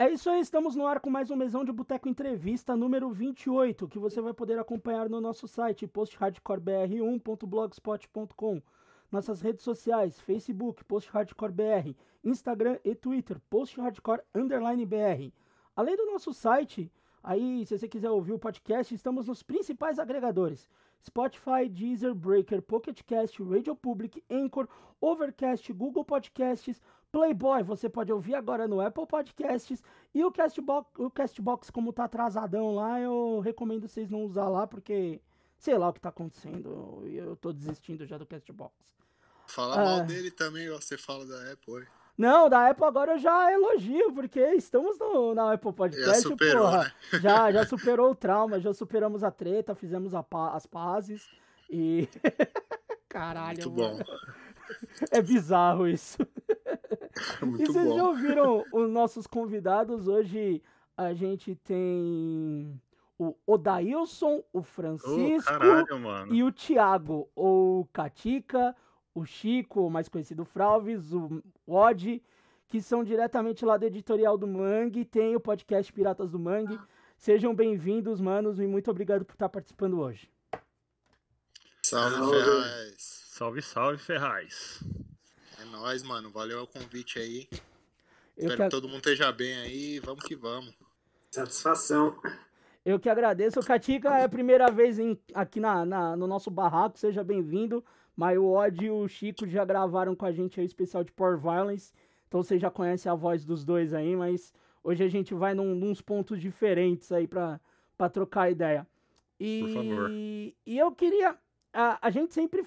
É isso aí, estamos no ar com mais um Mesão de Boteco Entrevista número 28, que você vai poder acompanhar no nosso site posthardcorebr1.blogspot.com, nossas redes sociais, Facebook, posthardcorebr, Instagram e Twitter, posthardcore_br. Além do nosso site, aí se você quiser ouvir o podcast, estamos nos principais agregadores, Spotify, Deezer, Breaker, Pocket Cast, Radio Public, Anchor, Overcast, Google Podcasts, Playboy, você pode ouvir agora no Apple Podcasts. E o Castbox, o Castbox como tá atrasadão lá, eu recomendo vocês não usar lá, porque sei lá o que tá acontecendo. Eu tô desistindo já do Castbox. Fala Ah. mal dele também, ó, você fala da Apple. Não, da Apple agora eu já elogio, porque estamos no, na Apple Podcast, Já superou, porra. né? Já, já superou o trauma, já superamos a treta, fizemos a pa- as pazes e. Caralho, Muito bom. mano. É bizarro isso. E Muito vocês já bom. ouviram os nossos convidados? Hoje a gente tem o Odailson, o Francisco caralho, mano. e o Thiago, o Catica, o Chico, mais conhecido Fralves, o Odd, que são diretamente lá do editorial do Mangue, tem o podcast Piratas do Mangue. Sejam bem-vindos, manos, e muito obrigado por estar participando hoje. Salve, Salve. Ferraz. Salve, salve, Ferraz. É nóis, mano. Valeu o convite aí. Eu Espero que, que todo mundo esteja bem aí. Vamos que vamos. Satisfação. eu que agradeço. O Catica é a primeira vez em- aqui na, na- no nosso barraco, seja bem-vindo. Mas o Odd e o Chico já gravaram com a gente aí o especial de Power Violence. Então vocês já conhecem a voz dos dois aí, mas hoje a gente vai num, nos pontos diferentes aí pra, pra trocar ideia. E, Por favor. e eu queria. A, a gente sempre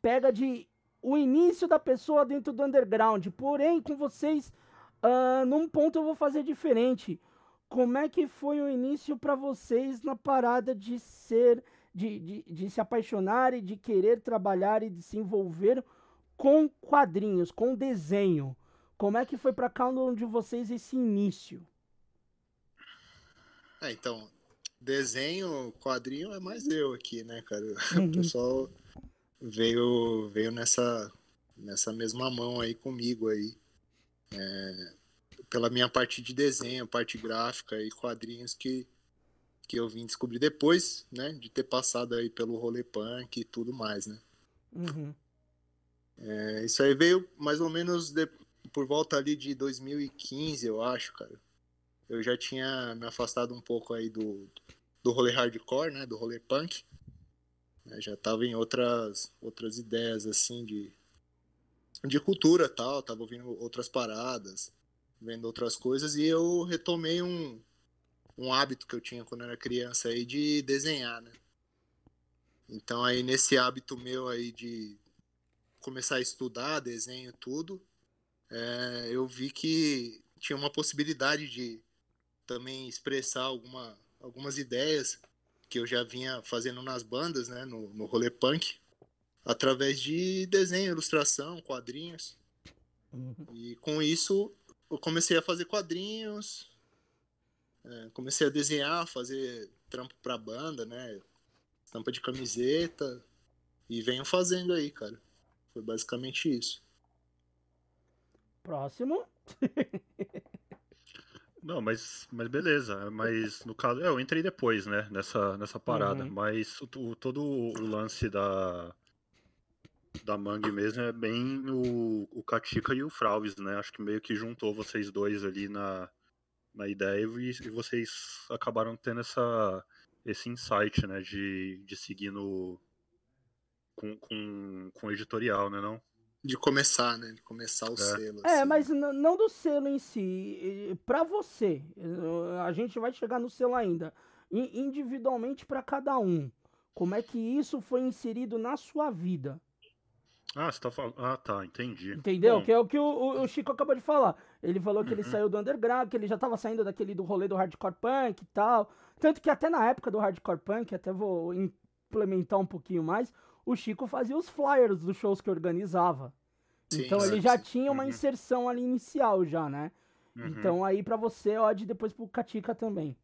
pega de o início da pessoa dentro do underground. Porém, com vocês, ah, num ponto eu vou fazer diferente. Como é que foi o início pra vocês na parada de ser, de, de, de se apaixonar e de querer trabalhar e de se envolver com quadrinhos, com desenho? Como é que foi pra cada um de vocês esse início? É, então, desenho, quadrinho é mais eu aqui, né, cara? Uhum. O pessoal veio, veio nessa, nessa mesma mão aí comigo aí. É, pela minha parte de desenho, parte gráfica e quadrinhos que, que eu vim descobrir depois, né, de ter passado aí pelo rolê punk e tudo mais, né? Uhum. É, isso aí veio mais ou menos de- por volta ali de 2015, eu acho, cara. Eu já tinha me afastado um pouco aí do, do rolê hardcore, né? Do rolê punk. Eu já tava em outras, outras ideias, assim, de, de cultura tal. Tava ouvindo outras paradas, vendo outras coisas. E eu retomei um, um hábito que eu tinha quando era criança aí de desenhar, né? Então aí nesse hábito meu aí de começar a estudar desenho tudo, é, eu vi que tinha uma possibilidade de também expressar alguma, algumas ideias que eu já vinha fazendo nas bandas, né, no, no rolê punk, através de desenho, ilustração, quadrinhos. Uhum. E com isso eu comecei a fazer quadrinhos, é, comecei a desenhar, fazer trampo pra banda, né, estampa de camiseta, e venho fazendo aí, cara. Foi basicamente isso. Próximo. Não, mas, mas beleza. Mas no caso, é, eu entrei depois, né, nessa, nessa parada. Uhum. Mas o, todo o lance da da Mangue mesmo é bem o, o Katika e o Fralves, né? Acho que meio que juntou vocês dois ali na, na ideia e, e vocês acabaram tendo essa, esse insight, né? De, de seguir no, com, com, com o editorial, né? Não? De começar, né? De começar o selo. É, assim. mas n- não do selo em si. Pra você, a gente vai chegar no selo ainda. In- Individualmente pra cada um. Como é que isso foi inserido na sua vida? Ah, você tá falando. Ah, tá, entendi. Entendeu? Bom, Que é o que o, o- o Chico acabou de falar. Ele falou que ele Uhum. saiu do underground, que ele já tava saindo daquele do rolê do hardcore punk e tal. Tanto que até na época do hardcore punk, até vou em- complementar um pouquinho mais, o Chico fazia os flyers dos shows que organizava. Sim, então ele já tinha uma Uhum. inserção ali inicial já, né? Uhum. Então aí pra você, Odd, depois pro Katika também.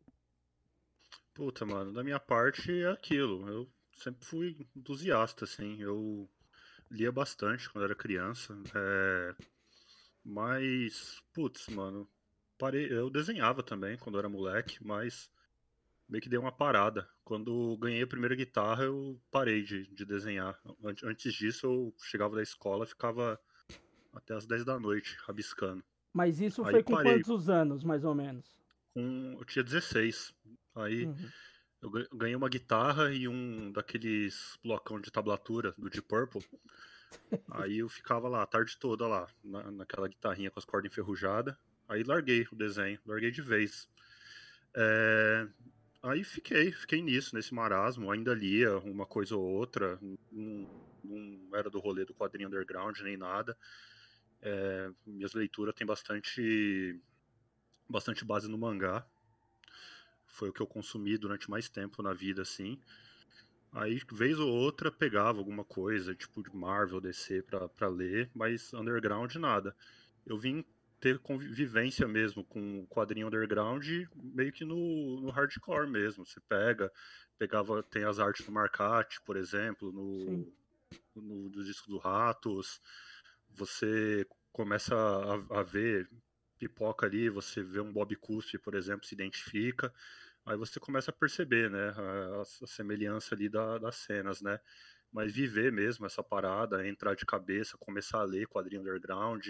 Puta, mano, da minha parte é aquilo. Eu sempre fui entusiasta, assim. Eu lia bastante quando era criança. é, Mas, putz, mano, parei. Eu desenhava também quando era moleque, mas meio que dei uma parada. Quando ganhei a primeira guitarra, eu parei de, de desenhar. An- Antes disso, eu chegava da escola, ficava até as 10 da noite rabiscando. Mas isso Aí foi com parei. quantos anos, mais ou menos? Com... Eu tinha 16. Aí. Uhum. Eu ga- ganhei uma guitarra e um daqueles blocão de tablatura do Deep Purple. Aí eu ficava lá a tarde toda lá, na, naquela guitarrinha com as cordas enferrujadas. Aí larguei o desenho, larguei de vez. É, Aí fiquei, fiquei nisso, nesse marasmo. Ainda lia uma coisa ou outra. Não, não era do rolê do quadrinho underground nem nada. É, Minhas leituras têm bastante, bastante base no mangá foi o que eu consumi durante mais tempo na vida, assim. Aí, vez ou outra, pegava alguma coisa, tipo de Marvel, DC, pra, pra ler, mas underground nada. Eu vim ter convivência mesmo com o quadrinho underground meio que no, no hardcore mesmo. Você pega, pegava, tem as artes do Marcate, por exemplo, no, no, do disco do Ratos. Você começa a, a ver pipoca ali, você vê um Bob Cuspe, por exemplo, se identifica, aí você começa a perceber, né, a, a semelhança ali da, das cenas, né, mas viver mesmo essa parada, entrar de cabeça, começar a ler quadrinho underground,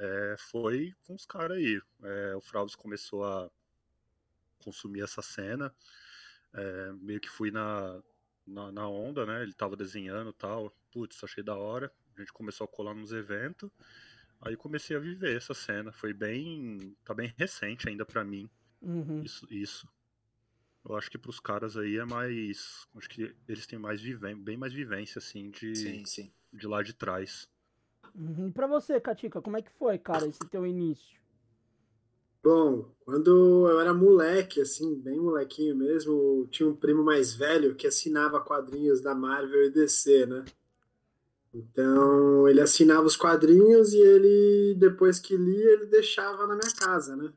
é, foi com os caras aí. É, o Fraudes começou a consumir essa cena, é, meio que fui na, na, na onda, né, ele tava desenhando e tal, putz, achei da hora, a gente começou a colar nos eventos, Aí comecei a viver essa cena. Foi bem. Tá bem recente ainda pra mim. Uhum. Isso. isso. Eu acho que pros caras aí é mais. Acho que eles têm mais vivência, bem mais vivência, assim, de, Sim, sim. de lá de trás. Uhum. E pra você, Katika, como é que foi, cara, esse teu início? Bom, quando eu era moleque, assim, bem molequinho mesmo, tinha um primo mais velho que assinava quadrinhos da Marvel e DC, né? Então, ele assinava os quadrinhos e ele, depois que lia, ele deixava na minha casa, né?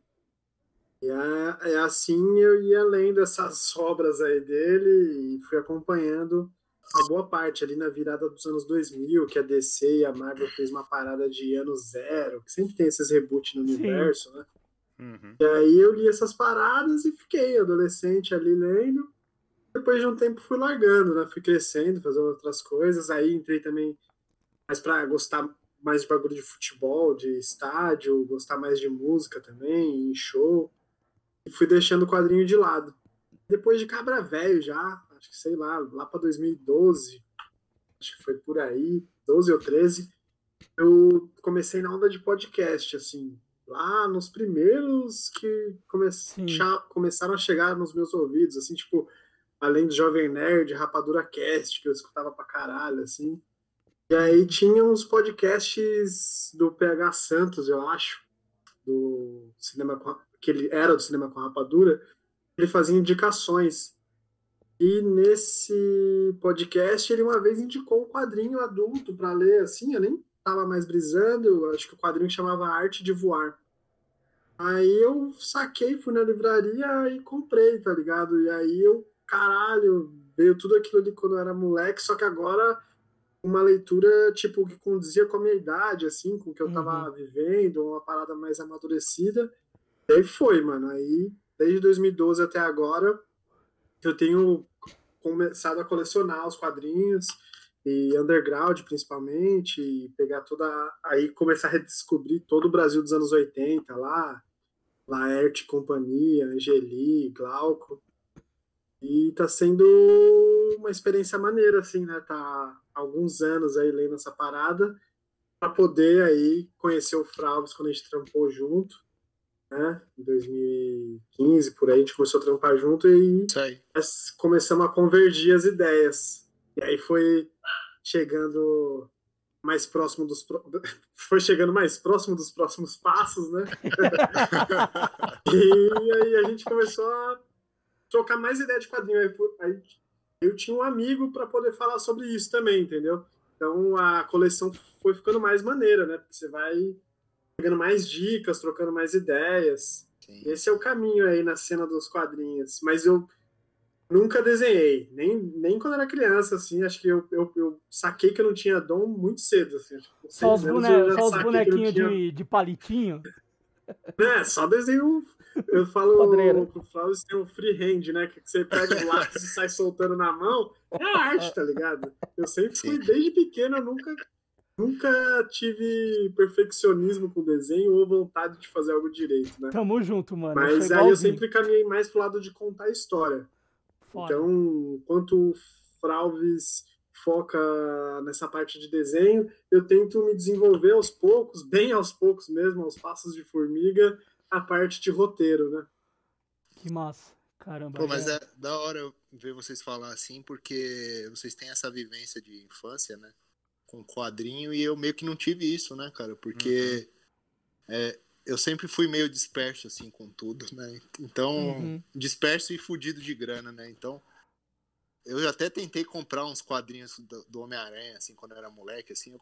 E é assim eu ia lendo essas obras aí dele e fui acompanhando uma boa parte ali na virada dos anos 2000, que a DC e a Marvel fez uma parada de ano zero, que sempre tem esses reboots no Sim. universo, né? Uhum. E aí eu li essas paradas e fiquei adolescente ali lendo. Depois de um tempo fui largando, né? Fui crescendo, fazendo outras coisas. Aí entrei também mais para gostar mais de bagulho de futebol, de estádio, gostar mais de música também, em show. E fui deixando o quadrinho de lado. Depois de Cabra Velho já, acho que sei lá, lá para 2012, acho que foi por aí, 12 ou 13, eu comecei na onda de podcast, assim, lá nos primeiros que come começaram a chegar nos meus ouvidos, assim, tipo, além do Jovem Nerd, Rapadura Cast, que eu escutava pra caralho, assim. E aí tinha uns podcasts do PH Santos, eu acho, do cinema com, que ele era do cinema com rapadura, ele fazia indicações. E nesse podcast ele uma vez indicou um quadrinho adulto para ler, assim, eu nem tava mais brisando, acho que o quadrinho chamava Arte de Voar. Aí eu saquei, fui na livraria e comprei, tá ligado? E aí eu, caralho, veio tudo aquilo ali quando eu era moleque, só que agora uma leitura, tipo, que condizia com a minha idade, assim, com o que eu tava vivendo, uma parada mais amadurecida. E aí foi, mano. Aí, desde 2012 até agora, eu tenho começado a colecionar os quadrinhos, e underground principalmente, e pegar toda. Aí começar a redescobrir todo o Brasil dos anos 80 lá, Laerte Companhia, Angeli, Glauco. E tá sendo uma experiência maneira, assim, né? Tá alguns anos aí lendo essa parada, para poder aí conhecer o Fralves quando a gente trampou junto, né? Em 2015, por aí, a gente começou a trampar junto e começamos a convergir as ideias. E aí foi chegando mais próximo dos pro- foi chegando mais próximo dos próximos passos, né? e aí a gente começou a trocar mais ideia de quadrinho. Aí eu tinha um amigo para poder falar sobre isso também, entendeu? Então a coleção foi ficando mais maneira, né? Porque você vai pegando mais dicas, trocando mais ideias. Sim. Esse é o caminho aí na cena dos quadrinhos. Mas eu nunca desenhei, nem, nem quando era criança, assim. Acho que eu, eu, eu saquei que eu não tinha dom muito cedo. Assim, só os, bone... só os bonequinhos tinha... de, de palitinho? É, só desenho. Eu falo o Flávio tem um freehand, né? Que você pega o lápis e sai soltando na mão. É arte, tá ligado? Eu sempre fui, desde pequeno, eu nunca Nunca tive perfeccionismo com desenho ou vontade de fazer algo direito, né? Tamo junto, mano. Mas aí eu sempre caminhei mais pro lado de contar história. Foda. Então, enquanto o Fralves foca nessa parte de desenho, eu tento me desenvolver aos poucos, bem aos poucos mesmo, aos passos de formiga, a parte de roteiro, né? Que massa. Caramba. Pô, mas é da hora ver vocês falar assim, porque vocês têm essa vivência de infância, né? Com quadrinho e eu meio que não tive isso, né, cara? Porque uhum. é, eu sempre fui meio disperso, assim, com tudo, né? Então, uhum. disperso e fudido de grana, né? Então, eu até tentei comprar uns quadrinhos do, do Homem-Aranha, assim, quando eu era moleque, assim. Eu...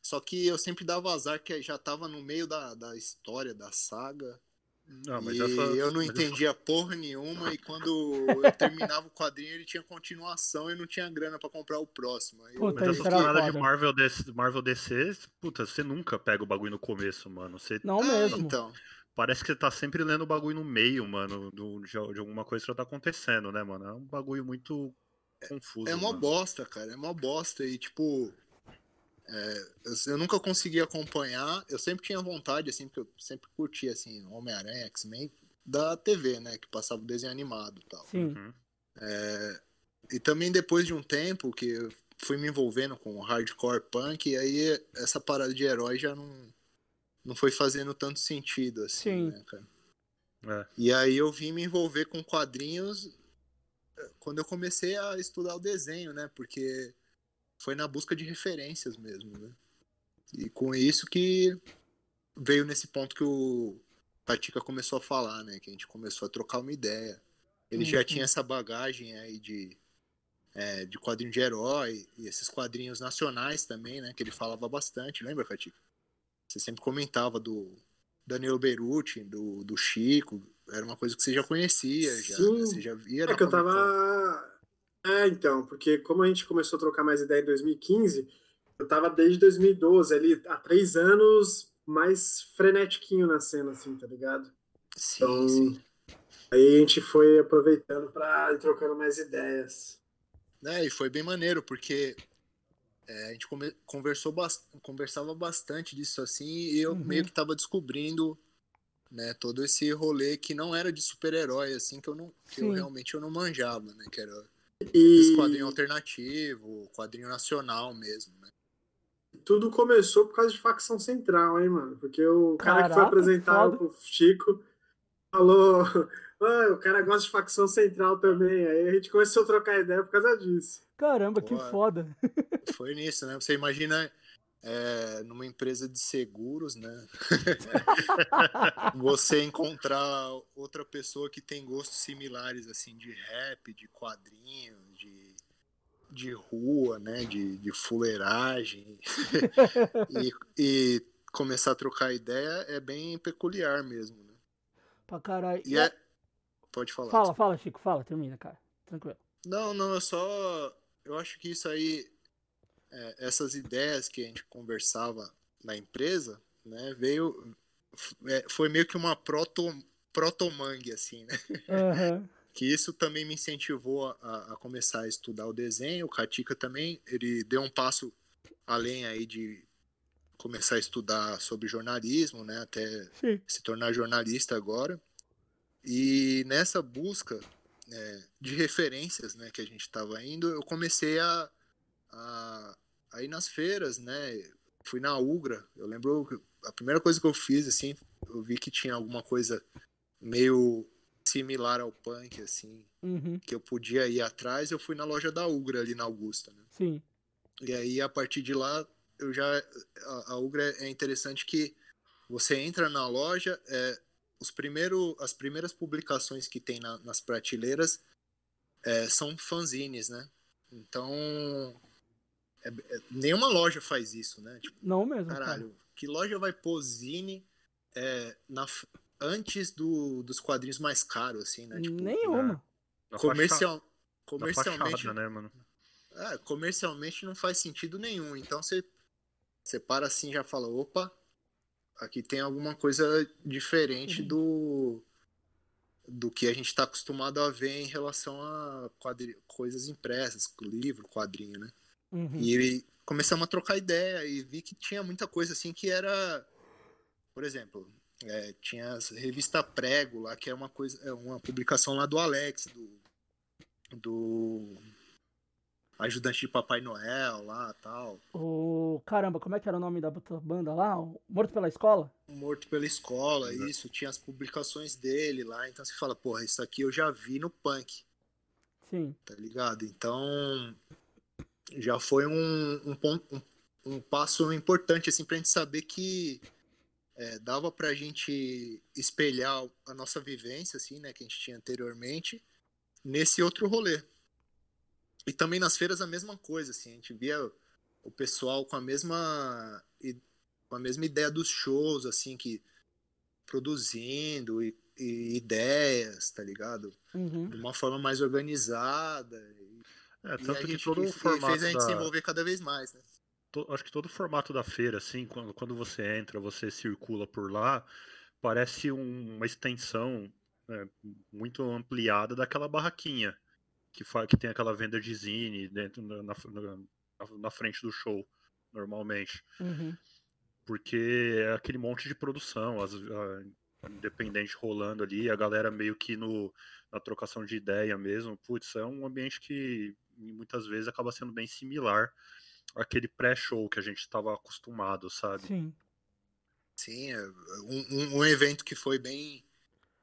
Só que eu sempre dava azar que já tava no meio da, da história, da saga. Não, mas e essa, eu não entendia porra nenhuma e quando eu terminava o quadrinho ele tinha continuação e não tinha grana para comprar o próximo. Aí puta, mas essa parada de Marvel DC, Marvel DC, puta, você nunca pega o bagulho no começo, mano. Você... Não ah, mesmo. Então. Parece que você tá sempre lendo o bagulho no meio, mano, do, de, de, alguma coisa que já tá acontecendo, né, mano? É um bagulho muito confuso. É uma mano. bosta, cara. É uma bosta. E, tipo, é, eu, eu, nunca consegui acompanhar. Eu sempre tinha vontade, assim, porque eu sempre curti, assim, Homem-Aranha, X-Men, da TV, né? Que passava o desenho animado e tal. Sim. Uhum. É, e também depois de um tempo que eu fui me envolvendo com hardcore punk, e aí essa parada de herói já não, não foi fazendo tanto sentido, assim, Sim. né, cara? É. E aí eu vim me envolver com quadrinhos é, quando eu comecei a estudar o desenho, né? Porque foi na busca de referências mesmo, né? E com isso que veio nesse ponto que o Patica começou a falar, né? Que a gente começou a trocar uma ideia. Ele uhum. já tinha essa bagagem aí de, é, de quadrinho de herói e esses quadrinhos nacionais também, né? Que ele falava bastante, lembra, Patica? Você sempre comentava do Danilo Beruti, do, do Chico, era uma coisa que você já conhecia, já, né? você já via. É que eu tava é, então, porque como a gente começou a trocar mais ideia em 2015, eu tava desde 2012 ali, há três anos, mais frenetiquinho na cena, assim, tá ligado? Sim, então, sim. Aí a gente foi aproveitando para ir trocando mais ideias. É, e foi bem maneiro, porque é, a gente conversou bast conversava bastante disso assim, e eu uhum. meio que tava descobrindo né, todo esse rolê que não era de super-herói, assim, que eu não que eu realmente eu não manjava, né, que era e... Esse quadrinho alternativo, quadrinho nacional mesmo, né? Tudo começou por causa de facção central, hein, mano? Porque o cara Caraca, que foi apresentar o Chico falou. Ah, o cara gosta de facção central também. Aí a gente começou a trocar ideia por causa disso. Caramba, Pô, que foda. Foi nisso, né? Você imagina é, numa empresa de seguros, né? você encontrar outra pessoa que tem gostos similares, assim, de rap, de quadrinho, de, de rua, né? De, de fuleiragem. e, e, começar a trocar ideia é bem peculiar mesmo, né? Pra caralho. E é... Pode falar. Fala, fala, Chico, fala, termina, cara. Tranquilo. Não, não, eu só. Eu acho que isso aí é, essas ideias que a gente conversava na empresa, né, veio é, foi meio que uma proto proto mangue assim, né? Uhum. que isso também me incentivou a, a, começar a estudar o desenho. O Katika também ele deu um passo além aí de começar a estudar sobre jornalismo, né, até Sim. se tornar jornalista agora. E nessa busca é, de referências, né, que a gente estava indo, eu comecei a, a, Aí nas feiras, né? Fui na Ugra. Eu lembro que a primeira coisa que eu fiz, assim, eu vi que tinha alguma coisa meio similar ao punk, assim, uhum. que eu podia ir atrás. Eu fui na loja da Ugra ali na Augusta, né? Sim. E aí a partir de lá eu já a, a Ugra é interessante que você entra na loja, é, os primeiro, as primeiras publicações que tem na, nas prateleiras é, são fanzines, né? Então, é, é, nenhuma loja faz isso, né? Tipo, Não mesmo. caralho, cara. que loja vai pôr zine é, na, antes do, dos quadrinhos mais caros, assim, né? Tipo, Nenhuma. Na comercial, comercialmente, fachada, né, mano? é, comercialmente não faz sentido nenhum. Então você, você para assim e já fala, opa, aqui tem alguma coisa diferente Uhum. do do que a gente está acostumado a ver em relação a quadri- coisas impressas, livro, quadrinho, né? Uhum. E começamos a trocar ideia e vi que tinha muita coisa assim que era, por exemplo, é, tinha as revista Prego lá, que é uma coisa, é uma publicação lá do Alex, do, do ajudante de Papai Noel lá tal, O caramba, como é que era o nome da banda lá? O Morto pela Escola? Morto pela Escola, Exato. isso, tinha as publicações dele lá, então você fala, porra, isso aqui eu já vi no punk. Sim. tá ligado? Então já foi um, um, ponto, um, um passo importante assim pra gente saber que é, dava pra gente espelhar a nossa vivência assim, né, que a gente tinha anteriormente nesse outro rolê. E também nas feiras a mesma coisa, assim, a gente via o pessoal com a mesma com a mesma ideia dos shows, assim, que produzindo e, e ideias, tá ligado? Uhum. de uma forma mais organizada. É, e tanto a que gente todo o formato fez a gente da... se envolver cada vez mais, né? to- acho que todo o formato da feira, assim, quando, quando você entra, você circula por lá, parece um- uma extensão né, muito ampliada daquela barraquinha que, fa- que tem aquela venda de zine dentro na, na, na- na frente do show, normalmente. Uhum. Porque é aquele monte de produção, as, a- independente rolando ali, a galera meio que no, na trocação de ideia mesmo. Putz, é um ambiente que muitas vezes acaba sendo bem similar àquele pré-show que a gente estava acostumado, sabe? Sim. Sim, é, um, um- um evento que foi bem,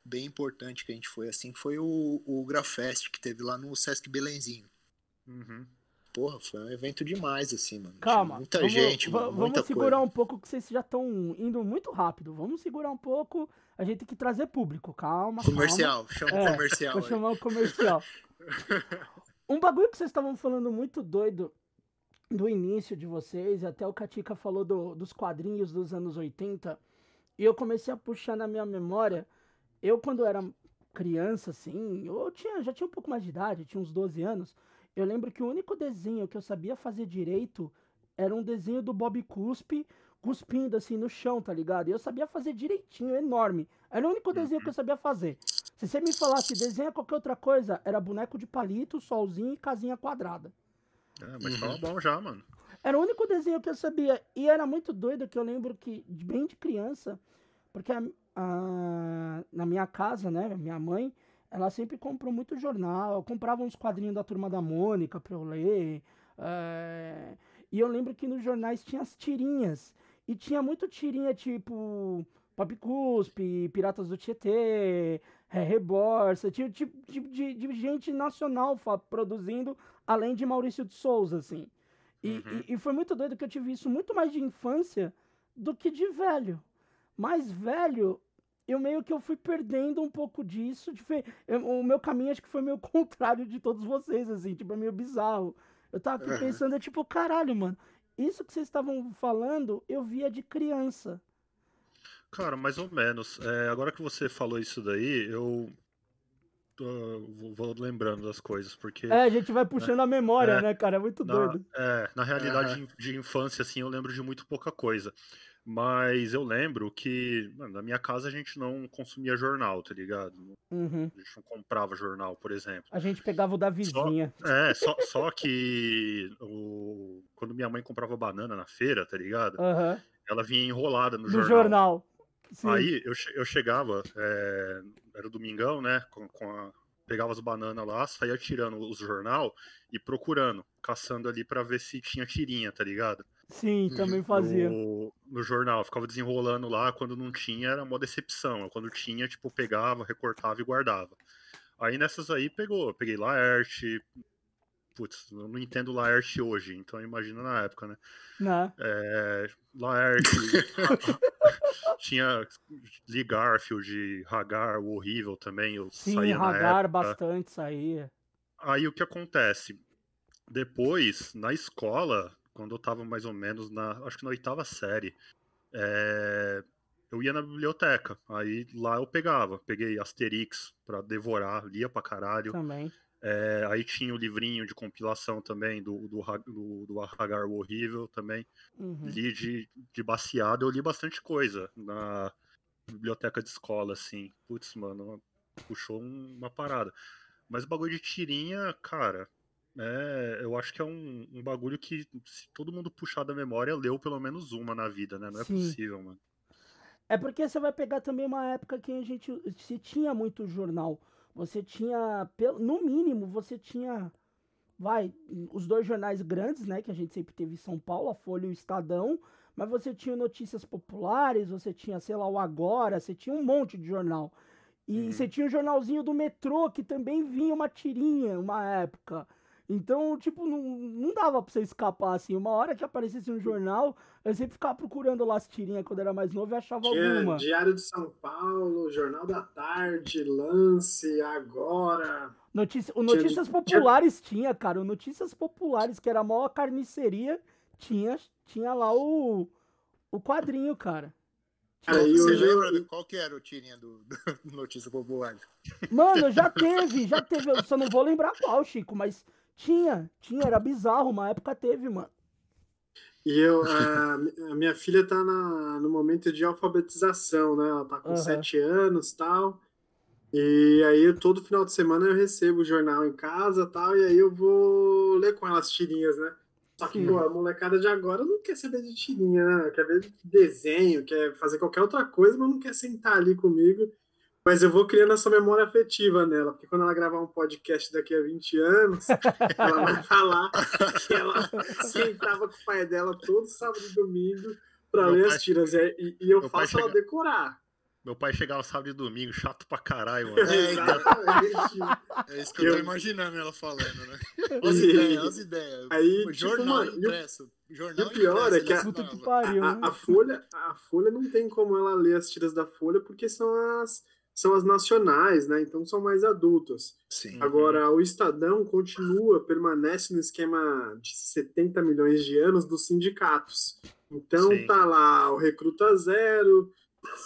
bem importante que a gente foi assim foi o, o Grafest que teve lá no Sesc Belenzinho. Uhum. Porra, foi um evento demais, assim, mano. Tinha Calma. Muita vamos, gente, mano, Vamos muita segurar coisa. um pouco, que vocês já estão indo muito rápido. Vamos segurar um pouco. A gente tem que trazer público. Calma, Comercial, chama É, comercial. calma. Vou aí. chamar o comercial. um bagulho que vocês estavam falando muito doido do início de vocês, até o Katika falou do- dos quadrinhos dos anos 80, e eu comecei a puxar na minha memória. Eu, quando era criança, assim, eu tinha, já tinha um pouco mais de idade, tinha uns 12 anos. Eu lembro que o único desenho que eu sabia fazer direito era um desenho do Bob Cuspe cuspindo assim no chão, tá ligado? E eu sabia fazer direitinho, enorme. Era o único desenho que eu sabia fazer. Se você me falasse desenha qualquer outra coisa, era boneco de palito, solzinho e casinha quadrada. É, mas tava bom já, mano. Era o único desenho que eu sabia. E era muito doido que eu lembro que, bem de criança, porque a- a- na minha casa, né, minha mãe, ela sempre comprou muito jornal, comprava uns quadrinhos da Turma da Mônica pra eu ler. é, E eu lembro que nos jornais tinha as tirinhas. E tinha muito tirinha tipo Pop Cuspe, Piratas do Tietê, é, Reborsa, tinha tipo de, de- de gente nacional produzindo, além de Maurício de Souza, assim. E, Uhum. e- e foi muito doido que eu tive isso muito mais de infância do que de velho. Mais velho, eu meio que eu fui perdendo um pouco disso. de fe- eu- o meu caminho acho que foi meio contrário de todos vocês, assim, tipo, é meio bizarro. Eu tava aqui Aham. pensando, é tipo, caralho, mano, isso que vocês estavam falando, eu via de criança. Cara, mais ou menos. É, agora que você falou isso daí, eu tô- vou- lembrando das coisas, porque É, a gente vai puxando a memória, É. né, cara? É muito na, doido. é, na realidade de, infância, assim, eu lembro de muito pouca coisa. Mas eu lembro que mano, na minha casa a gente não consumia jornal, tá ligado? Uhum. A gente não comprava jornal, por exemplo. A gente pegava o da vizinha. É, só, só que o, quando minha mãe comprava banana na feira, tá ligado? Aham. Ela vinha enrolada no jornal. jornal. Sim. Aí eu, eu chegava, é, era domingão, né? Com, com a- pegava as bananas lá, saía tirando os jornal e procurando, caçando ali pra ver se tinha tirinha, tá ligado? Sim, também fazia. No, no jornal, ficava desenrolando lá, quando não tinha era uma decepção. Quando tinha, tipo, pegava, recortava e guardava. Aí nessas aí pegou, eu peguei Laerte. Putz, eu não entendo Laerte hoje, então imagina na época, né? Né? É, Laerte, tinha Lee Garfield, Hagar, o horrível também, eu Sim, saía na Hagar época. bastante saía. aí o que acontece? Depois, na escola, quando eu tava mais ou menos na. Acho que na oitava série, é, eu ia na biblioteca. Aí lá eu pegava. Peguei Asterix pra devorar, lia pra caralho. Também. É, aí tinha o livrinho de compilação também do, do, do, do Hagar o Horrível também. Uhum. Li de, de baseado, eu li bastante coisa na biblioteca de escola, assim. Putz, mano, puxou um- uma parada. Mas o bagulho de tirinha, cara, é, eu acho que é um, um bagulho que, se todo mundo puxar da memória, leu pelo menos uma na vida, né? Não é Sim. possível, mano. É porque você vai pegar também uma época que a gente se tinha muito jornal. Você tinha, no mínimo, você tinha, vai, os dois jornais grandes, né, que a gente sempre teve em São Paulo, a Folha e o Estadão, mas você tinha notícias populares, você tinha, sei lá, o Agora, você tinha um monte de jornal. E Uhum. você tinha o jornalzinho do metrô, que também vinha uma tirinha, uma época. Então, tipo, não, não dava pra você escapar, assim. Uma hora que aparecesse um jornal, eu sempre ficava procurando lá as tirinhas quando era mais novo e achava Tinha alguma. Diário de São Paulo, Jornal da Tarde, Lance, Agora. Notícia, o Notícias Populares tinha, cara. O Notícias Populares, que era a maior carniceria, tinha, tinha lá o, o quadrinho, cara. Cara, e Você eu- lembra de qual que era o tirinha do, do Notícia Popular? Mano, já teve, já teve. Eu só não vou lembrar qual, Chico, mas tinha, tinha, era bizarro. Uma época teve, mano. E eu, a, minha filha tá na, no momento de alfabetização, né? Ela tá com Aham. sete anos e tal. E aí, eu, todo final de semana eu recebo o jornal em casa tal, e aí eu vou ler com ela as tirinhas, né? Só que, Sim. pô, a molecada de agora não quer saber de tirinha, né? Quer ver de desenho, quer fazer qualquer outra coisa, mas não quer sentar ali comigo. Mas eu vou criando essa memória afetiva nela, porque quando ela gravar um podcast daqui a 20 anos, ela vai falar que ela sentava com o pai dela todo sábado e domingo para ler pai- as tiras. E, e- eu faço ela chega- decorar. Meu pai chegava sábado e domingo, chato pra caralho, mano. É. Exatamente. É isso que eu tô Eu- imaginando ela falando, né? As E- ideias, as ideias. Aí, O tipo, jornal mano, e o- impresso. Jornal e o pior impresso, é que a- que pariu. A, a Folha, a Folha não tem como ela ler as tiras da Folha porque são as, são as nacionais, né? Então são mais adultas. Sim. Agora, o Estadão continua, permanece no esquema de 70 milhões de anos dos sindicatos. Então Sim. tá lá o Recruta Zero,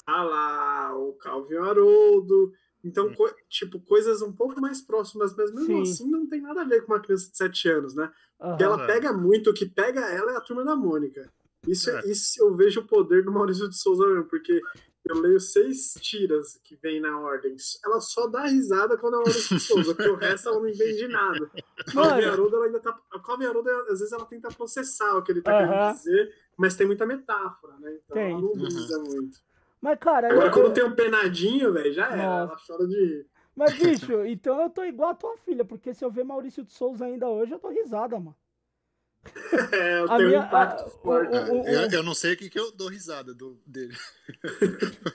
tá lá o Calvin Haroldo. Então, Hum. co- tipo, coisas um pouco mais próximas, mas mesmo Sim. assim não tem nada a ver com uma criança de 7 anos, né? Porque ela pega muito, o que pega ela é a turma da Mônica. Isso, É. isso eu vejo o poder do Maurício de Souza mesmo, porque eu leio seis tiras que vem na ordem. Ela só dá risada quando é o Maurício de Souza, porque o resto ela não entende nada. A Calvin. Haroldo, ela ainda tá. A Calvin Haroldo, às vezes, ela tenta processar o que ele tá querendo dizer, mas tem muita metáfora, né? Então Tem. ela não Uhum. brisa muito. Mas, cara, Agora, eu- quando tem um penadinho, velho, já era. Nossa. Ela chora de rir. mas, bicho, então eu tô igual a tua filha, porque se eu ver Maurício de Souza ainda hoje, eu tô risada, mano. É, eu A tenho minha- um impacto a- o- forte. o- o- Eu, eu não sei o que, que eu dou risada do, dele.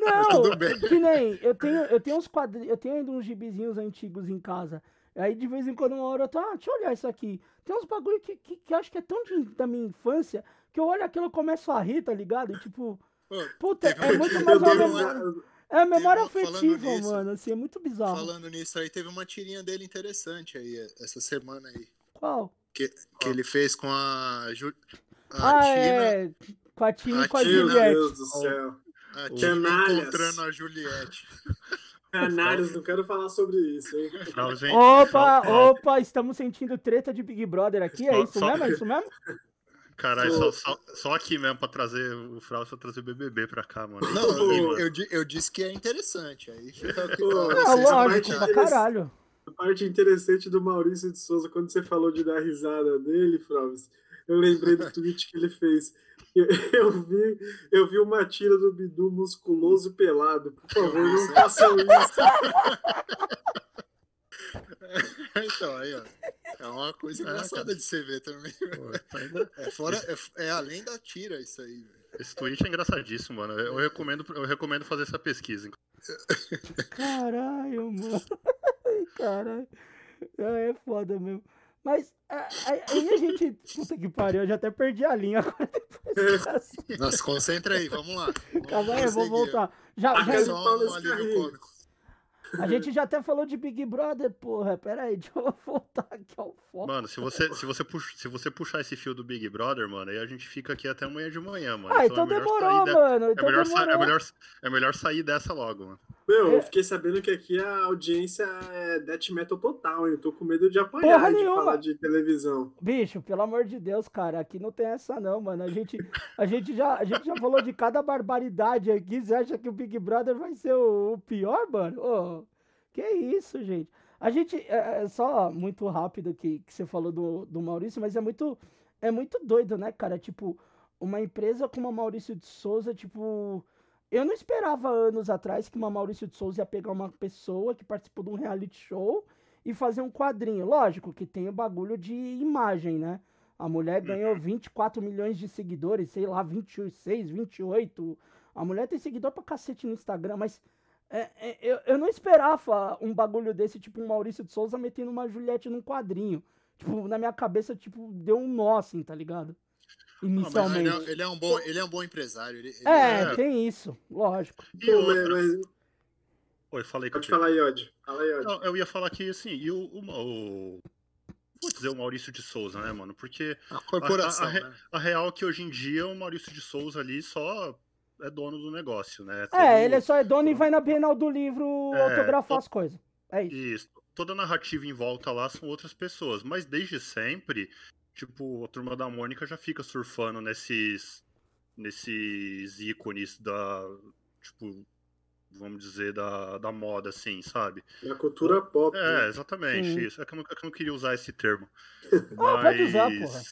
Não, que nem, eu tenho, eu tenho uns quadrinhos, eu tenho ainda uns gibizinhos antigos em casa. Aí de vez em quando, uma hora eu tô, ah, deixa eu olhar isso aqui. Tem uns bagulho que, que, que eu acho que é tão de- da minha infância que eu olho aquilo e começo a rir, tá ligado? E, tipo, Pô, puta, é muito mais uma memória. É memória Teve afetiva, nisso, mano, assim, é muito bizarro. falando nisso aí, teve uma tirinha dele interessante aí, essa semana aí. Qual? Que, que ele fez com a, Ju, a Ah, Tina. é. Com a Tina e com a Tina, Meu Juliette. Deus do céu. A Tina encontrando a Juliette. Canários, não quero falar sobre isso, hein? Opa, Frau- opa, estamos sentindo treta de Big Brother aqui, é Só- isso só- mesmo? É isso mesmo? Caralho, só, só, só aqui mesmo pra trazer o Frausto pra trazer o BBB pra cá, mano. Não, eu, eu, eu disse que é interessante. Aí fica o que Não, Ah, lógico, pra caralho. A parte interessante do Maurício de Souza, quando você falou de dar risada dele, Flávio, eu lembrei do tweet que ele fez. Eu, eu vi, eu vi uma tira do Bidu musculoso e pelado. Por favor, não façam isso. Então, aí, ó. É uma coisa engraçada de você ver também. Pô, tá É, fora, é, é além da tira isso aí, velho. Esse tweet é engraçadíssimo, mano. Eu recomendo, eu recomendo fazer essa pesquisa. Caralho, mano. Ai, Caralho. É, é foda mesmo. Mas é, aí a gente. Puta que pariu, eu já até perdi a linha agora depois dessa. Nossa, concentra aí, vamos lá. Calma aí, eu vou voltar. Já, Ah, já, Paulo um. A gente já até falou de Big Brother, porra. Pera aí, deixa eu voltar aqui ao foco. Mano, se você, se, você pux, se você puxar esse fio do Big Brother, mano, aí a gente fica aqui até amanhã de manhã, mano. Ah, então, então é demorou, de... mano. É então melhor, demorou. é, melhor, é melhor sair dessa logo, mano. Meu, É. eu fiquei sabendo que aqui a audiência é death metal total, hein? Eu tô com medo de apanhar Porra de nenhuma. falar de televisão. Bicho, pelo amor de Deus, cara, aqui não tem essa não, mano. A gente, a gente, já, a gente já falou de cada barbaridade aqui. Você acha que o Big Brother vai ser o, o pior, mano? Ô, que isso, gente. A gente, é, é só muito rápido que, que você falou do, do Maurício, mas é muito, é muito doido, né, cara? Tipo, uma empresa como a Maurício de Souza, tipo... Eu não esperava anos atrás que uma Maurício de Souza ia pegar uma pessoa que participou de um reality show e fazer um quadrinho. Lógico que tem o bagulho de imagem, né? A mulher ganhou 24 milhões de seguidores, sei lá, 26, 28. A mulher tem seguidor pra cacete no Instagram, mas é, é, eu, eu não esperava um bagulho desse, tipo um Maurício de Souza metendo uma Juliette num quadrinho. Tipo, na minha cabeça, tipo, deu um nó, assim, tá ligado? Não, mas Inicialmente. ele, é, ele é um bom, ele é um bom empresário. Ele, ele é, é- tem isso, lógico. E Pô, mas, outra... mas- Oi, falei pode falar, Iod. Fala, Iod. Não, eu ia falar que, assim, e o, o, o- Vou dizer o Maurício de Souza, né, mano? Porque A corporação, A- a- a- né? a real é que hoje em dia o Maurício de Souza ali só é dono do negócio, né? É, Todo- ele só é dono e vai na Bienal do livro É, autografar to- as coisas. É isso. Isso. Toda a narrativa em volta lá são outras pessoas. Mas desde sempre, tipo, a turma da Mônica já fica surfando nesses. nesses ícones da. Tipo, vamos dizer, da, da moda, assim, sabe? Na cultura pop. É, né? exatamente, Sim. isso. É que, eu não, é que eu não queria usar esse termo. Ah, pode usar, porra.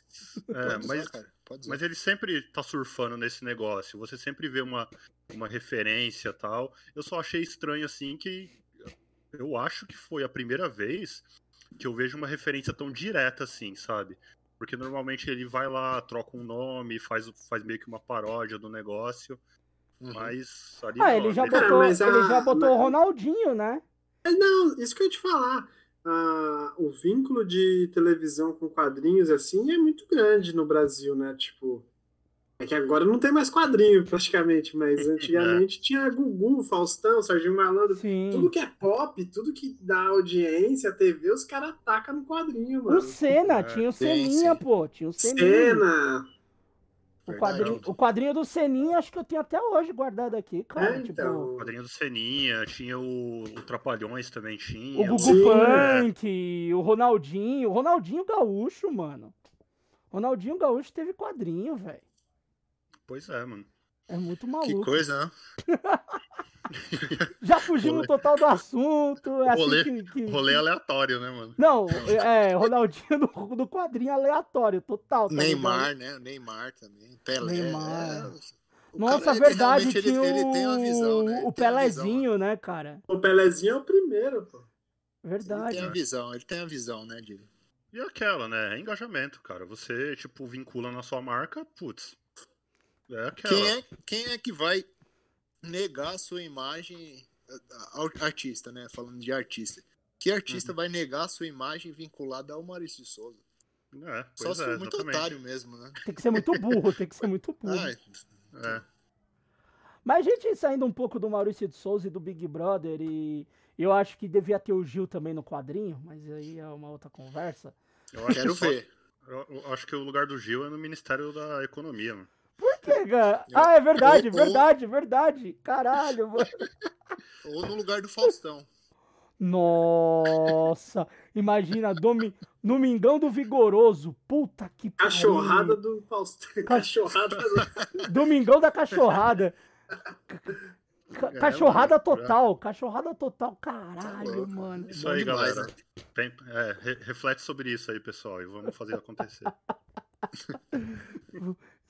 É, Pode mas, usar, cara, pode usar. mas ele sempre tá surfando nesse negócio. Você sempre vê uma, uma referência tal. Eu só achei estranho, assim, que eu acho que foi a primeira vez que eu vejo uma referência tão direta assim, sabe? Porque normalmente ele vai lá, troca um nome, faz, faz meio que uma paródia do negócio, Uhum. mas ali Ah, ele já Cara, botou, mas ele já botou mas- o Ronaldinho, né? É, não, isso que eu ia te falar. Ah, o vínculo de televisão com quadrinhos, assim, é muito grande no Brasil, né? Tipo, é que agora não tem mais quadrinho, praticamente, mas antigamente tinha Gugu, Faustão, Serginho Malandro. Sim. Tudo que é pop, tudo que dá audiência, TV, os caras atacam no quadrinho, O mano. Senna, É, tinha o Seninha, pô. Tinha o Seninha. Cena. O quadrinho, o quadrinho do Seninha, acho que eu tenho até hoje guardado aqui, cara. É, tipo, então. quadrinho do Seninha, tinha o, o Trapalhões também o tinha. Gugu Sim, Punk, o Ronaldinho. O Ronaldinho Gaúcho, mano. Ronaldinho Gaúcho teve quadrinho, velho. Pois é, mano. É muito Que maluco. coisa, né? Já fugimos total do assunto. É assim Rolê- que, que- Rolê aleatório, né, mano? Não, é, Ronaldinho no, no quadrinho aleatório, total. tá ligado? Neymar, né? Neymar também. Pelé. Neymar. é, o Nossa, cara, ele verdade, realmente, tinha ele, ele tem uma visão, né? o, Ele o a visão, Pelezinho, né, cara? O Pelezinho é o primeiro, pô. Ele Verdade. tem a visão, ele tem a visão, né, de... E aquela, né? É engajamento, cara. Você, tipo, vincula na sua marca, putz. É. Quem é, quem é que vai negar a sua imagem artista, né? Falando de artista. Que Uhum. artista vai negar a sua imagem vinculada ao Maurício de Souza? É, Só se é, for muito exatamente. otário mesmo, né? Tem que ser muito burro, tem que ser muito burro. Ah, É. Mas a gente saindo um pouco do Maurício de Souza e do Big Brother, e eu acho que devia ter o Gil também no quadrinho, mas aí é uma outra conversa. Eu acho quero que só- ver. eu- eu acho que o lugar do Gil é no Ministério da Economia, mano. Ah, é verdade, Ou- verdade, verdade. Caralho, mano. Ou no lugar do Faustão. Nossa, imagina, domi... Domingão do Vigoroso. Puta que pariu. Cachorrada do Faustão. Cachorrada do... Domingão da cachorrada. Ca- É, Cachorrada mano, total, cachorrada total, caralho, Tá mano. Isso aí, galera. né? Tem- é, re- reflete sobre isso aí, pessoal, e vamos fazer acontecer.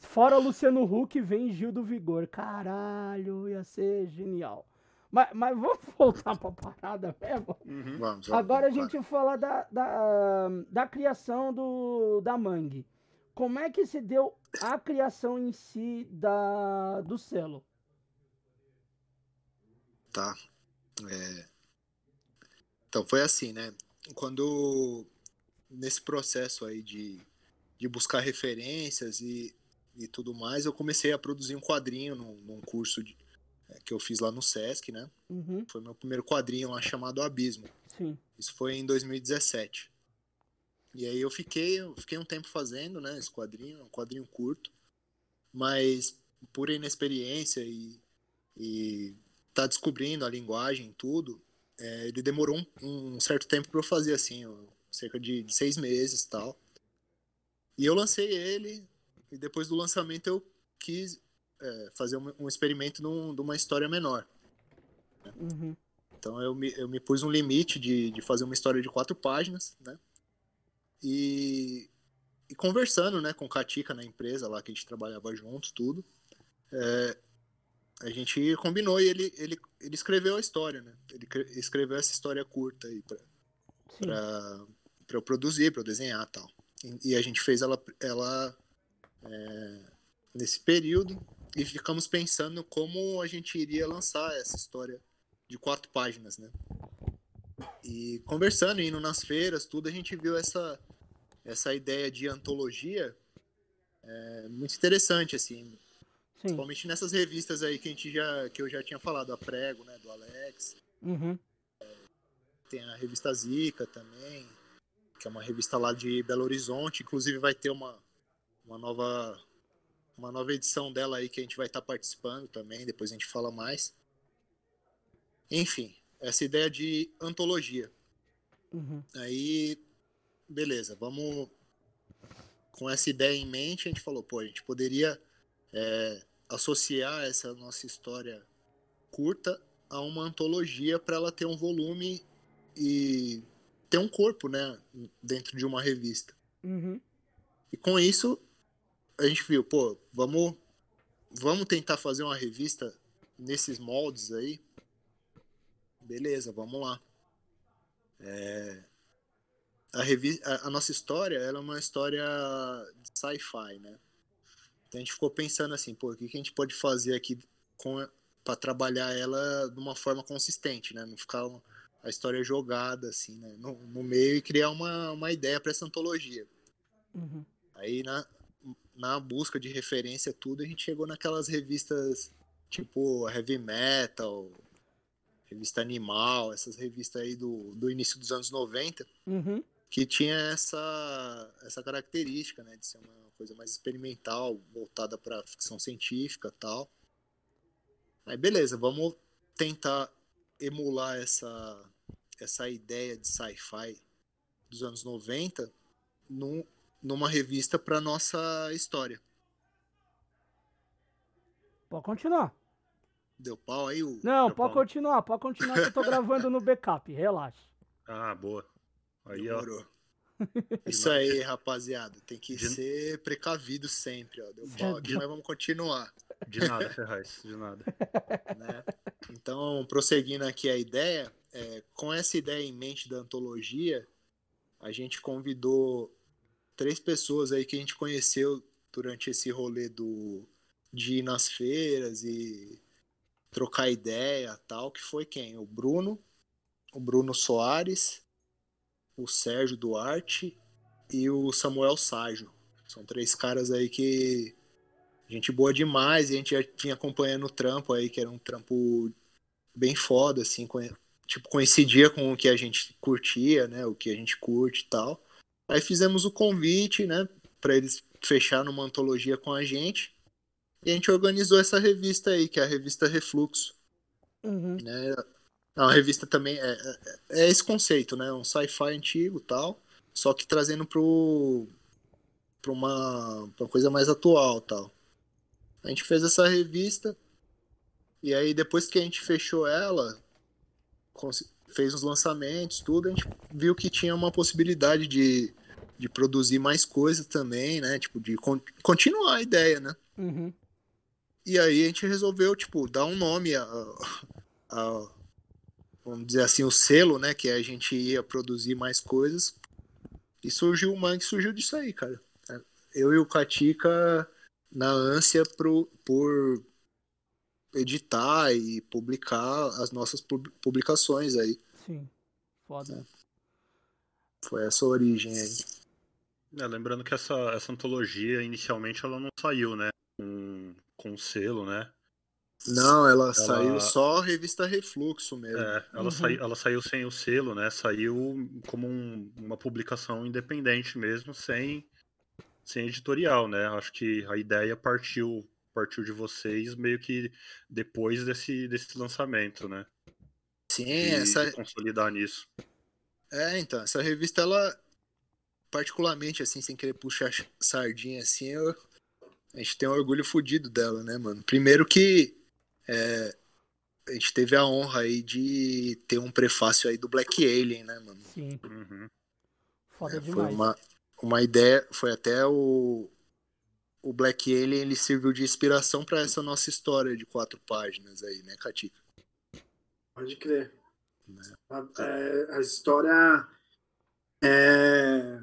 Fora Luciano Huck, vem Gil do Vigor. Caralho, ia ser genial. Mas, mas vamos voltar pra parada mesmo. Uhum. Vamos, vamos, Agora a vamos, gente fala da, da, da criação do, da Mangue. Como é que se deu a criação em si da, do selo? Tá. É, Então, foi assim, né? Quando, nesse processo aí de, de buscar referências e, e tudo mais, eu comecei a produzir um quadrinho num, num curso de, é, que eu fiz lá no Sesc, né? Uhum. Foi meu primeiro quadrinho lá chamado Abismo. Sim. Isso foi em 2017. E aí eu fiquei, eu fiquei um tempo fazendo, né, esse quadrinho, um quadrinho curto, mas por inexperiência e, e tá descobrindo a linguagem tudo, é, ele demorou um, um certo tempo para eu fazer assim, cerca de, de seis meses tal. E eu lancei ele, e depois do lançamento eu quis é, fazer um, um experimento num, de uma história menor. Uhum. Então eu me, eu me pus um limite de, de fazer uma história de quatro páginas, né? E, e conversando, né, com o Katika na empresa lá que a gente trabalhava juntos, tudo, é, a gente combinou e ele, ele, ele escreveu a história, né? Ele escreveu essa história curta aí pra, pra, pra eu produzir, pra eu desenhar e tal. E, e a gente fez ela, ela é, nesse período e ficamos pensando como a gente iria lançar essa história de quatro páginas, né? E conversando, indo nas feiras, tudo, a gente viu essa, essa ideia de antologia é, muito interessante, assim. Sim. Principalmente nessas revistas aí que, a gente já, que eu já tinha falado, a Prego, né, do Alex. Uhum. Tem a revista Zica também, que é uma revista lá de Belo Horizonte. Inclusive vai ter uma, uma nova uma nova edição dela aí que a gente vai estar participando também, depois a gente fala mais. Enfim, essa ideia de antologia. Uhum. Aí, beleza, vamos. Com essa ideia em mente, a gente falou, pô, a gente poderia é, associar essa nossa história curta a uma antologia para ela ter um volume e ter um corpo, né, dentro de uma revista. Uhum. E com isso, a gente viu, pô, vamos, vamos tentar fazer uma revista nesses moldes aí. Beleza, vamos lá. É, a, revi a, a, nossa história ela é uma história de sci-fi, né? Então a gente ficou pensando assim, pô, o que, que a gente pode fazer aqui para trabalhar ela de uma forma consistente, né? Não ficar uma, a história jogada assim, né? no, no meio e criar uma, uma ideia para essa antologia. Uhum. Aí na, na busca de referência tudo, a gente chegou naquelas revistas tipo Heavy Metal, revista Animal, essas revistas aí do, do início dos anos 90, uhum. que tinha essa, essa característica, né, de ser uma coisa mais experimental, voltada para ficção científica tal. Aí beleza, vamos tentar emular essa, essa ideia de sci-fi dos anos 90 num, numa revista para nossa história. Pode continuar. Deu pau aí o. Não, Deu pode pau. continuar, pode continuar que eu tô gravando no backup, relaxa. Ah, boa. Aí, ó. Demorou. Isso aí, rapaziada. Tem que De- ser precavido sempre, ó. Deu pau aqui, mas vamos continuar. De nada, Ferraz, de nada. né? Então, prosseguindo aqui a ideia, é, com essa ideia em mente da antologia, a gente convidou três pessoas aí que a gente conheceu durante esse rolê do, de ir nas feiras e trocar ideia tal, que foi quem? O Bruno, o Bruno Soares, o Sérgio Duarte e o Samuel Ságio. São três caras aí que gente boa demais, e a gente já vinha acompanhando o trampo aí, que era um trampo bem foda, assim, tipo, coincidia com o que a gente curtia, né, o que a gente curte e tal. Aí fizemos o convite, né, para eles fechar numa antologia com a gente, e a gente organizou essa revista aí, que é a revista Refluxo, Uhum. né, é uma revista também, é, é, é esse conceito, né, um sci-fi antigo e tal, só que trazendo pro, pra uma, pra uma coisa mais atual tal. A gente fez essa revista e aí depois que a gente fechou ela, fez os lançamentos, tudo, a gente viu que tinha uma possibilidade de, de produzir mais coisas também, né? Tipo, de con- continuar a ideia, né? Uhum. E aí a gente resolveu, tipo, dar um nome a, a- vamos dizer assim, o selo, né? Que a gente ia produzir mais coisas. E surgiu o Mangue, surgiu disso aí, cara. Eu e o Katika na ânsia pro, por editar e publicar as nossas pub- publicações aí. Sim. Foda. Foi essa a origem aí. É, lembrando que essa, essa antologia, inicialmente, ela não saiu, né? Com, com selo, né? Não, ela, saiu só revista Refluxo mesmo. É, ela, Uhum. saiu, ela saiu sem o selo, né? Saiu como um- uma publicação independente mesmo, sem, sem editorial, né? Acho que a ideia partiu partiu de vocês meio que depois desse, desse lançamento, né? Sim, De essa, consolidar nisso. É, então, essa revista, ela, particularmente, assim, sem querer puxar sardinha, assim, eu- a gente tem um orgulho fodido dela, né, mano? Primeiro que é, a gente teve a honra aí de ter um prefácio aí do Black Alien, né, mano? Sim, Uhum. foda É, foi demais. uma, uma ideia, foi até o, o Black Alien, ele serviu de inspiração pra essa nossa história de quatro páginas aí, né, Katika? Pode crer. Né? A, é, a história é,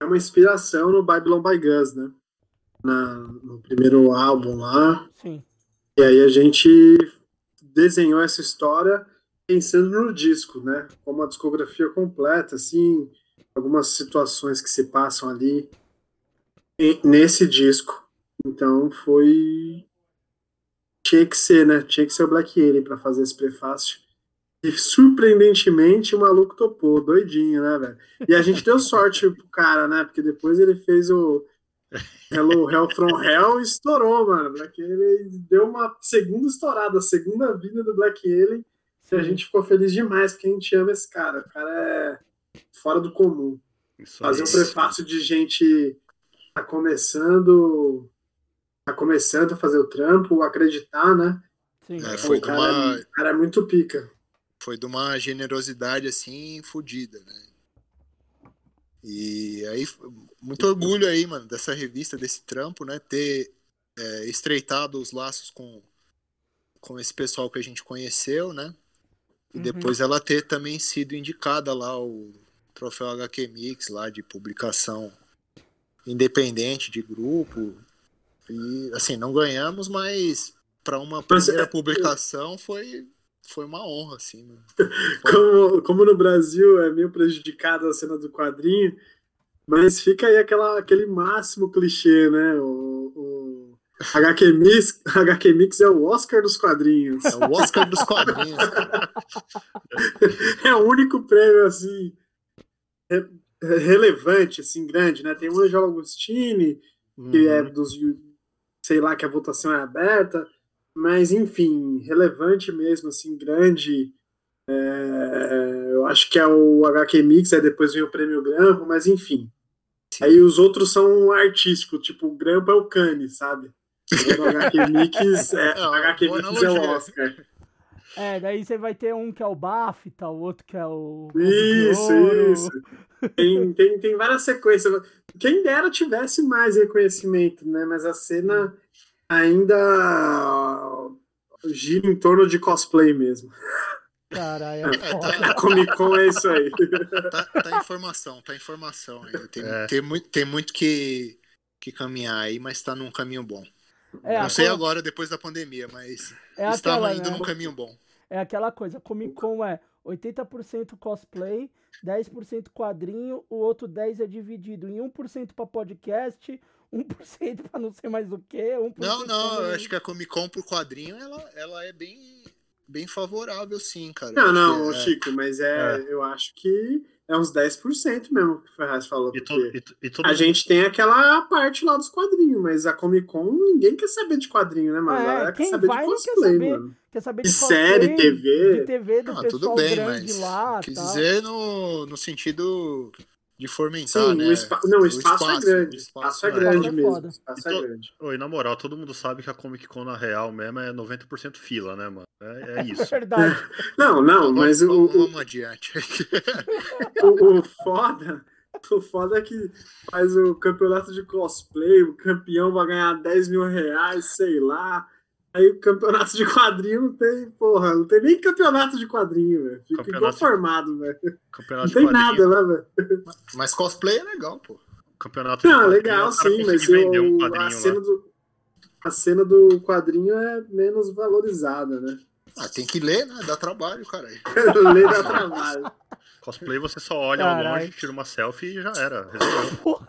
é uma inspiração no Babylon by Gus, né? Na, no primeiro álbum lá. Sim, E aí a gente desenhou essa história pensando no disco, né? Como a discografia completa, assim, algumas situações que se passam ali em- nesse disco. Então foi tinha que ser, né? Tinha que ser o Black Alien para fazer esse prefácio. E surpreendentemente o maluco topou, doidinho, né, velho? E a gente deu sorte pro cara, né? Porque depois ele fez o Hello Hell from Hell e estourou, mano. Black Alien deu uma segunda estourada, a segunda vida do Black Alien. E a gente ficou feliz demais, porque a gente ama esse cara. O cara é fora do comum. Isso Fazer um aí. prefácio de gente tá começando. tá começando a fazer o trampo, acreditar, né? Sim. É, foi o cara, uma- é, o cara é muito pica. Foi de uma generosidade assim fodida, né? E aí, muito orgulho aí, mano, dessa revista, desse trampo, né? Ter é, estreitado os laços com, com esse pessoal que a gente conheceu, né? E Uhum. depois ela ter também sido indicada lá o troféu HQ Mix lá de publicação independente de grupo. E assim, não ganhamos, mas para uma primeira é, publicação foi foi uma honra assim, mano. Como, como no Brasil é meio prejudicada a cena do quadrinho, mas fica aí aquela, aquele máximo clichê, né? O, o HQ, Mix, HQ Mix é o Oscar dos quadrinhos. É o Oscar dos quadrinhos. É o único prêmio, assim, re- relevante, assim, grande, né? Tem o Angelo Agostini, que é Uhum. dos, sei lá, que a votação é aberta, mas, enfim, relevante mesmo, assim, grande. É, eu acho que é o HQ Mix, aí depois vem o Prêmio Grampo, mas, enfim. Sim. Aí os outros são artísticos, tipo, o Grampo é o Cane, sabe? O HQ Mix é, É, o HQ Mix é o. Oscar. É, daí você vai ter um que é o BAFTA, o outro que é o. Isso, isso. Tem, tem, tem várias sequências. Quem dera tivesse mais reconhecimento, né? Mas a cena ainda gira em torno de cosplay mesmo. Caralho, é Comic Con é isso aí. Tá, tá informação, tá informação aí. Tem, É. tem muito, tem muito que, que caminhar aí, mas tá num caminho bom. É, Não sei co- agora, depois da pandemia, mas é estava aquela, indo né? num caminho bom. É aquela coisa, Comic Con é 80% cosplay, 10% quadrinho, o outro 10% é dividido em 1% pra podcast, 1% pra não sei mais o que, 1% Não, não, eu acho que a Comic Con por quadrinho, ela, ela é bem, bem favorável, sim, cara. Não, não, é- Chico, mas é, eu acho que é uns 10% mesmo que o Ferraz falou. E, Porque to, e, e todo a gente tem aquela parte lá dos quadrinhos, mas a Comic Con ninguém quer saber de quadrinho, né, mano? É, quer quem saber vai de não quer cosplay, saber. mano. Quer saber De cosplay, série, TV. De TV do Ah, pessoal tudo bem, grande mas lá. quis tal. dizer no, no sentido de fomentar, Sim, né? o espa... não, o espaço, é grande. O o espaço é é- grande é mesmo. foda. O espaço E é grande. Oi, na moral, todo mundo sabe que a Comic Con na real mesmo é 90% fila, né, mano? É, é É isso. verdade. Não, não, Vamos- mas o, vamos adiante. o, o foda. O foda é que faz o campeonato de cosplay, o campeão vai ganhar 10 mil reais, sei lá. Aí o campeonato de quadrinho não tem, porra, não tem nem campeonato de quadrinho, velho. Fica Campeonato igual formado, velho. Campeonato Não de tem nada, né, velho? Mas cosplay é legal, pô. Campeonato de Não, legal, o cara sim, mas vender um a, lá. cena do, a cena do quadrinho é menos valorizada, né? Ah, tem que ler, né? Dá trabalho, caralho. Lei dá trabalho. Cosplay você só olha ao Caralho. longe, tira uma selfie e já era. Resolveu.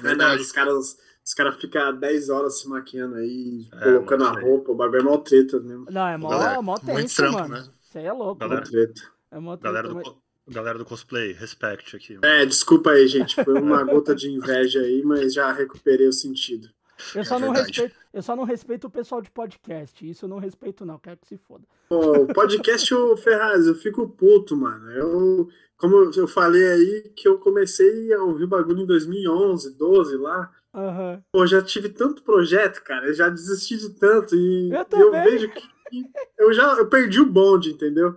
Verdade, os caras, Os caras ficam 10 horas se maquiando aí, É, colocando a mano, roupa, o bagulho é mó treta mesmo. Não, é mó, Galera, mó muito tenso, trampo, mano. né? Isso aí é louco. Galera, Mó treta. É mó Galera treta, do, mas- galera do cosplay, respect aqui. É, desculpa aí, gente. Foi uma gota de inveja aí, mas já recuperei o sentido. Eu só, É não respeito, eu só não respeito o pessoal de podcast. Isso eu não respeito, não. Quero que se foda. Pô, o podcast, ô Ferraz, eu fico puto, mano. Eu, como eu falei aí, que eu comecei a ouvir bagulho em 2011, 12 lá. Aham. Pô, já tive tanto projeto, cara. Eu já desisti de tanto. E Eu eu, também. vejo que que eu já eu perdi o bonde, entendeu?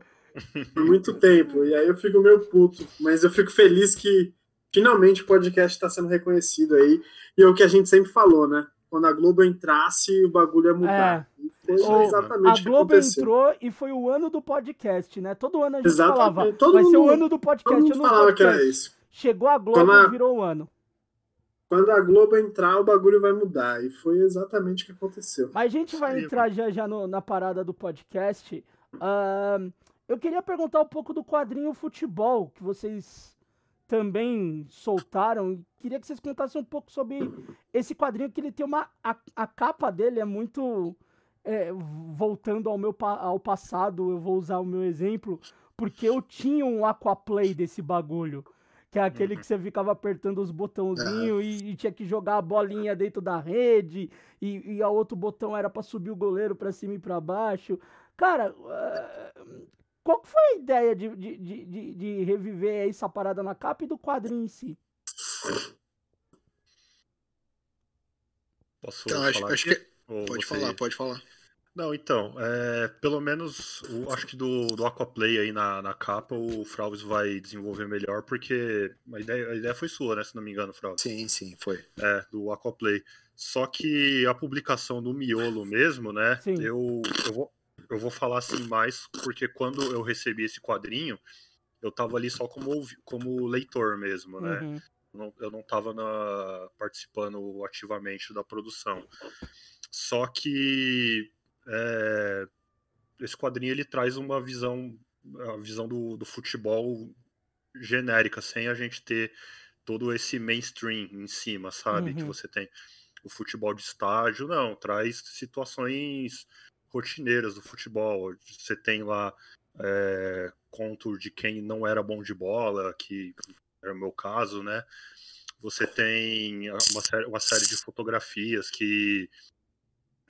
Por muito tempo. E aí eu fico meio puto. Mas eu fico feliz que finalmente o podcast está sendo reconhecido aí. E é o que a gente sempre falou, né? Quando a Globo entrasse, o bagulho ia mudar. E foi O- exatamente A o que Globo aconteceu. entrou e foi o ano do podcast, né? Todo ano a gente Exatamente. falava. Todo vai ser o mundo- ano do Todo podcast. mundo ano do falava que era podcast. isso. Chegou a Globo e virou o ano. Quando a Globo entrar, o bagulho vai mudar. E foi exatamente o que aconteceu. Mas a gente vai Sim. entrar já já no- na parada do podcast. Ahn, eu queria perguntar um pouco do quadrinho futebol que vocês também soltaram. Queria que vocês contassem um pouco sobre esse quadrinho que ele tem uma a, a capa dele é muito é, voltando ao meu ao passado. Eu vou usar o meu exemplo porque eu tinha um Aquaplay desse bagulho. Que é aquele que você ficava apertando os botãozinhos e, e tinha que jogar a bolinha dentro da rede, e, e a outro botão era pra subir o goleiro pra cima e pra baixo. Cara, eh, qual que foi a ideia de, de, de, de- reviver essa parada na capa e do quadrinho em si? Posso Então, acho, falar acho que. Pode falar, pode falar. Não, então, é, pelo menos, o- acho que do, do Aquaplay aí na, na capa, o Frauvis vai desenvolver melhor, porque a ideia, a ideia foi sua, né, se não me engano, Frauvis. Sim, sim, foi. É, do Aquaplay. Só que a publicação do miolo mesmo, né? Sim. Eu, eu, vou, eu vou falar assim mais, porque quando eu recebi esse quadrinho, eu tava ali só como, como leitor mesmo, né? Uhum. não- eu não estava participando ativamente da produção. Só que é, esse quadrinho ele traz uma visão, a visão do, do futebol genérica, sem a gente ter todo esse mainstream em cima, sabe? Que Uhum. você tem o futebol de estádio, não, traz situações rotineiras do futebol. Você tem lá é, conto de quem não era bom de bola, que era o meu caso, né? Você tem uma série, uma série de fotografias que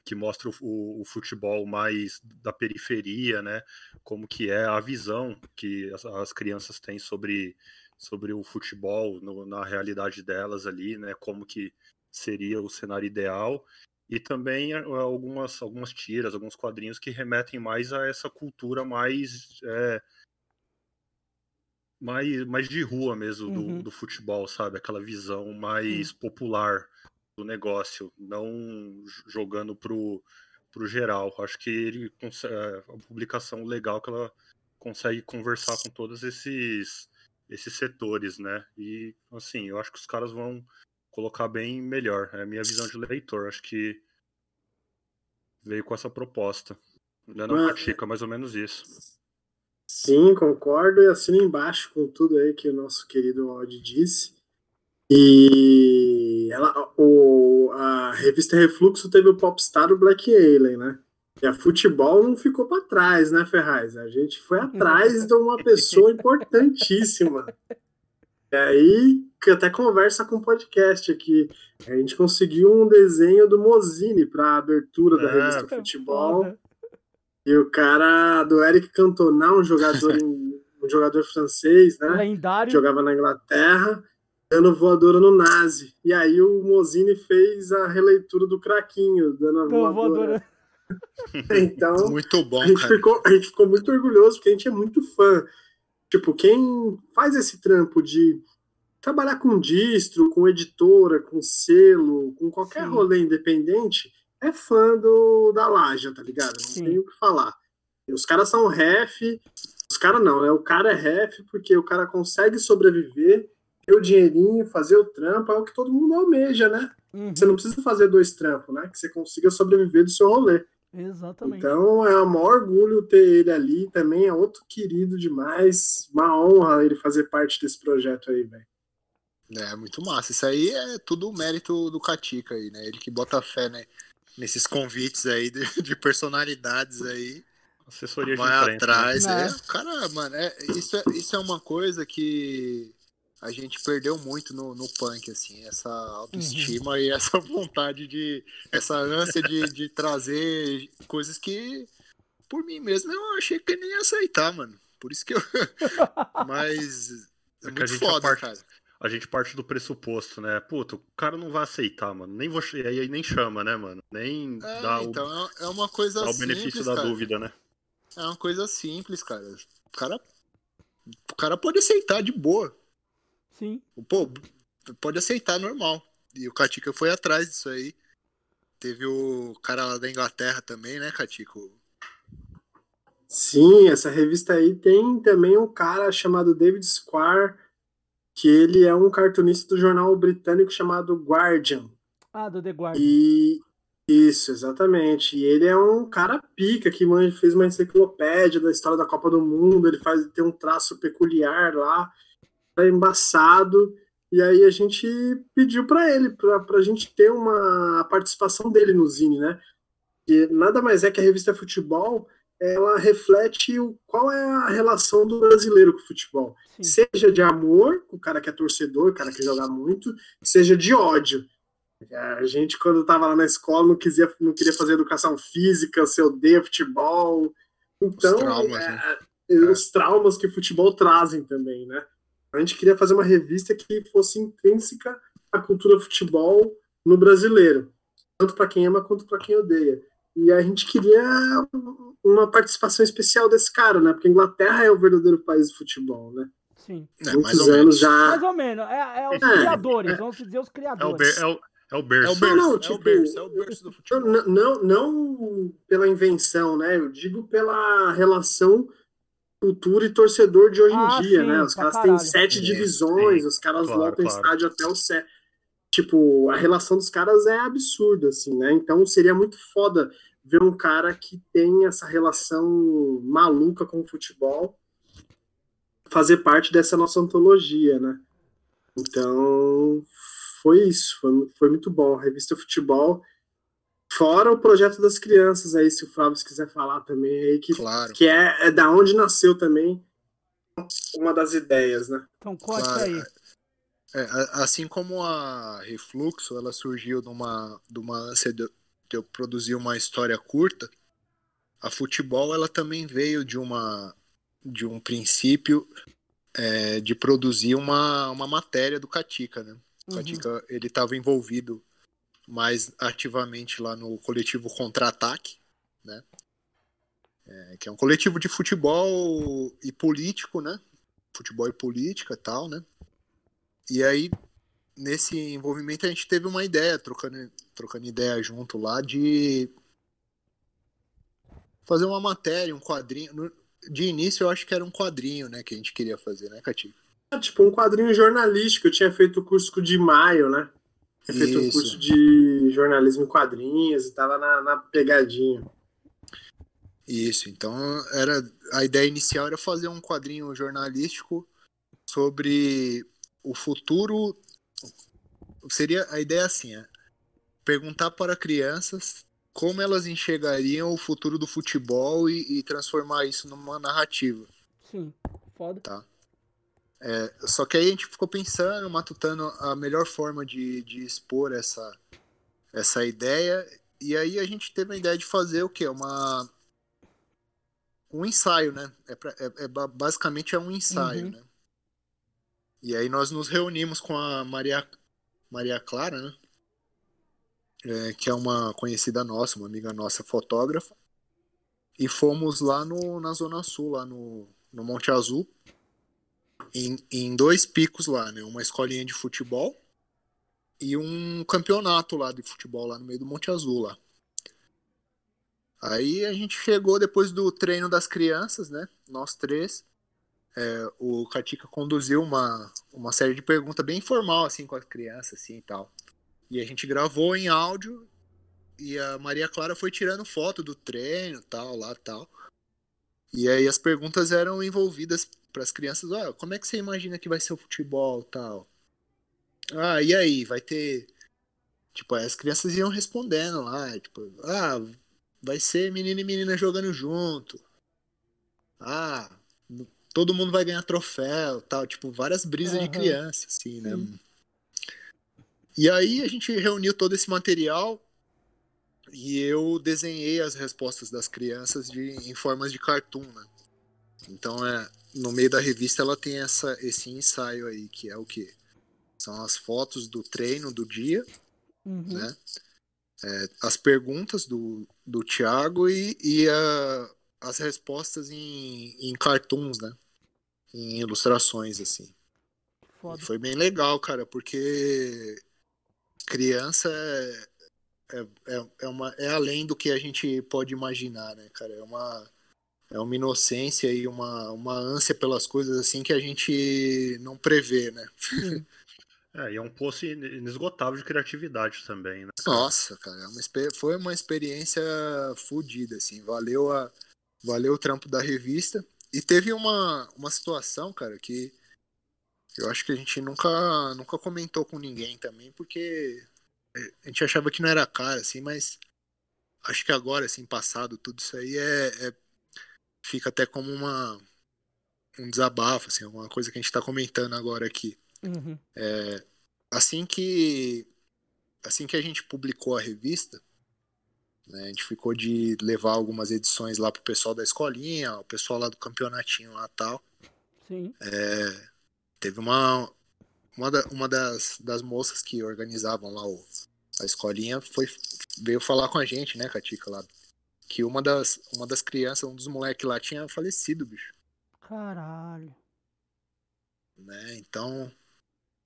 que mostra o, o futebol mais da periferia, né? Como que é a visão que as, as crianças têm sobre, sobre o futebol no- na realidade delas ali, né? Como que seria o cenário ideal e também eh, algumas algumas tiras, alguns quadrinhos que remetem mais a essa cultura mais é, mais, mais de rua mesmo do, Uhum. do futebol, sabe? Aquela visão mais popular do negócio, não jogando pro, pro geral. Acho que ele é uma publicação legal que ela consegue conversar com todos esses esses setores, né? E assim, eu acho que os caras vão colocar bem melhor. É a minha visão de leitor. Acho que veio com essa proposta. Não Mas- pratica, mais ou menos isso. Sim, concordo e assino embaixo com tudo aí que o nosso querido Audi disse. E ela, o, a revista Refluxo teve o popstar o Black Alien, né? E a futebol não ficou para trás, né, Ferraz? A gente foi atrás de uma pessoa importantíssima. E aí, que até conversa com o podcast aqui. A gente conseguiu um desenho do Mozini para a abertura da É, revista Futebol. Foda. E o cara do Eric Cantona, um jogador, um jogador francês, né? Lendário. Jogava na Inglaterra, dando voadora no Nazi. E aí o Mozini fez a releitura do Craquinho, dando a Pô, voadora. voadora. Então, Muito bom, a gente, cara. ficou, a gente ficou muito orgulhoso, porque a gente é muito fã. Tipo, quem faz esse trampo de trabalhar com distro, com editora, com selo, com qualquer Sim. rolê independente, é fã do, da Laja, tá ligado? Não Sim. tem o que falar. E os caras são ref, os caras não, né? O cara é ref porque o cara consegue sobreviver, o dinheirinho, fazer o trampo, é o que todo mundo almeja, né? Uhum, Você não precisa fazer dois trampos, né? Que você consiga sobreviver do seu rolê. Exatamente. Então é um maior orgulho ter ele ali, também é outro querido demais. Uma honra ele fazer parte desse projeto aí, velho. É, muito massa. Isso aí é tudo mérito do Katica aí, né? Ele que bota fé, né? Nesses convites aí de, de personalidades aí. Assessoria de vai imprensa. né? atrás. Né? É, cara, mano, é, isso, é, isso é uma coisa que a gente perdeu muito no, no punk, assim, essa autoestima e essa vontade de. essa ânsia de, de trazer coisas que, por mim mesmo, eu achei que nem ia aceitar, mano. Por isso que eu. Mas. É É que a muito gente foda, aparte- cara. A gente parte do pressuposto, né? Puta, o cara não vai aceitar, mano. Nem vou. E aí nem chama, né, mano? Nem É, dá, o, então é- é uma coisa dá o simples, benefício da cara. dúvida, né? É uma coisa simples, cara. O cara, o cara pode aceitar de boa. Sim. Pô, pode aceitar normal. E o Katika foi atrás disso aí. Teve o cara lá da Inglaterra também, né, Katico? Sim, essa revista aí tem também um cara chamado David Squire, que ele é um cartunista do jornal britânico chamado Guardian. Ah, do The Guardian. E isso, exatamente. E ele é um cara pica que fez uma enciclopédia da história da Copa do Mundo. Ele faz tem um traço peculiar lá, embaçado. E aí a gente pediu para ele, para a gente ter uma participação dele no Zine, né? E nada mais é que a revista Futebol, ela reflete o, qual é a relação do brasileiro com o futebol. Sim. Seja de amor, o cara que é torcedor, o cara que joga muito, seja de ódio. A gente, quando estava lá na escola, não, quisia, não queria fazer educação física, você odeia futebol. Então, Os traumas, é, né? é, os traumas que o futebol trazem também, né? A gente queria fazer uma revista que fosse intrínseca à cultura futebol no brasileiro, tanto para quem ama quanto para quem odeia. E a gente queria uma participação especial desse cara, né? Porque a Inglaterra é o verdadeiro país do futebol, né? Sim. É, Muitos ou anos menos. já. Mais ou menos. É, é os É. criadores, vamos dizer os É o, criadores. é o, é o É berço. o berço, Não, não, é o tipo, berço, é o berço do futebol. Não, não, não pela invenção, né? Eu digo pela relação cultura e torcedor de hoje Ah, em dia, sim, né? Os caras têm sete Sim, divisões, sim. os caras Claro, lotam claro. estádio até o sete. Tipo, a relação dos caras é absurda, assim, né? Então seria muito foda ver um cara que tem essa relação maluca com o futebol fazer parte dessa nossa antologia, né? Então, foi isso, foi, foi muito bom. A revista Futebol, fora o projeto das crianças aí, se o Flávio quiser falar também aí, que, Claro. que é, é da onde nasceu também uma das ideias, né? Então conte Claro, aí. É, a- assim como a Refluxo, ela surgiu numa, de uma ânsia de, eu- de eu produzir uma história curta, a futebol ela também veio de uma de um princípio é, de produzir uma, uma matéria do Katika, né? O Uhum. Katika, ele estava envolvido mais ativamente lá no coletivo Contra-Ataque, né? É, que é um coletivo de futebol e político, né? Futebol e política tal, né? E aí, nesse envolvimento, a gente teve uma ideia, trocando, trocando ideia junto lá, de fazer uma matéria, um quadrinho. De início, eu acho que era um quadrinho, né, que a gente queria fazer, né, Catinho? É tipo um quadrinho jornalístico. Eu tinha feito o curso de maio, né? Tinha feito um curso de jornalismo em quadrinhos e tava na, na pegadinha. Isso, então era a ideia inicial era fazer um quadrinho jornalístico sobre o futuro. Seria a ideia assim, é perguntar para crianças como elas enxergariam o futuro do futebol e, e transformar isso numa narrativa. Sim, foda. É, só que aí a gente ficou pensando, matutando a melhor forma de, de expor essa, essa ideia, e aí a gente teve a ideia de fazer o quê? Uma, um ensaio, né? É, pra- é- é ba- basicamente é um ensaio, Uhum. né? E aí nós nos reunimos com a Maria, Maria Clara, né? É, que é uma conhecida nossa, uma amiga nossa fotógrafa, e fomos lá no, na Zona Sul, lá no, no Monte Azul, em, em dois picos lá, né? Uma escolinha de futebol e um campeonato lá de futebol lá no meio do Monte Azul lá. Aí a gente chegou depois do treino das crianças, né? Nós três. É, o Katika conduziu uma, uma série de perguntas bem informal, assim, com as crianças, assim, e tal. E a gente gravou em áudio e a Maria Clara foi tirando foto do treino, tal, lá, tal. E aí as perguntas eram envolvidas para as crianças, ah, como é que você imagina que vai ser o futebol, tal? ah, e aí, vai ter. Tipo, as crianças iam respondendo lá, tipo, ah, vai ser menino e menina jogando junto. Ah, todo mundo vai ganhar troféu, tal, tipo, várias brisas uhum. de criança, assim, né? Sim. E aí a gente reuniu todo esse material e eu desenhei as respostas das crianças de, em formas de cartoon, né? Então é no meio da revista ela tem essa esse ensaio aí que é o que são as fotos do treino do dia, uhum. né? É, as perguntas do, do Thiago e, e a, as respostas em, em cartoons, né? Em ilustrações assim. Foi bem legal, cara, porque criança é, é, é, é, uma, é além do que a gente pode imaginar, né, cara? É uma, é uma inocência e uma, uma ânsia pelas coisas assim que a gente não prevê, né? É, e é um poço inesgotável de criatividade também, né? Nossa, cara, é uma, foi uma experiência fodida, assim. Valeu, a, valeu o trampo da revista. E teve uma, uma situação, cara, que eu acho que a gente nunca, nunca comentou com ninguém também, porque a gente achava que não era cara, assim, mas acho que agora, assim, passado tudo isso aí é, é fica até como uma um desabafo, assim, alguma coisa que a gente está comentando agora aqui. Uhum. É, assim que assim que a gente publicou a revista, né, a gente ficou de levar algumas edições lá pro pessoal da escolinha, o pessoal lá do campeonatinho lá tal. Sim. É, teve uma uma, da, uma das, das moças que organizavam lá o, a escolinha foi veio falar com a gente, né, Catica, lá. Que uma das, uma das crianças, um dos moleques lá tinha falecido, bicho. Caralho. Né, então,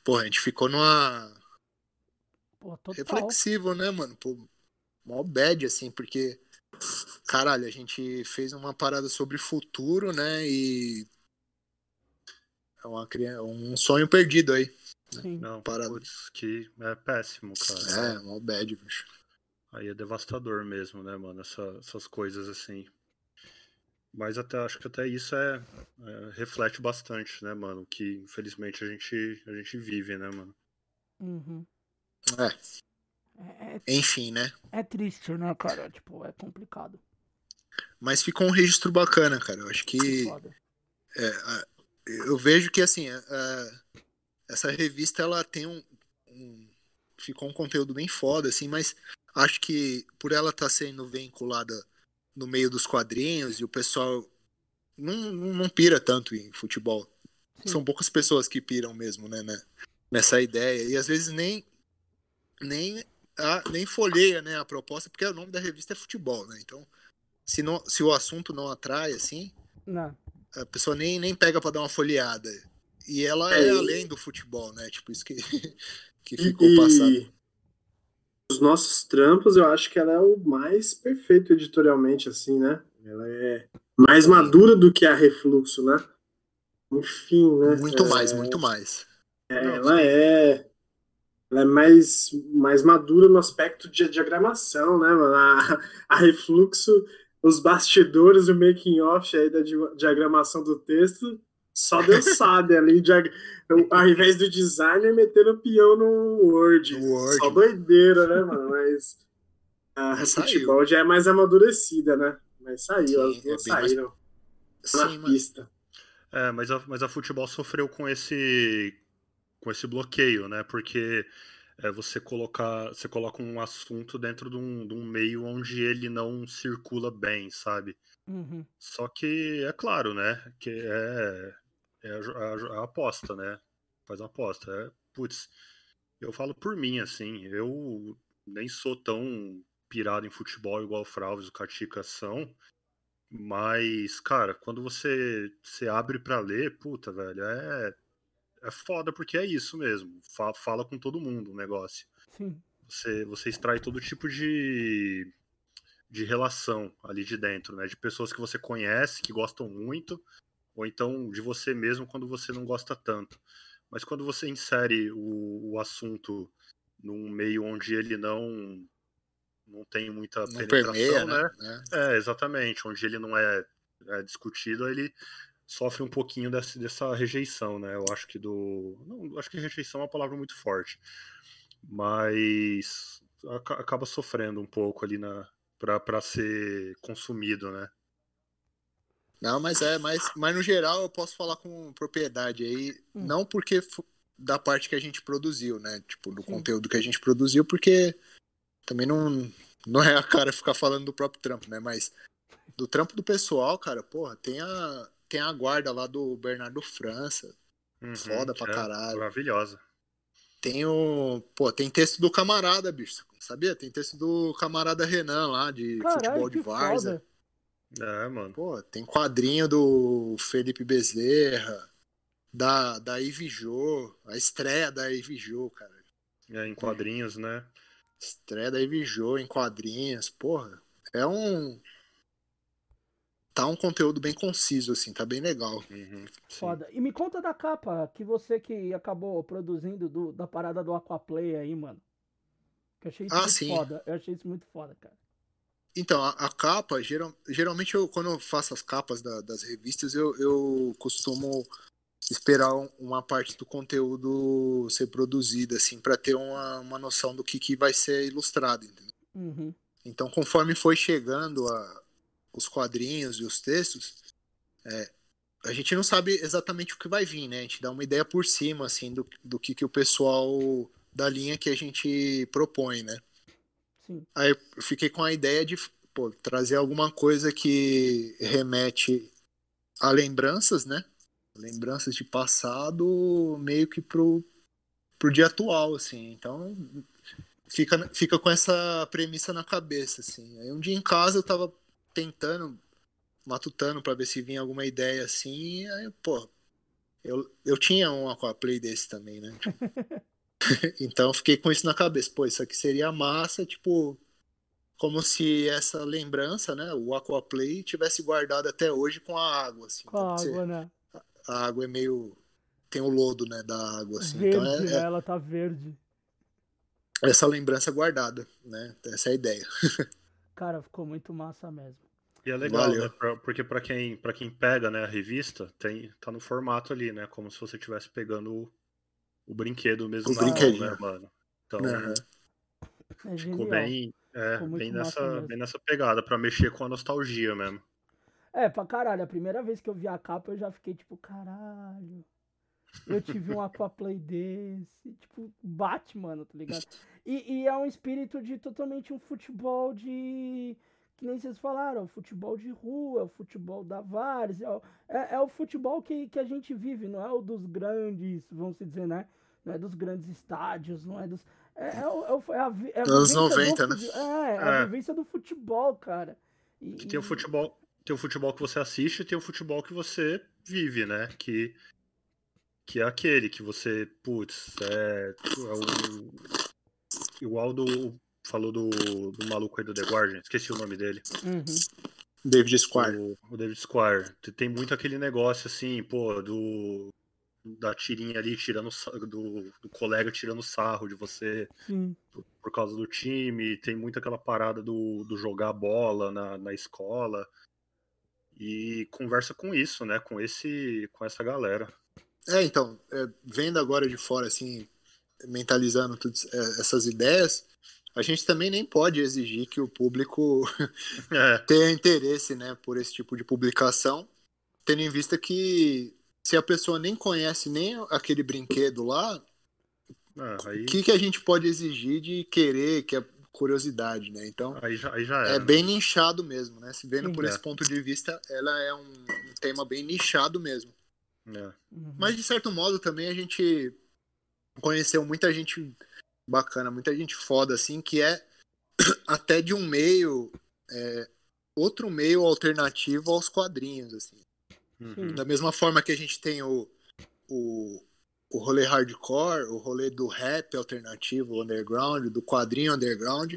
pô, a gente ficou numa. Pô, total. Reflexivo, né, mano? Pô, mó bad, assim, porque. Caralho, a gente fez uma parada sobre futuro, né? E. É uma, um sonho perdido aí. Sim. Não, para putz, que é péssimo, cara. É, mal bad, bicho. Aí é devastador mesmo, né, mano? Essa, essas coisas assim. Mas até acho que até isso é, é, reflete bastante, né, mano? Que infelizmente a gente, a gente vive, né, mano? Uhum. É. É, é. Enfim, né? É triste, né, cara? Tipo, é complicado. Mas ficou um registro bacana, cara. Eu acho que. É, eu vejo que assim. É, essa revista ela tem um, ficou um conteúdo bem foda assim, mas acho que por ela estar tá sendo vinculada no meio dos quadrinhos e o pessoal não, não, pira tanto em futebol. Sim. São poucas pessoas que piram mesmo, né, né, nessa ideia e às vezes nem nem a, nem folheia, né, a proposta, porque o nome da revista é futebol, né? Então, se não se o assunto não atrai assim, não. a pessoa nem nem pega para dar uma folheada. E ela é, é além do futebol, né? Tipo, isso que, que ficou e, passado. Os nossos trampos, eu acho que ela é o mais perfeito editorialmente, assim, né? Ela é mais madura do que a Refluxo, né? Enfim, né? Muito é, mais, muito mais. É, ela é. Ela é mais, mais madura no aspecto de diagramação, né, mano? A, a Refluxo, os bastidores, o making off aí da diagramação do texto só Deus sabe ali, de, ao invés do designer, metendo o peão no Word. Word. Só doideira, né, mano? Mas a Mas futebol saiu. já é mais amadurecida, né? Mas saiu, Sim, as duas é saíram mais... na Sim, pista. É, mas a, mas a futebol sofreu com esse com esse bloqueio, né? Porque é, você colocar você coloca um assunto dentro de um, de um meio onde ele não circula bem, sabe? Uhum. Só que é claro, né? Que é é a, a, a aposta, né? Faz uma aposta. É, putz, eu falo por mim, assim, eu nem sou tão pirado em futebol igual o Fralves e o Katika são, mas, cara, quando você, você abre para ler, puta, velho, é, é foda porque é isso mesmo. Fala, fala com todo mundo o negócio. Sim. Você, você extrai todo tipo de, de relação ali de dentro, né? De pessoas que você conhece, que gostam muito, ou então de você mesmo quando você não gosta tanto. Mas quando você insere o, o assunto num meio onde ele não não tem muita não penetração, permeia, né? né? É, exatamente, onde ele não é, é discutido, ele sofre um pouquinho dessa, dessa rejeição, né? Eu acho que do. Não, acho que rejeição é uma palavra muito forte. Mas acaba sofrendo um pouco ali na para ser consumido, né? Não, mas é, mas, mas no geral eu posso falar com propriedade aí, hum. não porque da parte que a gente produziu, né? Tipo, do Sim. conteúdo que a gente produziu, porque também não, não é a cara ficar falando do próprio trampo, né? Mas do trampo do pessoal, cara, porra, tem a, tem a guarda lá do Bernardo França. Uhum, foda pra é caralho. Maravilhosa. Tem o. Pô, tem texto do camarada, bicho. Sabia? Tem texto do camarada Renan lá, de Caralho, futebol de Varza. É, mano. Pô, tem quadrinho do Felipe Bezerra, da, da Ivy Jo, a estreia da Ivy Jo, cara. É, em quadrinhos, né? Estreia da Ivy Jo em quadrinhos, porra. É um tá um conteúdo bem conciso, assim, tá bem legal. Uhum, Foda. E me conta da capa que você que acabou produzindo do, da parada do Aquaplay aí, mano. Que eu achei isso ah, muito sim. foda. Eu achei isso muito foda, cara. Então, a, a capa, geral, geralmente eu, quando eu faço as capas da, das revistas, eu, eu costumo esperar uma parte do conteúdo ser produzida, assim, para ter uma, uma noção do que, que vai ser ilustrado, entendeu? Uhum. Então, conforme foi chegando a, os quadrinhos e os textos, é, a gente não sabe exatamente o que vai vir, né? A gente dá uma ideia por cima, assim, do, do que, que o pessoal da linha que a gente propõe, né? Sim. Aí eu fiquei com a ideia de pô, trazer alguma coisa que remete a lembranças, né? Lembranças de passado, meio que pro, pro dia atual, assim. Então, fica, fica com essa premissa na cabeça, assim. Aí um dia em casa eu tava tentando, matutando para ver se vinha alguma ideia assim. Aí, pô, eu, eu tinha um Aquaplay desse também, né? então fiquei com isso na cabeça. Pô, isso aqui seria massa, tipo, como se essa lembrança, né, o Aquaplay, tivesse guardado até hoje com a água. Assim. Com a água, né? A água é meio. tem o lodo, né, da água. Assim. Verde, então é, né? é... ela tá verde. Essa lembrança guardada, né? Essa é a ideia. Cara, ficou muito massa mesmo. E é legal, Valeu. né? Pra, porque para quem, pra quem pega né, a revista, tem, tá no formato ali, né? Como se você estivesse pegando o, brinquedo mesmo. O brinquedinho. né, mano? Então, uhum. é ficou bem, é, ficou bem, nessa, bem nessa pegada, para mexer com a nostalgia mesmo. É, pra caralho. A primeira vez que eu vi a capa, eu já fiquei tipo, caralho. Eu tive um Aquaplay desse. Tipo, bate, mano, tá ligado? E, e, é um espírito de totalmente um futebol de. Que nem vocês falaram, o futebol de rua, o futebol da várzea. É, é, o futebol que, que a gente vive, não é o dos grandes, vamos dizer, né? Não é dos grandes estádios, não é dos. É, é, é, é a, é a Anos 90, do, né? É, a é. vivência do futebol, cara. E, tem o futebol. Tem o futebol que você assiste e tem o futebol que você vive, né? Que, que é aquele que você, putz, é, é o, igual do. Falou do, do maluco aí do The Guardian, esqueci o nome dele. Uhum. David Squire. O, o, David Squire. Tem muito aquele negócio assim, pô, do. Da tirinha ali, tirando do, do colega tirando sarro de você por, por, causa do time. Tem muito aquela parada do, do jogar bola na, na escola. E conversa com isso, né? Com esse. com essa galera. É, então, é, vendo agora de fora, assim, mentalizando todas é, essas ideias, a gente também nem pode exigir que o público é. tenha interesse né, por esse tipo de publicação, tendo em vista que se a pessoa nem conhece nem aquele brinquedo lá, ah, aí... o que, que a gente pode exigir de querer, que é curiosidade, né? Então, aí já, aí já é, é bem nichado mesmo, né? Se vendo Sim, por é. esse ponto de vista, ela é um, um tema bem nichado mesmo. É. Uhum. Mas, de certo modo, também a gente conheceu muita gente bacana, muita gente foda, assim, que é até de um meio, é, outro meio alternativo aos quadrinhos, assim. Uhum. Da mesma forma que a gente tem o, o, o rolê hardcore, o rolê do rap alternativo, underground, do quadrinho underground,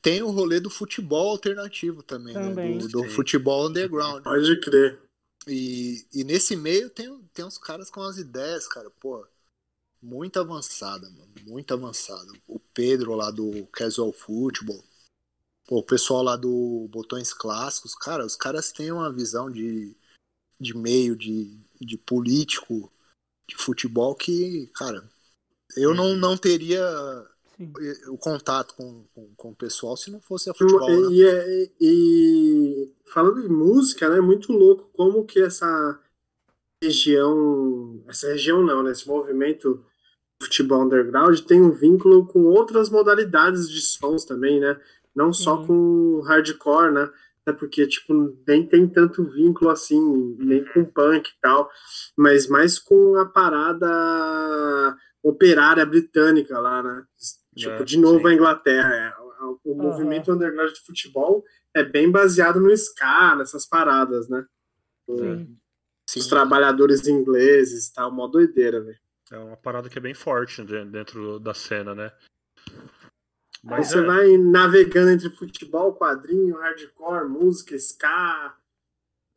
tem o rolê do futebol alternativo também, também. Né? do, do futebol underground. Pode crer. E, e nesse meio tem, tem uns caras com as ideias, cara, pô muito avançada, mano, muito avançada. O Pedro lá do Casual Football, o pessoal lá do Botões Clássicos, cara, os caras têm uma visão de, de meio, de, de político, de futebol, que, cara, eu não, não teria Sim. o contato com, com, com o pessoal se não fosse a futebol. E, né? e, e falando em música, né, é muito louco como que essa região, essa região não, né, esse movimento futebol underground tem um vínculo com outras modalidades de sons também, né? Não só Sim. com hardcore, né? Até porque, tipo, nem tem tanto vínculo assim, nem com punk e tal, mas mais com a parada operária britânica lá, né? Tipo, É, de novo sim. a Inglaterra. é, o- o Aham. movimento underground de futebol é bem baseado no ska, nessas paradas, né? Sim. Sim. Os trabalhadores ingleses e tal, mó doideira, velho. É uma parada que é bem forte de- dentro da cena, né? Aí Mas você é, vai navegando entre futebol, quadrinho, hardcore, música, ska.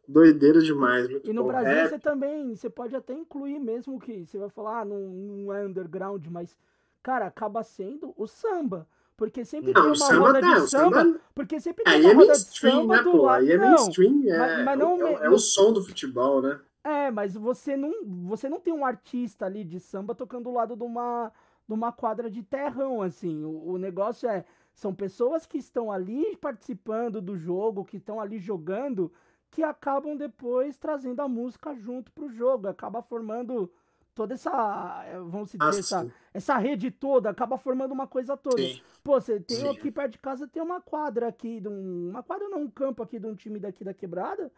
Doideira demais. E no bom. Brasil Rap. você também, você pode até incluir mesmo que você vai falar, ah, não, não é underground, mas, cara, acaba sendo o samba. Porque sempre Não, tem o uma samba roda tá, de o samba, samba- porque sempre tem Aí uma é roda de mainstream, samba né, do pô? lado. Aí é Não, mainstream, é, mas- mas não é, é o som do futebol, né? É, mas você não, você não tem um artista ali de samba tocando do lado de uma, de uma quadra de terrão, assim. O, o negócio é, são pessoas que estão ali participando do jogo, que estão ali jogando, que acabam depois trazendo a música junto pro jogo, acaba formando toda essa, vamos dizer, essa, essa rede toda, acaba formando uma coisa toda. Sim. Pô, você tem Sim. aqui perto de casa, tem uma quadra aqui, de um, uma quadra não, um campo aqui de um time daqui da quebrada.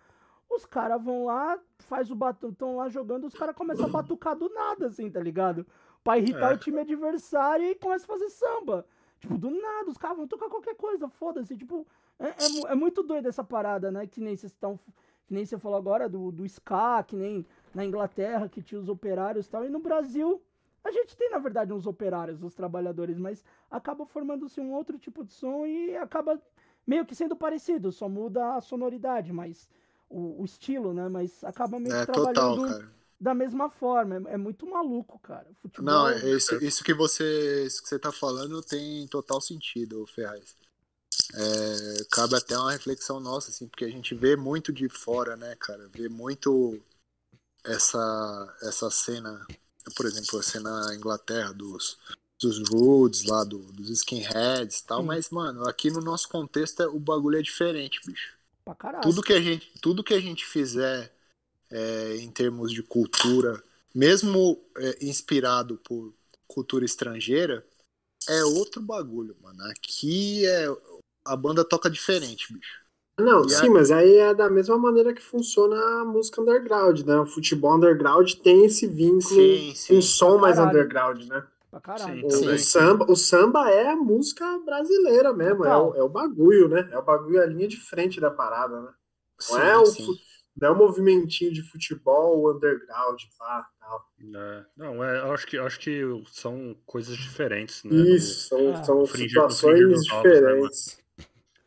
Os caras vão lá, faz o batu, estão lá jogando, os caras começam a batucar do nada, assim, tá ligado? Pra irritar É. o time adversário e começa a fazer samba. Tipo, do nada, os caras vão tocar qualquer coisa, foda-se. Tipo, é, é, é muito doido essa parada, né? Que nem vocês estão. Que nem você falou agora do, do ska, que nem na Inglaterra, que tinha os operários e tal. E no Brasil, a gente tem, na verdade, uns operários, os trabalhadores, mas acaba formando-se um outro tipo de som e acaba meio que sendo parecido, só muda a sonoridade, mas o, o estilo, né? Mas acaba meio É total, trabalhando cara. da mesma forma. É, é muito maluco, cara. Futebol, Não, é isso, isso que você isso que você tá falando tem total sentido, Ferraz. É, cabe até uma reflexão nossa, assim, porque a gente vê muito de fora, né, cara? Vê muito essa, essa cena, por exemplo, a cena na Inglaterra dos, dos Roots lá, do, dos skinheads e tal, mas, mano, aqui no nosso contexto é- o bagulho é diferente, bicho. Pra caralho. tudo que a gente tudo que a gente fizer é, em termos de cultura mesmo é, inspirado por cultura estrangeira é outro bagulho mano aqui é a banda toca diferente bicho Não, E sim, a- mas aí é da mesma maneira que funciona a música underground, né? O futebol underground tem esse vínculo, sim sim um som mais underground, né? Pra caralho. O, Sim. o samba, o samba é a música brasileira mesmo, é o, é o bagulho, né? É o bagulho, a linha de frente da parada, né? sim, Não é o, sim. não é o movimentinho de futebol underground, pá, tal. é, não, é, eu acho que acho que são coisas diferentes, né? Isso, são, Ah. são situações né, diferentes.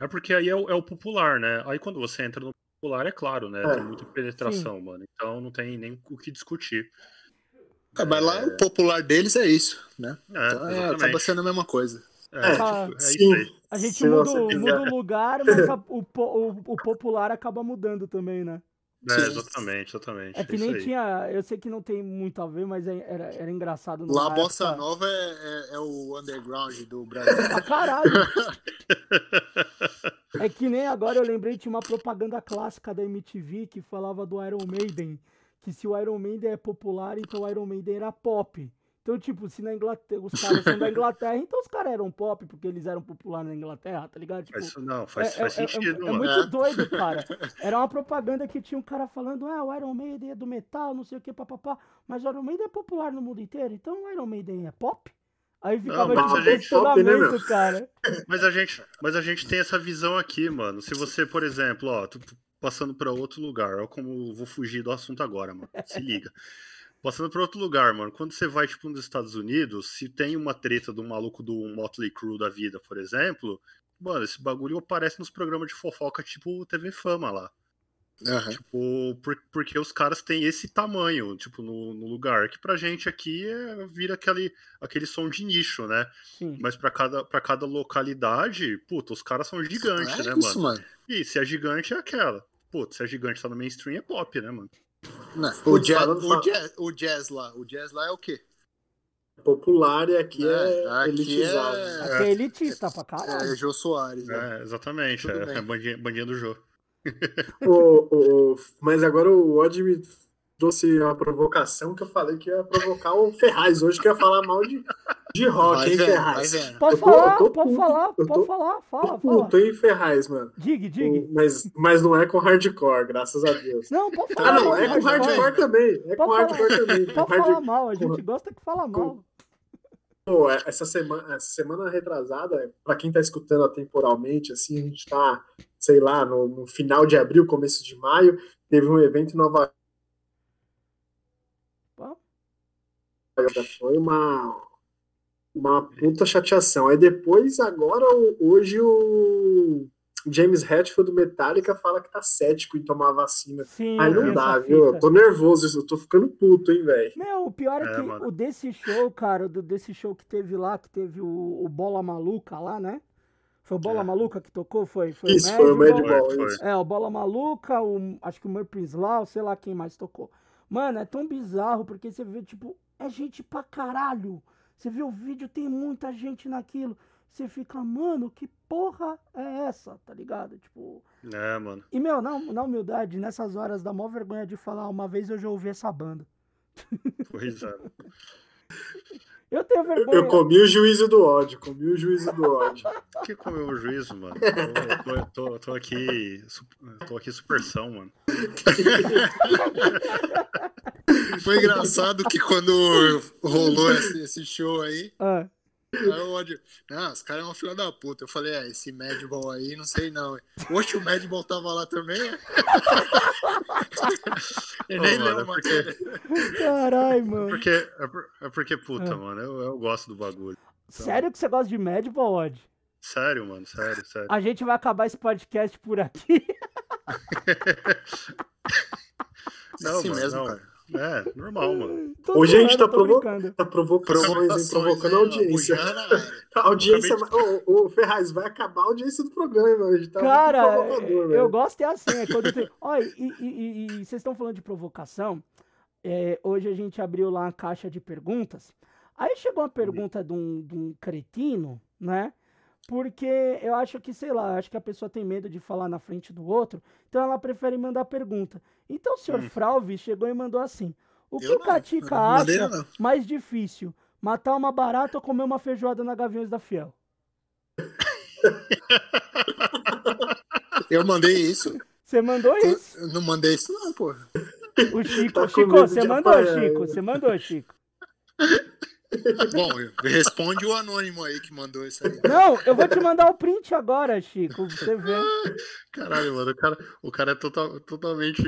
É porque aí é o, é o popular, né? Aí quando você entra no popular, é claro, né? É. Tem muita penetração, mano. Então não tem nem o que discutir. É, mas lá o popular deles é isso né É, então é, acaba sendo a mesma coisa É, É, tipo, é sim. isso aí. A gente muda, muda o lugar, mas a- o, o, o popular acaba mudando também, né? É, exatamente, exatamente. É que nem tinha. Eu sei que não tem muito a ver, mas é- era, era engraçado. lá a bossa época- nova é, é- é o underground do Brasil Pra caralho! É que nem agora eu lembrei de uma propaganda clássica da MTV que falava do Iron Maiden. Que se o Iron Maiden é popular, então o Iron Maiden era pop. Então, tipo, se na Inglaterra, os caras são da Inglaterra, então os caras eram pop porque eles eram populares na Inglaterra, tá ligado? Tipo, Mas, não, faz, é, faz é- é- sentido, é mano. muito É. doido, cara. Era uma propaganda que tinha um cara falando, ah, o Iron Maiden é do metal, não sei o que, papapá. Mas o Iron Maiden é popular no mundo inteiro, então o Iron Maiden é pop? Aí ficava mas tipo a gente- pop, né, cara. Mas a gente, mas a gente tem essa visão aqui, mano. Se você, por exemplo, ó, tu passando para outro lugar, ó, como vou fugir do assunto agora, mano. Se liga. Passando para outro lugar, mano. Quando você vai tipo nos Estados Unidos, se tem uma treta do maluco do Motley Crue da vida, por exemplo, mano, esse bagulho aparece nos programas de fofoca tipo TV Fama lá. Aham. Tipo, por- porque os caras têm esse tamanho, tipo, no, no lugar. Que pra gente aqui é, vira aquele, aquele som de nicho, né? Sim. Mas pra cada, pra cada localidade, puta, os caras são gigantes, é né, isso mano? mano E se é gigante, é aquela. Putz, se é gigante, tá no mainstream, é pop, né, mano? Não, o, jazz, o, jazz, o jazz lá, o jazz lá é o quê? Popular e aqui É, é, aqui elitizado. é- Aqui é elitista pra É caralho. Jô Soares, né? É, exatamente, Tudo é, é bandinha, bandinha do jogo. O- o- o- mas agora o Odd me trouxe uma provocação que eu falei que ia provocar o Ferraz hoje, que ia falar mal de, de rock, hein, Ferraz? Pode tô- falar, tô pode falar, eu pode tô- falar, Tô fala, fala. puto, hein, Ferraz, mano. Diga, diga. O- Mas, mas não é com hardcore, graças a Deus. Não, pode falar. Ah, não, mal, é com hardcore. hardcore também. É com hardcore também. Pode hard- falar mal, a gente gosta que fala mal. Pô, essa semana, essa semana retrasada, pra quem tá escutando atemporalmente, assim, a gente tá, sei lá, no, no final de abril, começo de maio, teve um evento em Nova Pô. York. Foi uma, uma puta chateação. Aí depois, agora, o- hoje, o James Hetfield do Metallica fala que tá cético em tomar a vacina. Sim, Aí não dá, viu? fita. Eu tô nervoso, eu tô ficando puto, hein, velho. Meu, o pior é, É, que mano. o desse show, cara, do, desse show que teve lá, que teve o, o Bola Maluca lá, né? Foi o Bola É. Maluca que tocou? Foi, foi Isso, foi o Foi, isso. foi. É, o Bola Maluca, o, acho que o Murphy's Law, sei lá quem mais tocou. Mano, é tão bizarro porque você vê, tipo, é gente pra caralho. Você vê o vídeo, tem muita gente naquilo. Você fica, mano, que porra é essa, tá ligado? Tipo. É, mano. E, meu, na, na humildade, nessas horas dá mó vergonha de falar, uma vez eu já ouvi essa banda. Pois é. Eu tenho vergonha. Eu comi o juízo do ódio, comi o juízo do ódio. que comeu o juízo, mano? Tô, tô, tô, tô aqui. Tô aqui supersão, mano. Foi engraçado que quando rolou esse, esse show aí, Ah, aí o ódio. Não, os caras é uma filha da puta. Eu falei, é, esse Madball aí, não sei não. Oxe, o Madball tava lá também? é? Nem mano, a é porque-. Caralho, mano. Porque, é, por- é porque, puta, Ah. mano, eu, eu gosto do bagulho. Sério que você gosta de Madball, Odd? Sério, mano, sério, sério. A gente vai acabar esse podcast por aqui. Não, assim mano, mesmo, não. cara. É, normal, mano. Tô Hoje a gente tá provo-. Tá? Provocações, Provocando a audiência. A audiência. Ô, ô, Ferraz, vai acabar a audiência do programa. A gente tá muito Cara, provocador, eu velho. gosto é assim, é quando tem... Olha, e, e- e- e vocês estão falando de provocação, é, hoje a gente abriu lá uma caixa de perguntas, aí chegou uma pergunta de um, de um cretino, né, porque eu acho que, sei lá, acho que a pessoa tem medo de falar na frente do outro, então ela prefere mandar pergunta. Então o senhor Hum. Fralvi chegou e mandou assim, o que Eu o Catica não acha não. mais difícil, matar uma barata ou comer uma feijoada na Gaviões da Fiel? Eu mandei isso. Você mandou isso? Eu não mandei isso, não, pô. O Chico, Tá Chico, você mandou, apanhar, Chico, né? você mandou, Chico. Bom, responde o anônimo aí que mandou isso aí. Não, eu vou te mandar o print agora, Chico, pra você ver. Caralho, mano, o cara, o cara é total- totalmente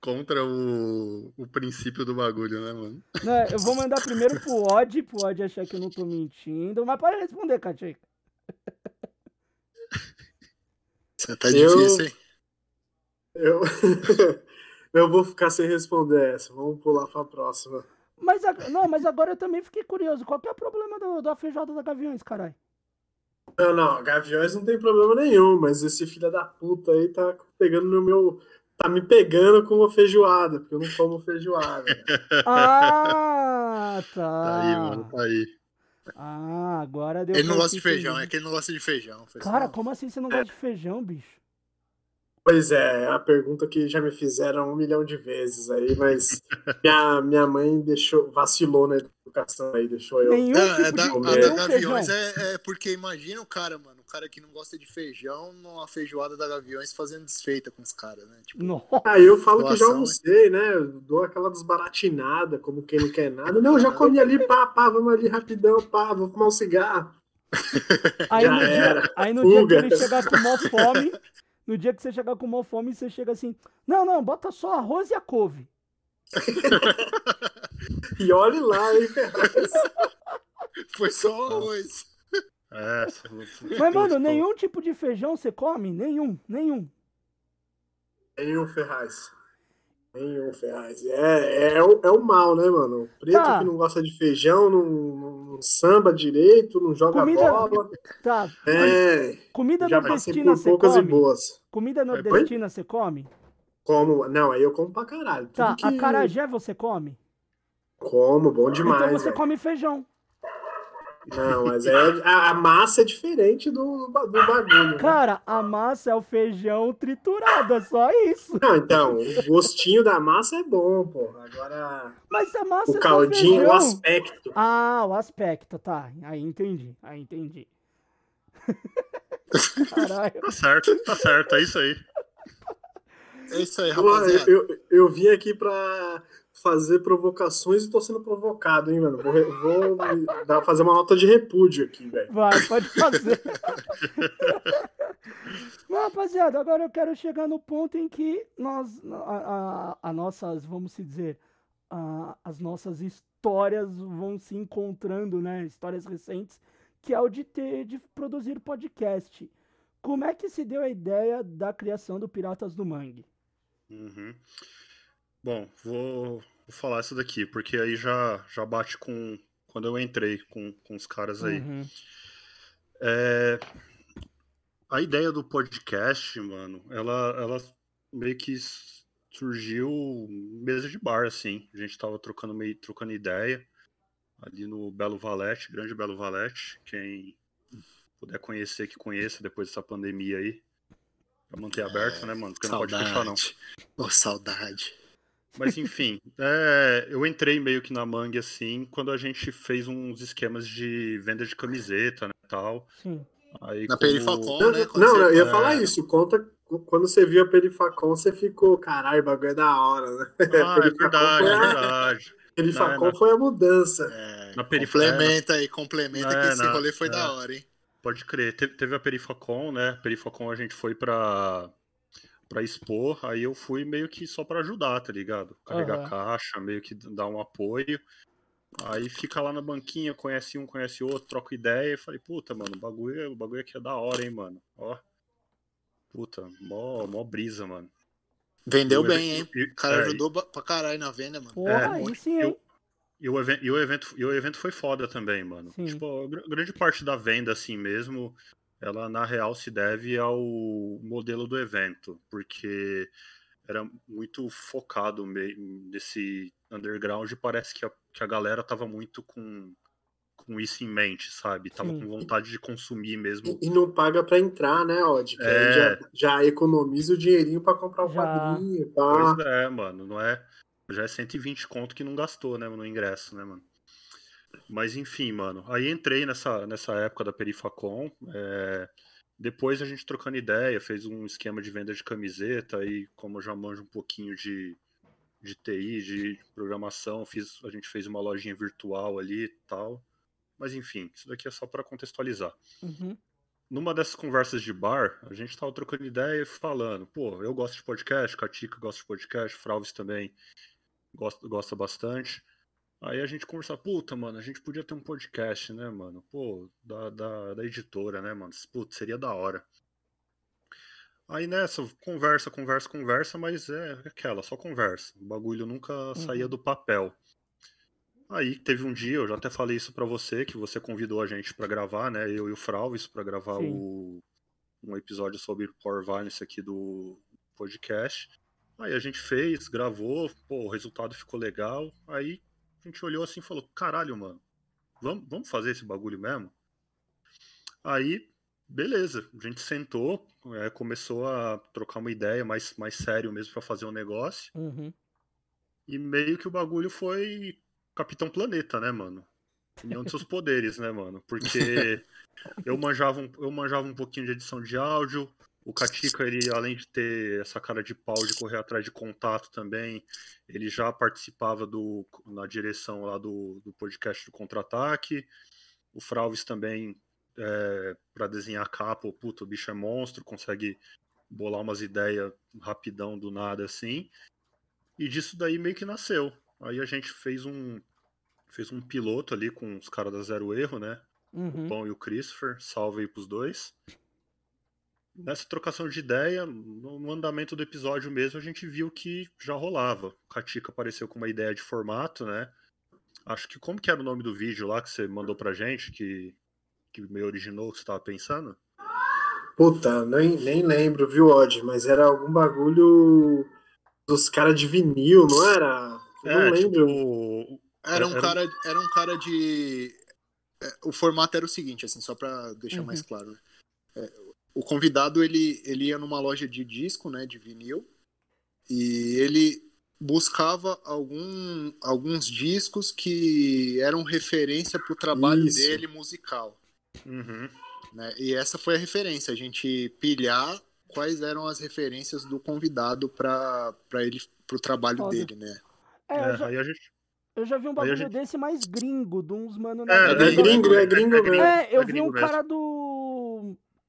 contra o, o princípio do bagulho, né, mano? Não, eu vou mandar primeiro pro Odd, pro Odd achar que eu não tô mentindo, mas pode responder, Catica. Você tá Eu- difícil, hein? Eu... eu vou ficar sem responder essa. Vamos pular pra próxima. Mas, a- não, mas agora eu também fiquei curioso. Qual que é o problema do, da feijoada da Gaviões, caralho? Não, não, Gaviões não tem problema nenhum, mas esse filho da puta aí tá pegando no meu. Tá me pegando com uma feijoada, porque eu não como feijoada. Ah, tá. Tá aí, mano, tá aí. Ah, agora deu Ele não gosta de feijão, é que ele não gosta de feijão. Cara, como assim você não gosta de feijão, bicho? Pois é, é a pergunta que já me fizeram um milhão de vezes aí, mas minha, minha mãe deixou, vacilou na educação aí, deixou eu. Nenhum Não, tipo é da, de a da Gaviões feijão. é, é porque imagina o cara, mano, o cara que não gosta de feijão numa feijoada da Gaviões fazendo desfeita com os caras, né? Tipo, Nossa. Aí eu falo que já almocei, né? Eu dou aquela desbaratinada, como quem não quer nada. Não, já comi ali, pá, pá, vamos ali rapidão, pá, vou fumar um cigarro. Aí Já no, dia, era. aí no dia que ele chegar com mó fome, no dia que você chegar com mó fome, você chega assim, não, não, bota só arroz e a couve. E olhe lá, hein, Ferraz. foi só arroz. É, Mas, mano, nenhum tipo de feijão você come? Nenhum, nenhum. Nenhum Ferraz. Nenhum Ferraz. É, é, o, é o mal, né, mano? O preto Tá. que não gosta de feijão, não, não samba direito, não joga Comida- bola. Tá, É, comida nordestina você poucas e come? boas. Comida nordestina você come? Como, não, aí eu como pra caralho. Tudo Tá, que... acarajé você come? Como, bom demais. então você velho. come feijão. Não, mas é, a, a massa é diferente do, do bagulho. né? Cara, a massa é o feijão triturado, é só isso. Não, então, o gostinho da massa é bom, pô. Agora, Mas a massa o é caldinho, o aspecto. Ah, o aspecto, tá. Aí entendi, aí entendi. Caralho. Tá certo, tá certo, é isso aí. É isso aí, Pô, rapaziada. eu, eu, eu vim aqui pra fazer provocações e tô sendo provocado, hein, mano? Vou, re- vou dar- fazer uma nota de repúdio aqui, velho. Vai, pode fazer. Mas, rapaziada, agora eu quero chegar no ponto em que nós, a, a, a nossas, vamos se dizer, a- as nossas histórias vão se encontrando, né? Histórias recentes, que é o de ter, de produzir podcast. Como é que se deu a ideia da criação do Piratas do Mangue? Uhum. Bom, vou, vou falar isso daqui, porque aí já, já bate com quando eu entrei com, com os caras aí. Uhum. É, a ideia do podcast, mano, ela, ela meio que surgiu mesa de bar, assim. A gente tava trocando meio trocando ideia ali no Belo Valete, grande Belo Valete. Quem puder conhecer, que conheça depois dessa pandemia aí. Pra manter aberto, né, mano? Porque não pode fechar, não. Saudade. Ô, saudade. Mas enfim, é, eu entrei meio que na Mangue assim quando a gente fez uns esquemas de venda de camiseta, né, tal. Sim. Aí Na como- Perifacom, Não, né? não, você- eu ia é. falar isso. Conta quando você viu a Perifacom, você ficou, caralho, o bagulho é da hora, né? Ah, é verdade, foi é a- verdade. Perifacom Não, não. foi a mudança. É, Na periferia- complementa aí, complementa É, que esse na- rolê foi é. da hora, hein? Pode crer. Teve, teve a Perifacom, né? Perifacom a gente foi pra, pra expor, aí eu fui meio que só pra ajudar, tá ligado? Carregar Aham. caixa, meio que dar um apoio. Aí fica lá na banquinha, conhece um, conhece outro, troca ideia. E falei, puta, mano, o bagulho, o bagulho aqui é da hora, hein, mano. Ó. Puta, mó, mó brisa, mano. Vendeu E bem, evento- hein? e- O cara é, ajudou pra caralho na venda, mano. Porra, É, aí sim, hein? E o, even- e, o evento, e o evento foi foda também, mano. Sim. Tipo, grande parte da venda, assim mesmo, ela na real se deve ao modelo do evento, porque era muito focado nesse underground e parece que a, que a galera tava muito com, com isso em mente, sabe? Tava Sim. com vontade de consumir mesmo. E, e não paga pra entrar, né, Odd? Que aí É. já, já economiza o dinheirinho pra comprar o Já. quadrinho. Pá. Pois é, mano, não é. Já é 120 conto que não gastou, né, no ingresso, né, mano? Mas enfim, mano. Aí entrei nessa, nessa época da Perifacom. é, Depois a gente trocando ideia, fez um esquema de venda de camiseta. Aí, como eu já manjo um pouquinho de, de TI, de programação, fiz, a gente fez uma lojinha virtual ali e tal. Mas enfim, isso daqui é só para contextualizar Uhum. numa dessas conversas de bar, a gente tava trocando ideia e falando, pô, eu gosto de podcast, Katika gosta de podcast, Fralves também gosta, gosta bastante. Aí a gente conversava, puta, mano, a gente podia ter um podcast, né, mano? Pô, da, da, da editora, né, mano? Putz, seria da hora. Aí nessa, conversa, conversa, conversa, mas é aquela, só conversa. O bagulho nunca saía do papel. Aí teve um dia, eu já até falei isso pra você, que você convidou a gente pra gravar, né? Eu e o Fralves pra gravar Sim. o, um episódio sobre Power Violence aqui do podcast. Aí a gente fez, gravou, pô, o resultado ficou legal. Aí a gente olhou assim e falou: caralho, mano, vamos, vamos fazer esse bagulho mesmo? Aí, beleza, a gente sentou, é, começou a trocar uma ideia mais, mais sério mesmo pra fazer um negócio. Uhum. E meio que o bagulho foi Capitão Planeta, né, mano? União de seus poderes, né, mano? Porque eu manjava, um, eu manjava um pouquinho de edição de áudio. O Katika, ele, além de ter essa cara de pau de correr atrás de contato também, ele já participava do, na direção lá do, do podcast do Contra-Ataque. O Fralves também, é, para desenhar capa, puto, o bicho é monstro, consegue bolar umas ideias rapidão do nada assim. E disso daí meio que nasceu. Aí a gente fez um fez um piloto ali com os caras da Zero Erro, né? Uhum. O Pão e o Christopher. Salve aí pros dois. Nessa trocação de ideia, no no andamento do episódio mesmo, a gente viu que já rolava. O Katika apareceu com uma ideia de formato, né? Acho que como que era o nome do vídeo lá que você mandou pra gente, que, que me originou, que você tava pensando? Puta, nem, nem lembro, viu, Odd? Mas era algum bagulho dos caras de vinil, não era? Eu não É, lembro. tipo. Era um Era- cara, era um cara de. é, O formato era o seguinte, assim, só pra deixar Uhum. mais claro. né? É, o convidado ele, ele ia numa loja de disco, né, de vinil, e ele buscava algum, alguns discos que eram referência pro trabalho Isso. dele musical. Uhum. né? E essa foi a referência, a gente pilhar quais eram as referências do convidado para ele pro trabalho Foda. dele, né? É, É, eu, já, aí a gente. eu já vi um bagulho gente- desse mais gringo, de uns mano na É, É gringo, é gringo mesmo. É, eu é vi gringo um mesmo. cara do.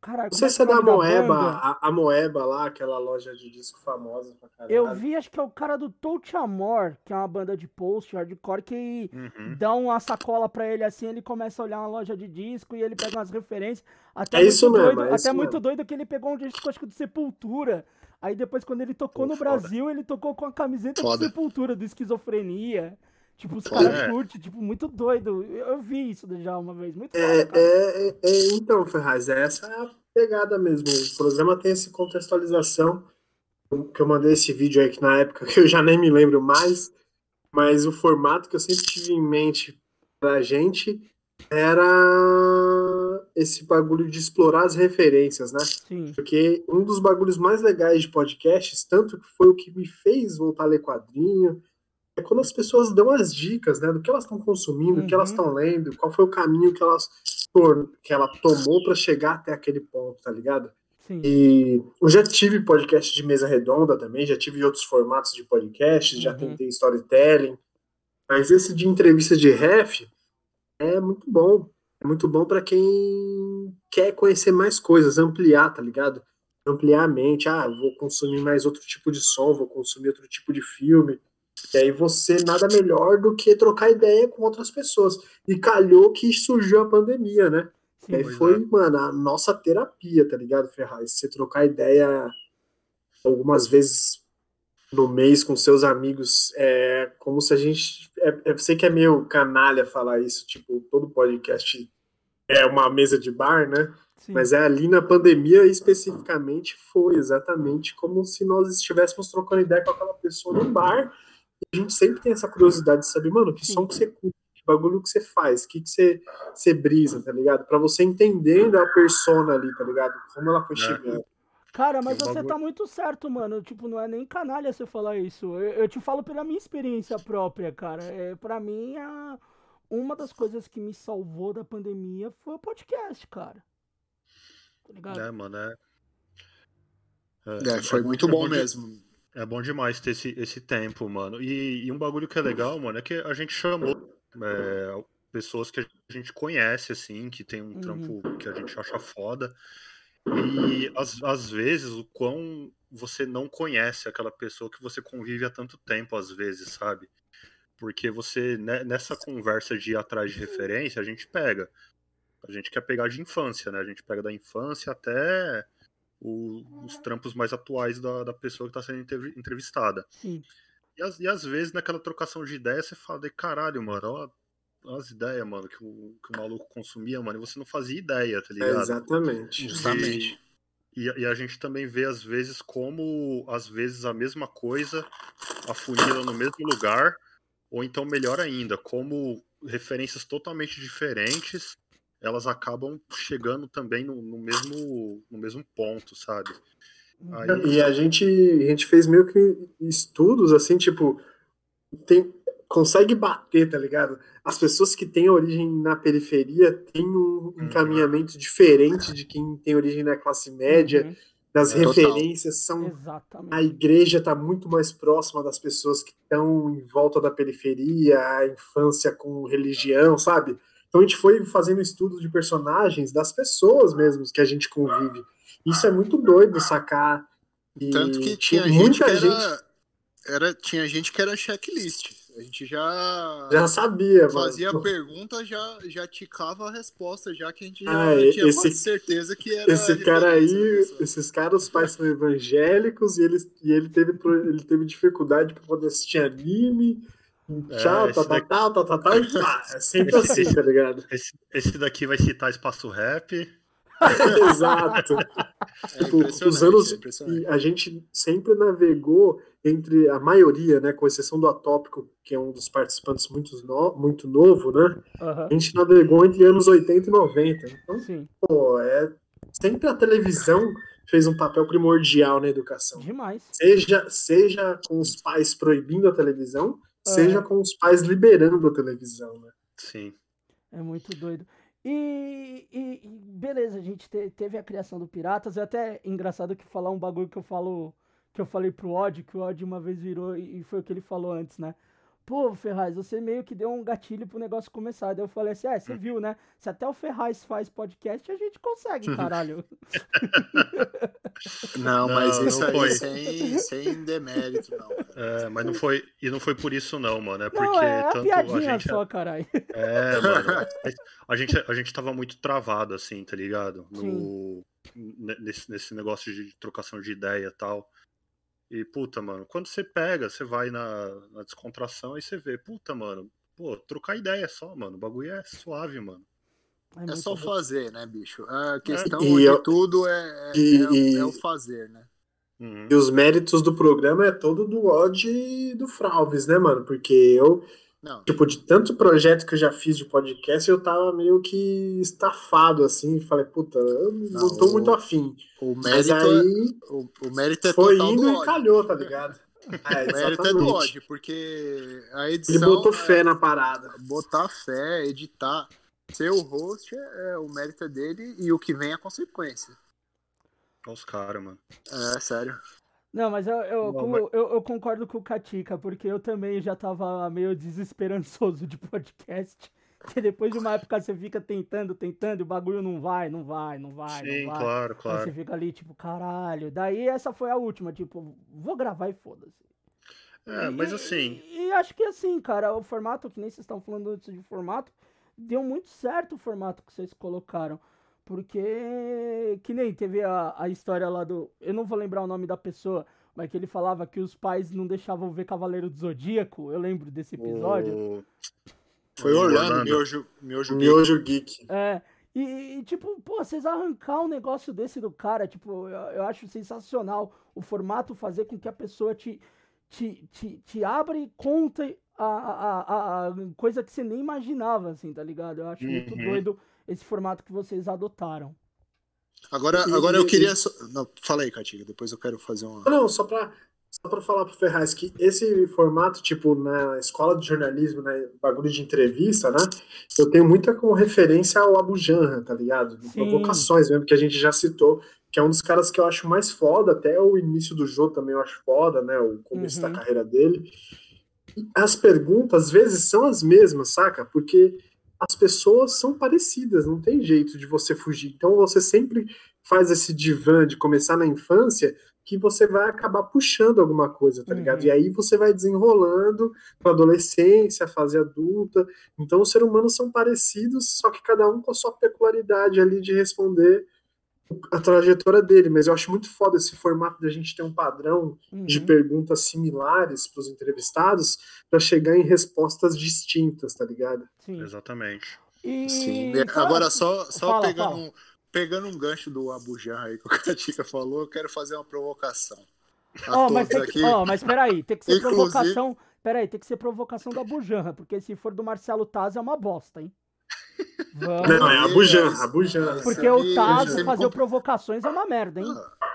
Não sei se é da Moeba, a, a Moeba lá, aquela loja de disco famosa pra caralho. Eu vi, acho que é o cara do Touch Amor, que é uma banda de post hardcore que Uhum. dá uma sacola pra ele assim, ele começa a olhar uma loja de disco e ele pega umas referências. Até É muito isso mesmo, doido, é até isso muito mesmo. doido que ele pegou um disco acho que do Sepultura. Aí depois quando ele tocou Pô, no foda. Brasil, ele tocou com a camiseta Foda. do Sepultura, do Esquizofrenia. Tipo, os Foda. caras É. curtem, tipo, muito doido. Eu, vi isso já uma vez, muito É, é, é- é, então, Ferraz, essa é a pegada mesmo. O programa tem essa contextualização. Que eu mandei esse vídeo aí que na época que eu já nem me lembro mais, mas o formato que eu sempre tive em mente pra gente era esse bagulho de explorar as referências, né? Sim. Porque um dos bagulhos mais legais de podcasts, tanto que foi o que me fez voltar a ler quadrinho, é quando as pessoas dão as dicas, né, do que elas estão consumindo, do que elas Uhum. estão lendo, qual foi o caminho que elas que ela tomou para chegar até aquele ponto, tá ligado? Sim. E eu já tive podcast de mesa redonda também, já tive outros formatos de podcast, já Uhum. tentei storytelling, mas esse de entrevista de ref é muito bom. É muito bom para quem quer conhecer mais coisas, ampliar, tá ligado? Ampliar a mente. Ah, vou consumir mais outro tipo de som, vou consumir outro tipo de filme. E aí você nada melhor do que trocar ideia com outras pessoas. E calhou que surgiu a pandemia, né? Sim. E aí foi, é. mano, a nossa terapia, tá ligado, Ferraz? Você trocar ideia algumas vezes no mês com seus amigos, é como se a gente. É, eu sei que é meio canalha falar isso, tipo, todo podcast é uma mesa de bar, né? Sim. Mas é ali na pandemia especificamente foi exatamente como se nós estivéssemos trocando ideia com aquela pessoa no bar. E a gente sempre tem essa curiosidade de saber, mano, que som que você curte, que bagulho que você faz, que que você, você brisa, tá ligado? Pra você entender a persona ali, tá ligado? Como ela foi É. chegando. Cara, mas você tá muito certo, mano. Tipo, não é nem canalha você falar isso. Eu, eu te falo pela minha experiência própria, cara. É, pra mim, a, uma das coisas que me salvou da pandemia foi o podcast, cara. Tá ligado? É, mano, é. É, foi é muito é bom mesmo. É bom demais ter esse, esse tempo, mano. E, e um bagulho que é legal, mano, é que a gente chamou é, pessoas que a gente conhece, assim, que tem um Uhum. trampo que a gente acha foda. E às, às vezes o quão você não conhece aquela pessoa que você convive há tanto tempo, às vezes, sabe? Porque você, né, nessa conversa de ir atrás de referência, a gente pega. A gente quer pegar de infância, né? A gente pega da infância até o- os trampos mais atuais da, da pessoa que está sendo entrev- entrevistada. Sim. E, às- e às vezes, naquela trocação de ideias, você fala de caralho, mano, ó, ó as ideias, mano, que o, que o maluco consumia, mano, e você não fazia ideia, tá É, ligado? exatamente. Justamente. E, e a gente também vê, às vezes, como, às vezes, a mesma coisa afunila no mesmo lugar, ou então, melhor ainda, como referências totalmente diferentes, elas acabam chegando também no, no mesmo, no mesmo ponto, sabe? Aí- E a gente, a gente fez meio que estudos, assim, tipo, tem, consegue bater, tá ligado? As pessoas que têm origem na periferia têm um encaminhamento diferente de quem tem origem na classe média, Uhum. das É, total. referências são a Exatamente. igreja está muito mais próxima das pessoas que estão em volta da periferia, a infância com religião, sabe? Então a gente foi fazendo estudo de personagens das pessoas mesmo que a gente convive. Isso é muito doido sacar. E Tanto que tinha tinha gente que muita era, gente era. Tinha gente que era checklist. A gente já, já sabia, mano. fazia a pergunta, já, já ticava a resposta, já que a gente já Ah, tinha esse- certeza que era. Esse cara aí, esses caras, os pais são evangélicos e, eles, e ele, teve, ele teve dificuldade para poder assistir anime. É, Tchau, tal, tal, daqui- tal, tal, tal, tal, e pá, É sempre Esse- assim, tá ligado? Esse, esse daqui vai citar espaço rap. Exato. É Tipo, os anos- é a gente sempre navegou entre a maioria, né, com exceção do Atópico, que é um dos participantes muito, no- muito novo, né? Aham. A gente navegou entre anos 80 e 90. Então, Sim, pô, é sempre a televisão fez um papel primordial na educação. demais. Seja, seja com os pais proibindo a televisão, É. seja com os pais liberando a televisão, né? Sim. É muito doido. E, e- e beleza, a gente te- teve a criação do Piratas. É até engraçado que falar um bagulho que eu falo, que eu falei pro Odd, que o Odd uma vez virou e, e foi o que ele falou antes, né? Pô, Ferraz, você meio que deu um gatilho pro negócio começar. Daí eu falei assim, é, você viu, né? Se até o Ferraz faz podcast, a gente consegue, caralho. Não, Não, mas não isso aí foi. sem, sem demérito, não. É, mas não foi. E não foi por isso, não, mano. É porque Não, é a tanto a piadinha gente. só, caralho. É, mano. A gente, a gente tava muito travado, assim, tá ligado? No, ne- nesse, nesse negócio de trocação de ideia e tal. E, puta, mano, quando você pega, você vai na, na descontração e você vê, puta, mano, pô, trocar ideia só, mano. O bagulho é suave, mano. É muito só doido. fazer, né, bicho? A questão E de eu- tudo é, é, e- é o- e- é o fazer, né? Uhum. E os méritos do programa é todo do Odd e do Fralves, né, mano? Porque eu, Não, tipo, de tanto projeto que eu já fiz de podcast, eu tava meio que estafado, assim, falei, puta, eu não, Não, tô o- muito afim. o Mas mérito, aí é, o, o mérito é foi total indo do e ódio. calhou, tá ligado? É, O mérito é do ódio, porque a edição. Ele botou é- fé na parada. botar fé, editar. Ser o host é, é- o mérito é dele e o que vem é a consequência. Olha os caras, mano. É, sério. Não, mas eu, eu, Não, como- eu, eu concordo com o Katika, porque eu também já tava meio desesperançoso de podcast. Que depois de uma época você fica tentando, tentando, e o bagulho não vai, não vai, não vai, Sim, não vai. claro, Aí claro. você fica ali, tipo, caralho. Daí essa foi a última, tipo, vou gravar e foda-se. É, E- mas assim, E, e acho que assim, cara, o formato, que nem vocês estão falando antes de formato, deu muito certo o formato que vocês colocaram. Porque, que nem teve a, a história lá do. Eu não vou lembrar o nome da pessoa, mas que ele falava que os pais não deixavam ver Cavaleiro do Zodíaco. Eu lembro desse episódio. o... Foi o Orlando, Miojo, Miojo Geek. Miojo Geek. É. E, e, tipo, pô, vocês arrancar um negócio desse do cara, tipo, eu, eu acho sensacional o formato fazer com que a pessoa te, te, te, te abra e conte a, a, a, a coisa que você nem imaginava, assim, tá ligado? Eu acho muito Uhum. doido esse formato que vocês adotaram. Agora, E- agora eu e- queria. só- Não, fala aí, Catiga, depois eu quero fazer uma. Não, só pra, só pra falar pro Ferraz que esse formato, tipo, na escola de jornalismo, né, bagulho de entrevista, né, eu tenho muita como referência ao Abu Janra, tá ligado? De Sim. provocações mesmo, que a gente já citou, que é um dos caras que eu acho mais foda, até o início do jogo também eu acho foda, né, o começo Uhum. da carreira dele. E as perguntas, às vezes, são as mesmas, saca? Porque as pessoas são parecidas, não tem jeito de você fugir. Então você sempre faz esse divã de começar na infância que você vai acabar puxando alguma coisa, tá ligado? Uhum. E aí você vai desenrolando para adolescência, fase adulta. Então os seres humanos são parecidos, só que cada um com a sua peculiaridade ali de responder a trajetória dele. Mas eu acho muito foda esse formato da gente ter um padrão de Uhum. perguntas similares para os entrevistados para chegar em respostas distintas, tá ligado? Sim. Exatamente. E, Sim. fala- Agora, só, só fala, pegando, fala. Um, pegando um gancho do Abu Janra aí que o Catica falou, eu quero fazer uma provocação. A Ó, mas, tem que, ó, mas peraí, tem que ser Inclusive- provocação. Peraí, tem que ser provocação da Bujanra, porque se for do Marcelo Taz é uma bosta, hein? Vamos. Não, é aí, Abu é Janra, isso. Abu Janra. Porque o me- Taz você me fazer comp- provocações é uma merda, hein?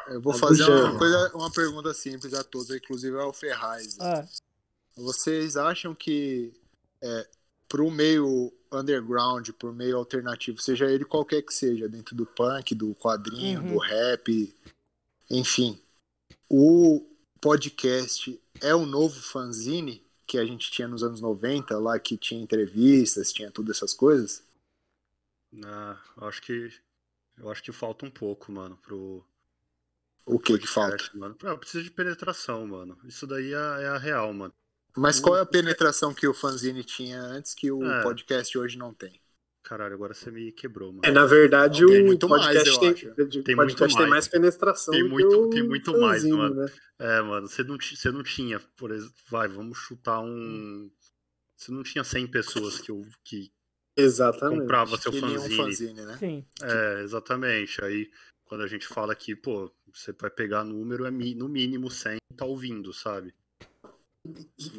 Eu vou fazer uma, coisa, uma pergunta simples a todos, inclusive ao Ferraz. É. Vocês acham que é, pro meio underground, pro meio alternativo, seja ele qualquer que seja, dentro do punk, do quadrinho, Uhum. do rap, enfim, o podcast é o novo fanzine que a gente tinha nos anos 90, lá que tinha entrevistas, tinha todas essas coisas? Ah, eu acho que. Eu acho que falta um pouco, mano, pro. O que que falta? Mano. Ah, precisa de penetração, mano. Isso daí é, é a real, mano. Mas qual é a penetração que o fanzine tinha antes que o É. podcast hoje não tem? Caralho, agora você me quebrou, mano. É, na verdade, o muito mais, podcast eu tem, Tem podcast muito tem mais. mais penetração Tem muito- que o tem muito mais, fanzine, mano. né? É, mano, você não, você não tinha, por exemplo, vai, vamos chutar um. Você não tinha 100 pessoas que, eu- que Exatamente. comprava seu nem um fanzine. fanzine, né? Sim. É, exatamente. Aí, quando a gente fala que, pô, você vai pegar número, é no mínimo 100 tá ouvindo, sabe?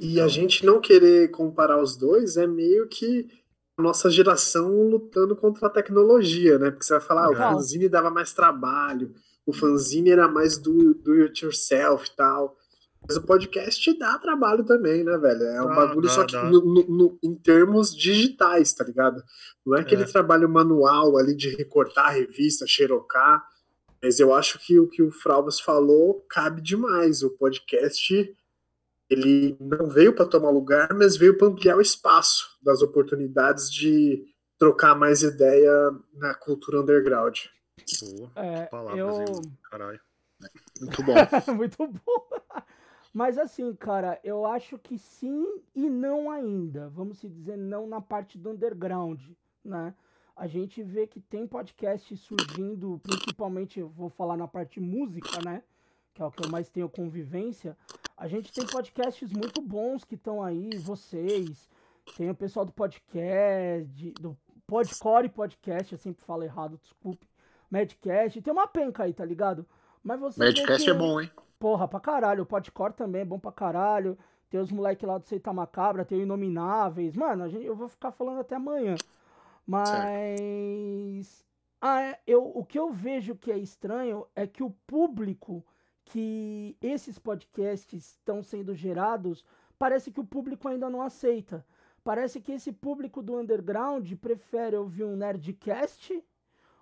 E a gente não querer comparar os dois é meio que a nossa geração lutando contra a tecnologia, né? Porque você vai falar, ah, o Legal. fanzine dava mais trabalho, o fanzine era mais do, do it yourself e tal. Mas o podcast dá trabalho também, né, velho? É um Dá, bagulho dá, só que no- no- no- em termos digitais, tá ligado? Não é aquele É. trabalho manual ali de recortar a revista, xerocar. Mas eu acho que o que o Fralvas falou cabe demais. O podcast ele não veio para tomar lugar, mas veio para ampliar o espaço das oportunidades de trocar mais ideia na cultura underground. Pô, É, palavras, eu... hein? Caralho. Muito bom. Muito bom. Mas assim, cara, eu acho que sim e não ainda. Vamos se dizer não na parte do underground, né? A gente vê que tem podcast surgindo, principalmente, eu vou falar na parte música, né? Que é o que eu mais tenho convivência. A gente tem podcasts muito bons que estão aí, vocês. Tem o pessoal do podcast, do Podcore Podcast, eu sempre falo errado, desculpe. Madcast, tem uma penca aí, tá ligado? Mas você Madcast que- é bom, hein? Porra, pra caralho. O Podcore também é bom pra caralho. Tem os moleques lá do Seita Macabra, tem o Inomináveis. Mano, a gente, eu vou ficar falando até amanhã. Mas. Ah, é, eu, o que eu vejo que é estranho é que o público que esses podcasts estão sendo gerados, parece que o público ainda não aceita. Parece que esse público do underground prefere ouvir um Nerdcast,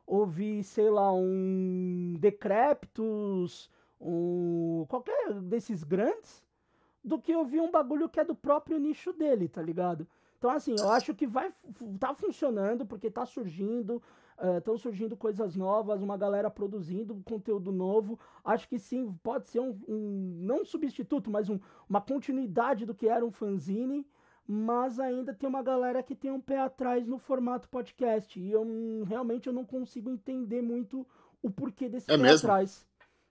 ouvir, sei lá, um Decreptus, um qualquer desses grandes, do que ouvir um bagulho que é do próprio nicho dele, tá ligado? Então, assim, eu acho que vai tá funcionando, porque tá surgindo, estão surgindo coisas novas, uma galera produzindo conteúdo novo. Acho que sim, pode ser um, um- não um substituto, mas um- uma continuidade do que era um fanzine, mas ainda tem uma galera que tem um pé atrás no formato podcast. E eu hum, realmente eu não consigo entender muito o porquê desse É pé mesmo? atrás.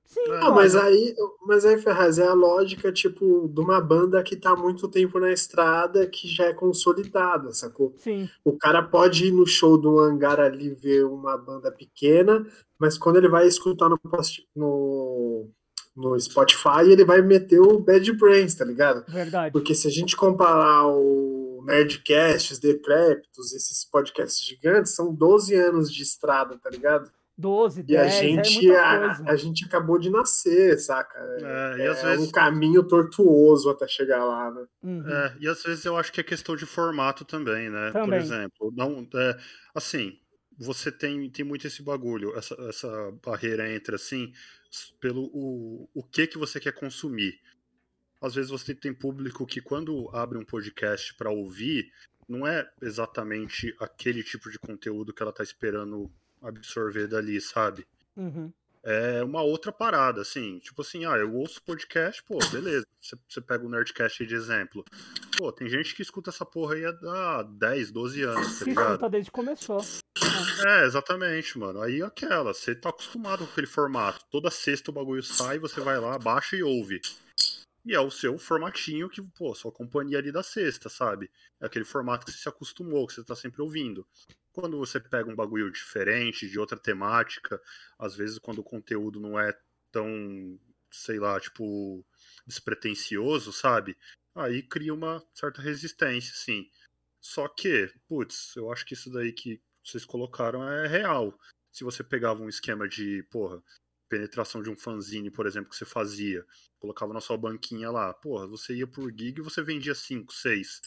Sim. Não, cara. mas aí, mas aí, Ferraz, é a lógica, tipo, de uma banda que tá muito tempo na estrada, que já é consolidada, sacou? Sim, O cara pode ir no show do hangar ali ver uma banda pequena, mas quando ele vai escutar no, no, no Spotify, ele vai meter o Bad Brains, tá ligado? verdade. Porque se a gente comparar o Nerdcast, os Decréptos, esses podcasts gigantes, são 12 anos de estrada, tá ligado? 12, E a 10, é gente, muita a, coisa. a gente acabou de nascer, saca? É, e É, às um vezes. caminho tortuoso até chegar lá, né? Uhum. É, e às vezes eu acho que é questão de formato também, né? Por Também. exemplo, não, é, assim, você tem, tem muito esse bagulho, essa, essa barreira entre, assim, pelo o, o que que você quer consumir. Às vezes você tem público que quando abre um podcast para ouvir, não é exatamente aquele tipo de conteúdo que ela tá esperando absorver dali, sabe? Uhum. é uma outra parada, assim. Tipo assim, ah, eu ouço podcast, pô, beleza. Você, você pega o Nerdcast aí de exemplo. Pô, tem gente que escuta essa porra aí há 10, 12 anos, tá ligado? escuta desde que começou. É, exatamente, mano. Aí é aquela, você tá acostumado com aquele formato. Toda sexta o bagulho sai, você vai lá, baixa e ouve. E é o seu formatinho que, pô, sua companhia ali da sexta, sabe? É aquele formato que você se acostumou, que você tá sempre ouvindo. Quando você pega um bagulho diferente, de outra temática, às vezes quando o conteúdo não é tão, sei lá, tipo, despretensioso, sabe? Aí cria uma certa resistência, sim. Só que, putz, eu acho que isso daí que vocês colocaram é real. Se você pegava um esquema de, porra, penetração de um fanzine, por exemplo, que você fazia, colocava na sua banquinha lá, porra, você ia por gig e você vendia 5, 6.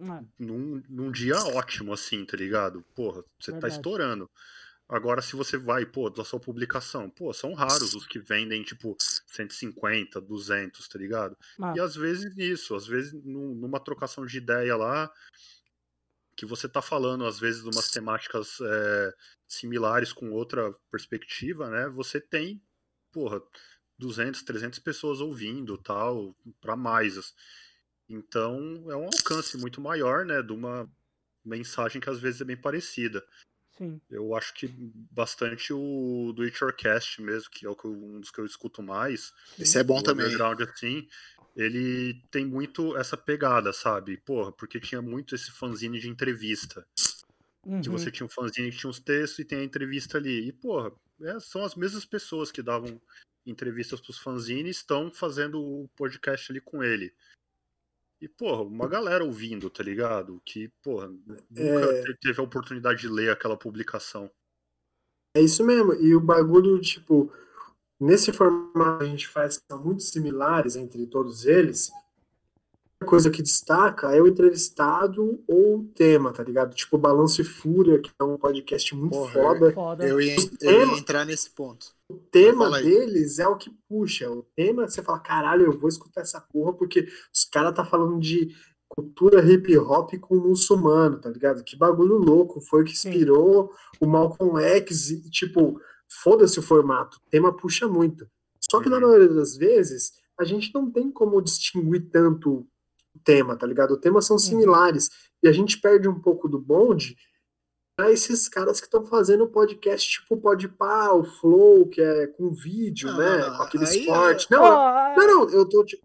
É, Num, num dia ótimo, assim, tá ligado? Porra, você tá Verdade. estourando. Agora, se você vai, pô, da sua publicação, pô, são raros os que vendem, tipo, 150, 200, tá ligado? ah, E às vezes isso, às vezes num- numa trocação de ideia lá, que você tá falando, às vezes, de umas temáticas é, similares com outra perspectiva, né? Você tem, porra, 200, 300 pessoas ouvindo, tal, para mais. Então, é um alcance muito maior, né, de uma mensagem que às vezes é bem parecida. sim. Eu acho que bastante o do It Your Cast mesmo, que é um dos que eu escuto mais, Esse é bom também. underground assim, ele tem muito essa pegada, sabe? Porra, porque tinha muito esse fanzine de entrevista. Uhum. Que você tinha um fanzine que tinha uns textos e tem a entrevista ali. E, porra, é, são as mesmas pessoas que davam entrevistas pros fanzines estão fazendo o podcast ali com ele. E, porra, uma galera ouvindo, tá ligado? Que, porra, nunca É. teve a oportunidade de ler aquela publicação. É isso mesmo. E o bagulho, tipo, nesse formato a gente faz que são muito similares entre todos eles. A coisa que destaca é o entrevistado ou o tema, tá ligado? Tipo, Balanço e Fúria, que é um podcast muito Porra, foda. Foda. Eu ia, eu ia entrar nesse ponto. O tema deles é o que puxa. O tema, você fala, caralho, eu vou escutar essa porra, porque os caras tá falando de cultura hip hop com muçulmano, tá ligado? Que bagulho louco. Foi o que Sim. inspirou o Malcolm X e, tipo, foda-se o formato. O tema puxa muito. Só que na Uhum. maioria das vezes, a gente não tem como distinguir tanto o tema, tá ligado? Os temas são similares. E a gente perde um pouco do bonde para esses caras que estão fazendo podcast tipo o Podpah, o Flow, que é com vídeo, Não, né? Com aquele Aí esporte. é- Não, Ah, não, não, eu tô. tipo,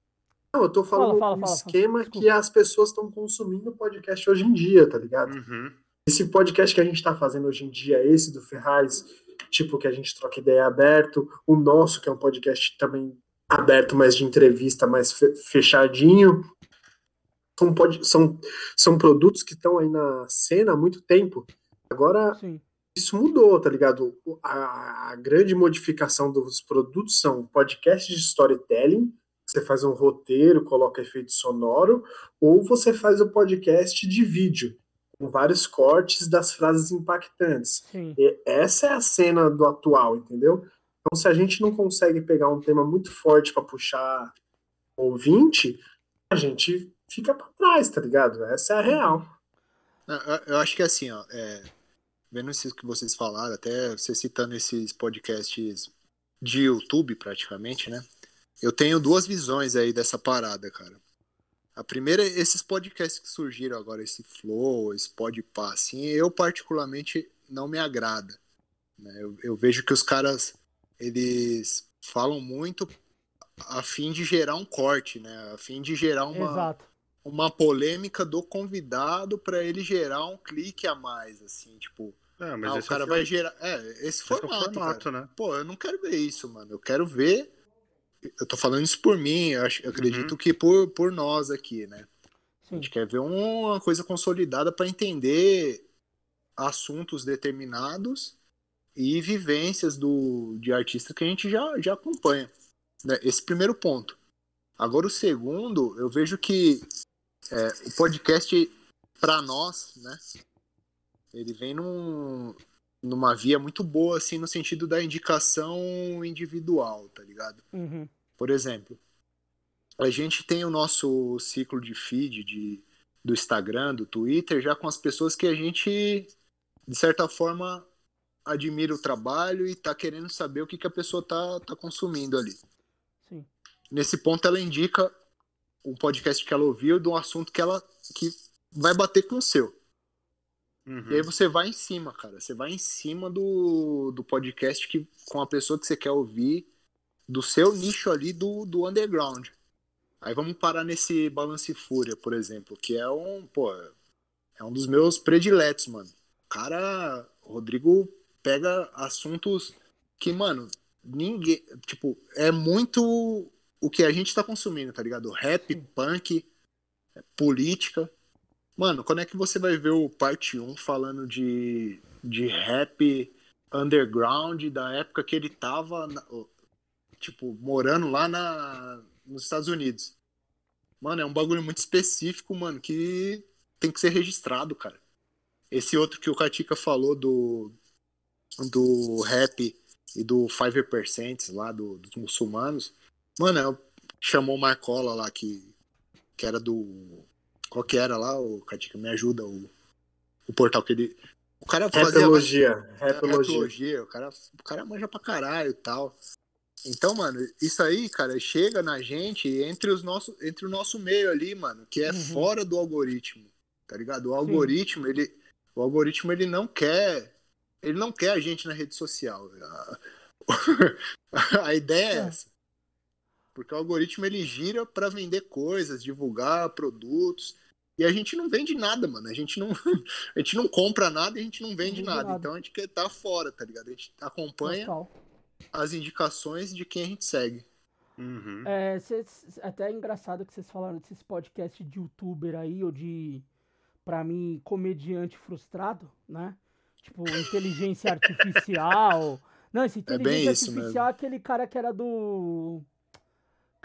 Não, eu tô Fala, falando fala, um fala, fala. esquema que as pessoas estão consumindo podcast hoje em dia, tá ligado? Uhum. Esse podcast que a gente tá fazendo hoje em dia, esse do Ferraz, tipo, que a gente troca ideia aberto, o nosso, que é um podcast também aberto, mas de entrevista, mais fe- fechadinho. São, pod- são, são produtos que estão aí na cena há muito tempo. Agora, Sim. isso mudou, tá ligado? A, a grande modificação dos produtos são podcasts de storytelling, você faz um roteiro, coloca efeito sonoro, ou você faz o podcast de vídeo, com vários cortes das frases impactantes. E essa é a cena do atual, entendeu? Então, se a gente não consegue pegar um tema muito forte para puxar ouvinte, a gente fica para trás, tá ligado? Essa é a real. Eu- acho que assim, ó, é, vendo isso que vocês falaram, até você citando esses podcasts de YouTube praticamente, né? Eu tenho duas visões aí dessa parada, cara. A primeira é esses podcasts que surgiram agora, esse Flow, esse Podpah, assim, eu particularmente não me agrada. né? Eu, eu vejo que os caras, eles falam muito a fim de gerar um corte, né? A fim de gerar uma, Exato. Uma polêmica do convidado para ele gerar um clique a mais, assim, tipo, É, mas ah, o esse cara é o vai gerar, é, esse esse é o formato, formato, né? Pô, eu não quero ver isso, mano. Eu quero ver eu tô falando isso por mim, eu, acho, eu acredito Uhum. que por, por nós aqui, né? A Sim. gente quer ver uma coisa consolidada para entender assuntos determinados e vivências do, de artista que a gente já, já acompanha. Né? Esse primeiro ponto. Agora, o segundo, eu vejo que é, o podcast, para nós, né? Ele vem num, numa via muito boa, assim, no sentido da indicação individual, tá ligado? Uhum. Por exemplo, a gente tem o nosso ciclo de feed de, do Instagram, do Twitter, já com as pessoas que a gente, de certa forma, admira o trabalho e tá querendo saber o que, que a pessoa tá, tá consumindo ali. Sim. Nesse ponto, ela indica um podcast que ela ouviu de um assunto que ela que vai bater com o seu. Uhum. E aí você vai em cima, cara. Você vai em cima do, do podcast que, com a pessoa que você quer ouvir, do seu nicho ali do, do underground. Aí vamos parar nesse Balance Fúria, por exemplo, que é um, pô, é um dos meus prediletos, mano. O cara, Rodrigo pega assuntos que, mano, ninguém, tipo, é muito o que a gente tá consumindo, tá ligado? Rap, punk, política. Mano, quando é que você vai ver o parte 1 falando de, de rap underground da época que ele tava, na- tipo, morando lá na, nos Estados Unidos? Mano, é um bagulho muito específico, mano, que tem que ser registrado, cara. Esse outro que o Katika falou do, do rap e do 5% lá do, dos muçulmanos, mano, é, chamou o Marcola lá que, que era do qual que era lá, o Katika, me ajuda, o, o portal que ele. O cara fazia. Rapologia. É, rapologia, O cara, o cara manja pra caralho e tal. Então, mano, isso aí, cara, chega na gente entre, os nosso, entre o nosso meio ali, mano, que é Uhum. fora do algoritmo, tá ligado? O algoritmo, ele, o algoritmo, ele não quer, ele não quer a gente na rede social. A, a ideia é É. essa. Porque o algoritmo ele gira para vender coisas, divulgar produtos. E a gente não vende nada, mano. A gente não, a gente não compra nada e a gente não vende, Não nada. nada. Então a gente quer tá fora, tá ligado? A gente acompanha Total. as indicações de quem a gente segue. Uhum. É, cês- até é engraçado que vocês falaram desses podcasts de youtuber aí, ou de, pra mim, comediante frustrado, né? Tipo, inteligência artificial. Não, esse É inteligência isso artificial é aquele cara que era do.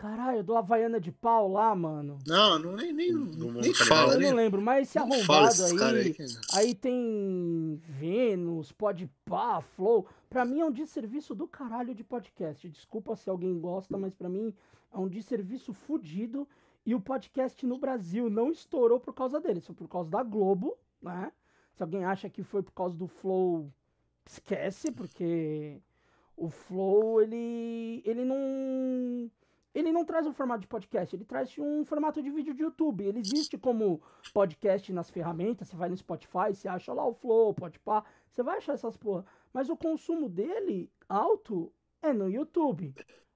Caralho, do Havaiana de pau lá, mano. Não, não nem, nem, Não nem fala, Eu nem, não lembro, mas esse arrombado aí. aí. Aí tem Vênus, Podpah, Flow. Pra mim é um desserviço do caralho de podcast. Desculpa se alguém gosta, mas pra mim é um desserviço fudido. E o podcast no Brasil não estourou por causa dele, foi por causa da Globo, né? Se alguém acha que foi por causa do Flow, esquece, porque o Flow, ele, ele não... Ele não traz um formato de podcast, ele traz um formato de vídeo de YouTube. Ele existe como podcast nas ferramentas, você vai no Spotify, você acha lá o Flow, Podpah, você vai achar essas porra. Mas o consumo dele, alto, é no YouTube.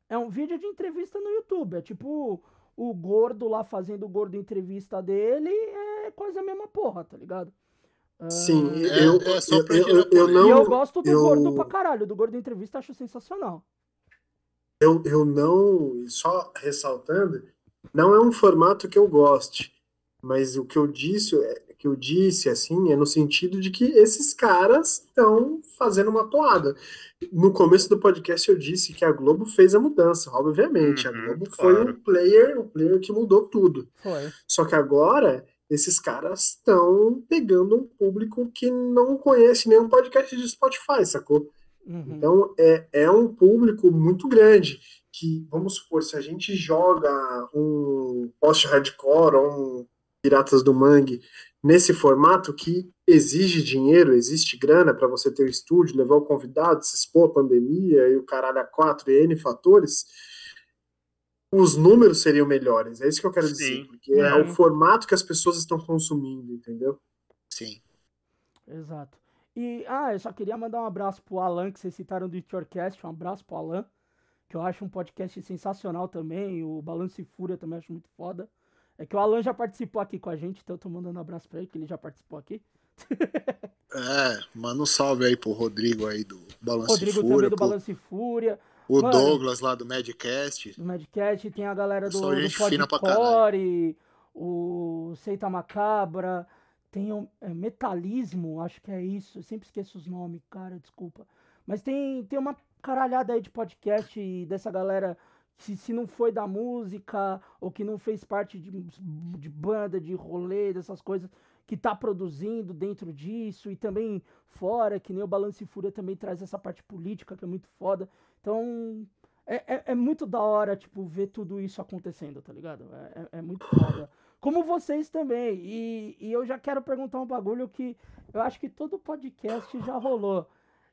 É um vídeo de entrevista no YouTube. É tipo o gordo lá fazendo o gordo entrevista dele, é quase a mesma porra, tá ligado? Ah, Sim, É- eu, é só eu, eu, eu, polêmica. E eu não, gosto do eu- gordo pra caralho. Do gordo entrevista acho sensacional. Eu, eu não, só ressaltando, não é um formato que eu goste, mas o que eu disse, é, que eu disse assim, é no sentido de que esses caras estão fazendo uma toada. No começo do podcast eu disse que a Globo fez a mudança, obviamente. Uhum, a Globo foi claro. o player, o player que mudou tudo. Foi. Só que agora esses caras estão pegando um público que não conhece nenhum podcast de Spotify, sacou? Uhum. Então é, é um público muito grande que, vamos supor, se a gente joga um post-hardcore ou um Piratas do Mangue nesse formato que exige dinheiro, existe grana para você ter o estúdio, levar o convidado, se expor à pandemia e o caralho a quatro e N fatores, os números seriam melhores. É isso que eu quero dizer. Sim. Porque é É. o formato que as pessoas estão consumindo, entendeu? Sim. Exato. E, ah, eu só queria mandar um abraço pro Alan, que vocês citaram do It Yourcast. Um abraço pro Alan, que eu acho um podcast sensacional também. O Balanço e Fúria também acho muito foda. É que o Alan já participou aqui com a gente, então eu tô mandando um abraço pra ele, que ele já participou aqui. É, manda um salve aí pro Rodrigo aí do Balanço Rodrigo e Fúria, também do pro- Balanço e Fúria. o Mano. Douglas lá do Madcast. do Madcast, tem a galera do, do Podcore, o Seita Macabra, tem o é, Metalismo, acho que é isso, eu sempre esqueço os nomes, cara, desculpa. Mas tem, tem uma caralhada aí de podcast dessa galera que se não foi da música ou que não fez parte de, de banda, de rolê, dessas coisas, que tá produzindo dentro disso e também fora, que nem o Balance Fúria também traz essa parte política que é muito foda. Então, é, é, é muito da hora, tipo, ver tudo isso acontecendo, tá ligado? É, é, é muito foda. Como vocês também. E, e eu já quero perguntar um bagulho que eu acho que todo podcast já rolou.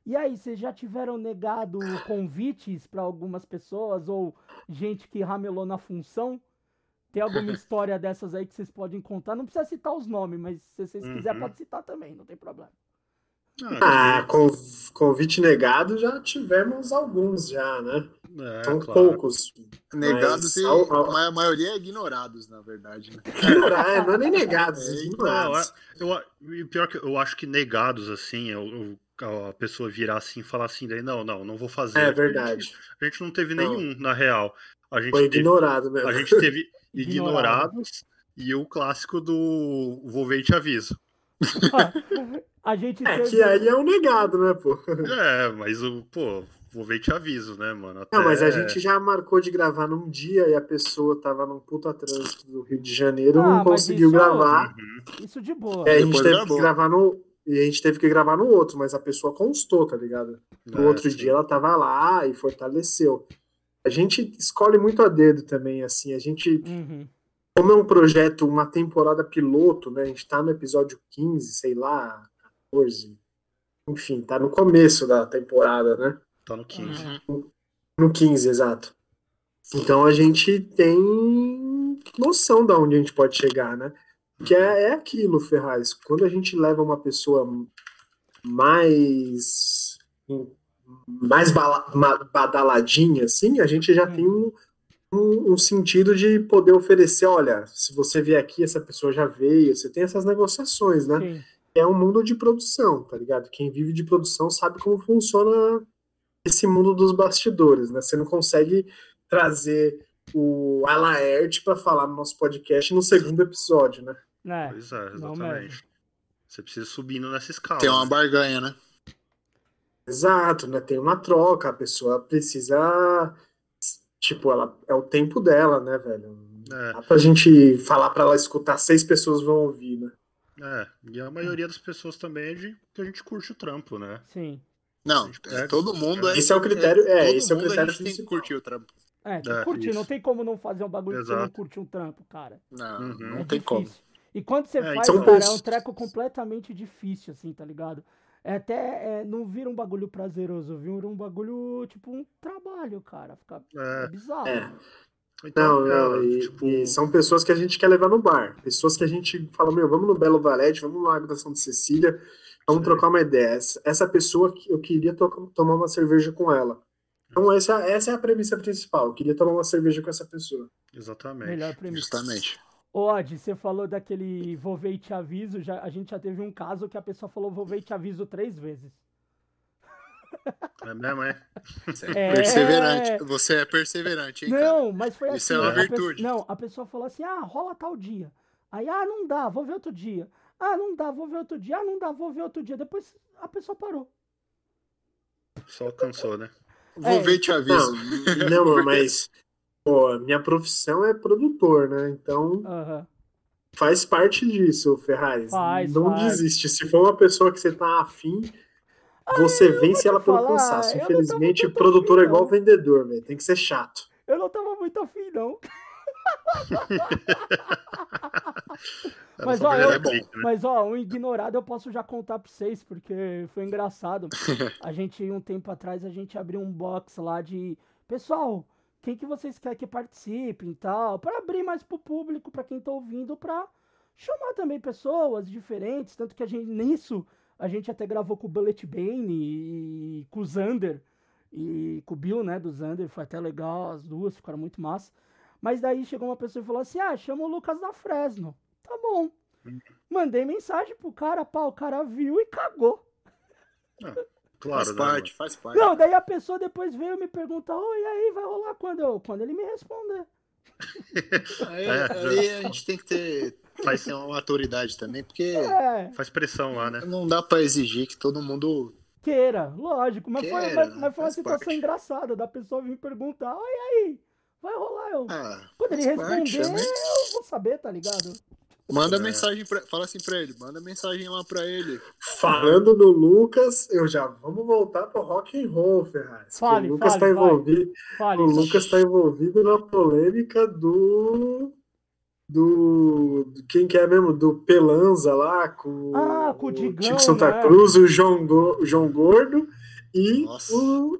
E aí, vocês já tiveram negado convites para algumas pessoas ou gente que ramelou na função? Tem alguma história dessas aí que vocês podem contar? Não precisa citar os nomes, mas se vocês quiserem, Uhum. pode citar também, não tem problema. Ah, conv- convite negado já tivemos alguns já, né? É, São claro. poucos. Negados Mas e ao- ao- a maioria é ignorados, na verdade. Né? Ignorar, é, não é nem negados, É, ignorados. Eu, a- e pior que eu acho que negados, assim, eu, eu- a pessoa virar assim e falar assim, daí, não, não, não vou fazer. É A verdade. gente, a gente não teve Não. nenhum, na real. A gente, Foi teve, ignorado mesmo. a gente teve Ignorado. ignorados e o clássico do vou ver e te aviso. A gente É teve- que aí é um negado, né, pô? É, mas o, pô, vou ver e te aviso, né, mano? Até... Não, mas a gente já marcou de gravar num dia e a pessoa tava num puta trânsito do Rio de Janeiro, Ah, não conseguiu isso- gravar. Uhum. Isso de boa. É, a gente Depois teve gravou. que gravar no. E a gente teve que gravar no outro, mas a pessoa constou, tá ligado? No É, outro sim. dia ela tava lá e fortaleceu. A gente escolhe muito a dedo também, assim. A gente, Uhum. como é um projeto, uma temporada piloto, né? A gente tá no episódio 15, sei lá, 14. Enfim, tá no começo da temporada, né? Tá no 15. No 15, exato. Então a gente tem noção de onde a gente pode chegar, né? Que é, é aquilo, Ferraz. Quando a gente leva uma pessoa mais mais badaladinha, assim, a gente já tem um, um, um sentido de poder oferecer, olha, se você vier aqui, essa pessoa já veio, você tem essas negociações, né? Sim. É um mundo de produção, tá ligado? Quem vive de produção sabe como funciona esse mundo dos bastidores, né? Você não consegue trazer o Alaert para falar no nosso podcast no segundo episódio, né? É, Pois é, exatamente. Você precisa subindo nessa escala. Tem uma barganha, né? Exato, né? Tem uma troca, a pessoa precisa. Tipo, ela é o tempo dela, né, velho? É, Dá pra gente falar pra ela escutar, seis pessoas vão ouvir, né? é. E a maioria das pessoas também é de que a gente curte o trampo, né? Sim. Não, é, todo mundo é. Esse é o critério- é, todo esse é o critério A gente tem que principal. curtir o trampo. É, tem que É, curtir. Não tem como não fazer um bagulho que você não Exato. curte um trampo, cara. Não, Uhum. não é tem difícil. como. E quando você É, faz, cara, é um treco completamente difícil, assim, tá ligado? É até. é, não vira um bagulho prazeroso, vira um bagulho, tipo, um trabalho, cara. Fica é É. bizarro. É. Então, Não, não, é, e, tipo, e são pessoas que a gente quer levar no bar. Pessoas que a gente fala, meu, vamos no Belo Valete, vamos no Lago da Santa Cecília, vamos trocar uma ideia. Essa, pessoa, que eu queria to- tomar uma cerveja com ela. Então essa, essa é a premissa principal. Eu queria tomar uma cerveja com essa pessoa. exatamente. Melhor premissa. Justamente. Ô, Odd, você falou daquele vou ver e te aviso. Já, a gente já teve um caso que a pessoa falou vou ver e te aviso três vezes. É mesmo, é? Você É. é perseverante. Você é perseverante, hein, cara? Não, mas foi assim. Isso é uma virtude. Não, a pessoa falou assim: ah, rola tal dia. Aí, ah, não dá, vou ver outro dia. Ah, não dá, vou ver outro dia. Ah, não dá, vou ver outro dia. Depois a pessoa parou. Só cansou, né? Vou É. ver e te aviso. Não, não, mas pô, minha profissão é produtor, né? Então faz parte disso, Ferrari. Faz, não faz. desiste. Se for uma pessoa que você tá afim, você vence ela pelo falar, cansaço. Infelizmente, produtor é igual não. vendedor, velho. Tem que ser chato. Eu não tava muito afim, não. Mas, ó, eu- né? Mas, ó, um ignorado eu posso já contar pra vocês, porque foi engraçado. A gente, um tempo atrás, a gente abriu um box lá de. Pessoal, quem que vocês querem que participem e tal? Pra abrir mais pro público, pra quem tá ouvindo, pra chamar também pessoas diferentes. Tanto que a gente, nisso, a gente até gravou com o Bullet Bane e, e com o Zander. E com o Bill, né, do Zander. Foi até legal, as duas ficaram muito massa. Mas daí chegou uma pessoa e falou assim: ah, chama o Lucas da Fresno. Tá bom. Mandei mensagem pro cara, pá, o cara viu e cagou. Claro, faz né, parte, faz parte. Não, daí a pessoa depois veio me perguntar, oi, e aí, vai rolar quando? Eu, quando ele me responder. Aí, É, aí a gente tem que ter, Faz- ter uma autoridade também, porque É, Faz pressão lá, né? não dá pra exigir que todo mundo. queira, lógico. Mas, foi, Queira, mas, mas foi uma faz situação parte. engraçada da pessoa vir me perguntar, oi, e aí, vai rolar? Eu, Ah, quando ele parte responder, também. eu vou saber, tá ligado? Manda É. mensagem pra. Fala assim pra ele, manda mensagem lá pra ele. Falando no Lucas, eu já vamos voltar pro rock and roll, Ferraz. Fale, o Lucas fale, tá envolvido, Fale. o Lucas tá envolvido na polêmica do do do- quem que é mesmo do Pelanza lá com Ah, com o Digão, Tico Santa né? Cruz, o João, Go- o João Gordo e Nossa. o,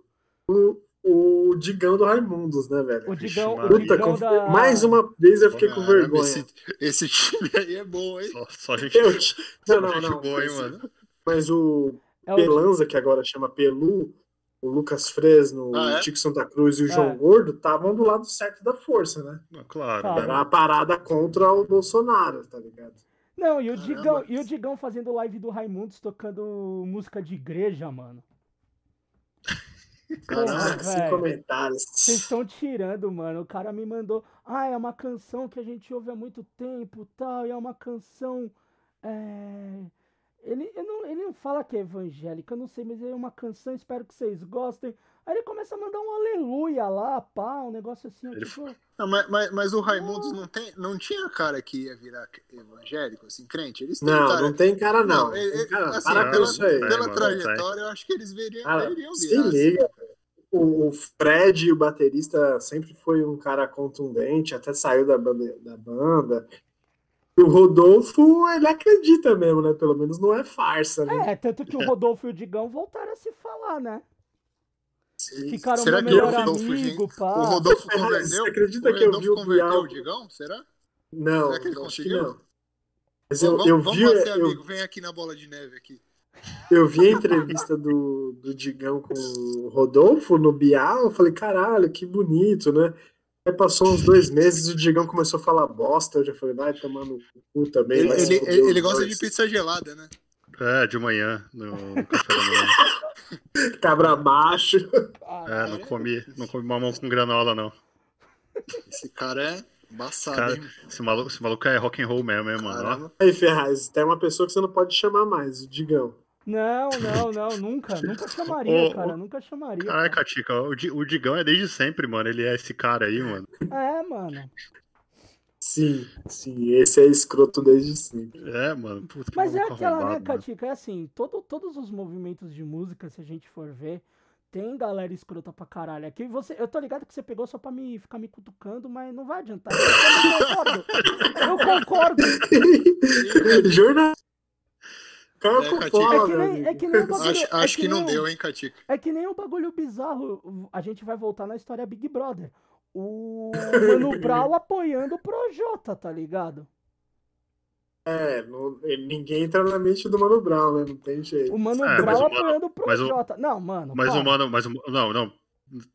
o o Digão do Raimundos, né, velho? O Digão, o Puta, Puta, Digão conf- da... mais uma vez eu fiquei com vergonha. Esse, esse time aí é bom, hein? Só, só gente, Eu, só não, não, gente não. boa, hein, mas- mano? Mas o É o- Pelanza, que agora chama Pelu, o Lucas Fresno, Ah, é? o Tico Santa Cruz e o É. João Gordo estavam do lado certo da força, né? Não, Claro. Tá. Era a parada contra o Bolsonaro, tá ligado? Não, e o, Caramba. Digão, e o Digão fazendo live do Raimundos tocando música de igreja, mano. Porra, Sem comentários. Vocês estão tirando, mano. O cara me mandou. Ah, é uma canção que a gente ouve há muito tempo tal. E é uma canção. é, Ele, eu não, ele não fala que é evangélica, eu não sei, mas é uma canção, espero que vocês gostem. Aí ele começa a mandar um aleluia lá, pá, um negócio assim. Ele tipo, Não, mas, mas, mas o Raimundos não, tem, não tinha cara que ia virar evangélico, assim, crente? Eles têm Não, cara. não tem cara, não. Não, ele- Tem cara, assim, pela, pela trajetória, eu acho que eles veriam, Cara, veriam se virar. assim. liga, velho. O, o Fred, o baterista, sempre foi um cara contundente, até saiu da banda. Da banda. O Rodolfo, ele acredita mesmo, né? Pelo menos não é farsa, né? É, tanto que o Rodolfo e o Digão voltaram a se falar, né? Sim. Ficaram Será que o melhor Rodolfo, amigo, pá. O Rodolfo converteu? você acredita o que eu Rodolfo vi o converteu Bial? o Digão? Será? Não, Será que ele acho que conseguiu? não. Mas eu, vamos eu vamos vi, lá ser eu, amigo, vem aqui na bola de neve aqui. Eu vi a entrevista do, do Digão com o Rodolfo no Bial, eu falei, caralho, que bonito, né? Aí passou uns dois meses e o Digão começou a falar bosta. Eu já falei, vai tomar no cu também. Ele, ele, ele, ele gosta de pizza gelada, né? É, de manhã, no, café da manhã. Cabra macho. É, não comi, não comi mamão com granola, não. Esse cara é embaçado, Cara, hein? esse maluco, esse maluco é rock and roll mesmo, hein, mano. Aí, Ferraz, tem uma pessoa que você não pode chamar mais, o Digão. Não, não, não, nunca. Nunca chamaria, Ô, cara. ô, Nunca chamaria. Caralho, cara. Catica, o, o Digão é desde sempre, mano. Ele é esse cara aí, mano. É, mano. Sim, sim, esse é escroto desde sempre. É, mano. Puta, que Mas é maluco aquela, né, arrombado. Catica? É assim, todo, todos os movimentos de música, se a gente for ver, tem galera escrota pra caralho. Aqui você, eu tô ligado que você pegou só pra me ficar me cutucando, mas não vai adiantar. Eu concordo. Eu concordo. Jornal. Cara, É, É que nem, é que nem um bagulho. Acho, é acho que, não um- deu, hein, Catica? É que nem um bagulho bizarro. A gente vai voltar na história Big Brother. O Mano Brown apoiando o Projota, tá ligado? É, não- ninguém entra na mente do Mano Brown, né? Não tem jeito. O Mano É, Brown apoiando o mas o- Projota. Não, mano. Mas para. o mano. Mas o, não, não.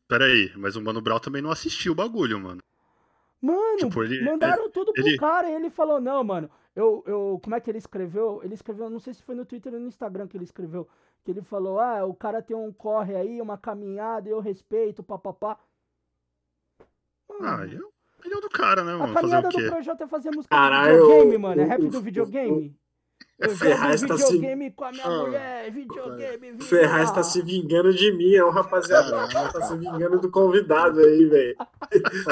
Pera aí. Mas o Mano Brown também não assistiu o bagulho, mano. Mano, Tipo, ele- mandaram tudo pro ele- cara e ele falou, não, mano, eu, eu, como é que ele escreveu? Ele escreveu, não sei se foi no Twitter ou no Instagram que ele escreveu, que ele falou, ah, o cara tem um corre aí, uma caminhada, eu respeito, papapá. Ah, é o do cara, né, a mano? Fazer caminhada do projeto é fazer música Caralho, do videogame, mano, é rap do videogame. Eu jogo Ferraz tá se- videogame com a minha Ah, mulher, videogame, O vida. Ferraz tá se vingando de mim, é o rapaziada. Tá se vingando do convidado aí, velho.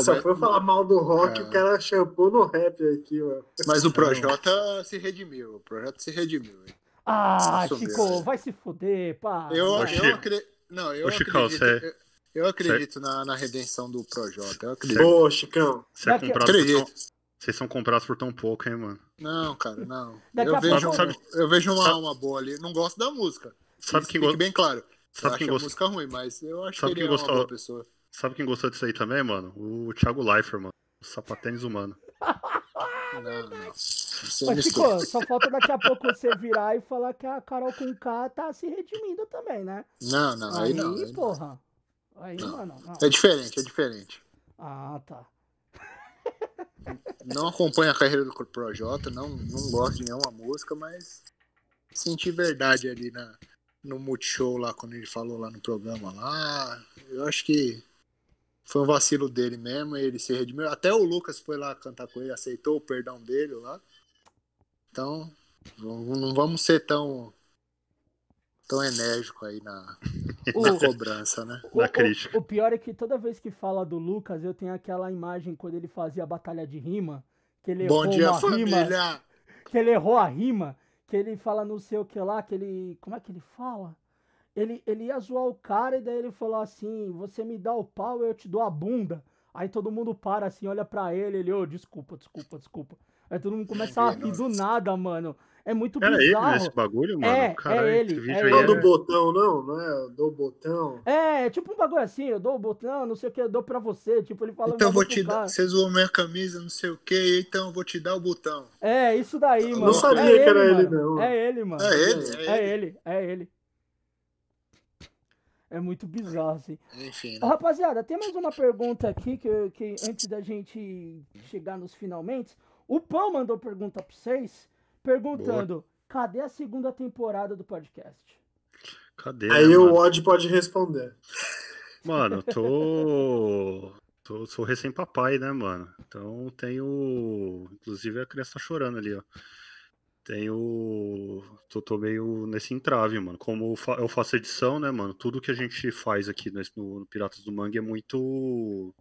Só foi falar mal do rock, É. o cara champou no rap aqui, mano. Mas o Projota se redimiu. O Projota se redimiu. hein? Ah, Chico, vai se fuder, pá. Eu, Ô, eu Chico. acredito. Não, eu Ô, Chicão, acredito. cê- eu, eu acredito na, na redenção do Projota. Eu acredito. Ô, Chicão. Você é comprado. Vocês são comprados por tão pouco, hein, mano? Não, cara, não. Daqui Eu a vejo, pouco- Sabe- eu vejo uma sabe- alma boa ali. Não gosto da música. Sabe quem, fique go... bem claro. sabe eu quem acho a gosta- música ruim, mas eu acho Sabe que quem ele é uma gostou? boa pessoa. Sabe quem gostou disso aí também, mano? O Thiago Leifert, mano. O sapatênis humano. Não, não. Mas. Chico, só falta daqui a pouco você virar e falar que a Carol com K tá se redimindo também, né? Não, não, aí, não. aí não. porra. Aí, Não. mano, não. É diferente, é diferente. Ah, tá. Não acompanho a carreira do Projota, não, não gosto de nenhuma música, mas senti verdade ali na, no Multishow lá, quando ele falou lá no programa lá. Eu acho que foi um vacilo dele mesmo, ele se redimiu. Até o Lucas foi lá cantar com ele, aceitou o perdão dele lá. Então, não, vamos ser tão tão enérgico aí na, na O- cobrança, né? O, Na o- crítica. o pior é que toda vez que fala do Lucas, eu tenho aquela imagem quando ele fazia a batalha de rima, que ele Bom errou dia, uma rima, que ele errou a rima, que ele fala não sei o que lá, que ele, como é que ele fala? Ele, ele ia zoar o cara e daí ele falou assim, você me dá o pau, eu te dou a bunda. Aí todo mundo para assim, olha pra ele, ele, ô, desculpa, desculpa, desculpa. Aí todo mundo começa a rir do nada, mano. É muito Era ele bizarro. nesse bagulho, mano? É, é Caralho, ele, esse vídeo é aí Não ele. do botão, não? Não é do botão. É, tipo um bagulho assim, eu dou o botão, não sei o que, eu dou pra você. Tipo, ele fala Então eu vou te dar. Você zoou minha camisa, não sei o que, então eu vou te dar o botão. É, isso daí, Eu mano. não sabia é que era ele, mano. não. É ele, mano. É ele, é, É ele. ele, é ele. É muito bizarro, assim. Enfim, Ô, né? rapaziada, tem mais uma pergunta aqui que, que antes da gente chegar nos finalmente, o Pão mandou pergunta pra vocês, perguntando: cadê a segunda temporada do podcast? Cadê? Aí né, o? Odd pode responder. Mano, tô. tô sou recém-papai, né, mano? Então tenho. Inclusive a criança tá chorando ali, ó. Tenho. Tô, tô meio nesse entrave, mano. Como eu faço edição, né, mano? Tudo que a gente faz aqui no, no Piratas do Mangue é muito.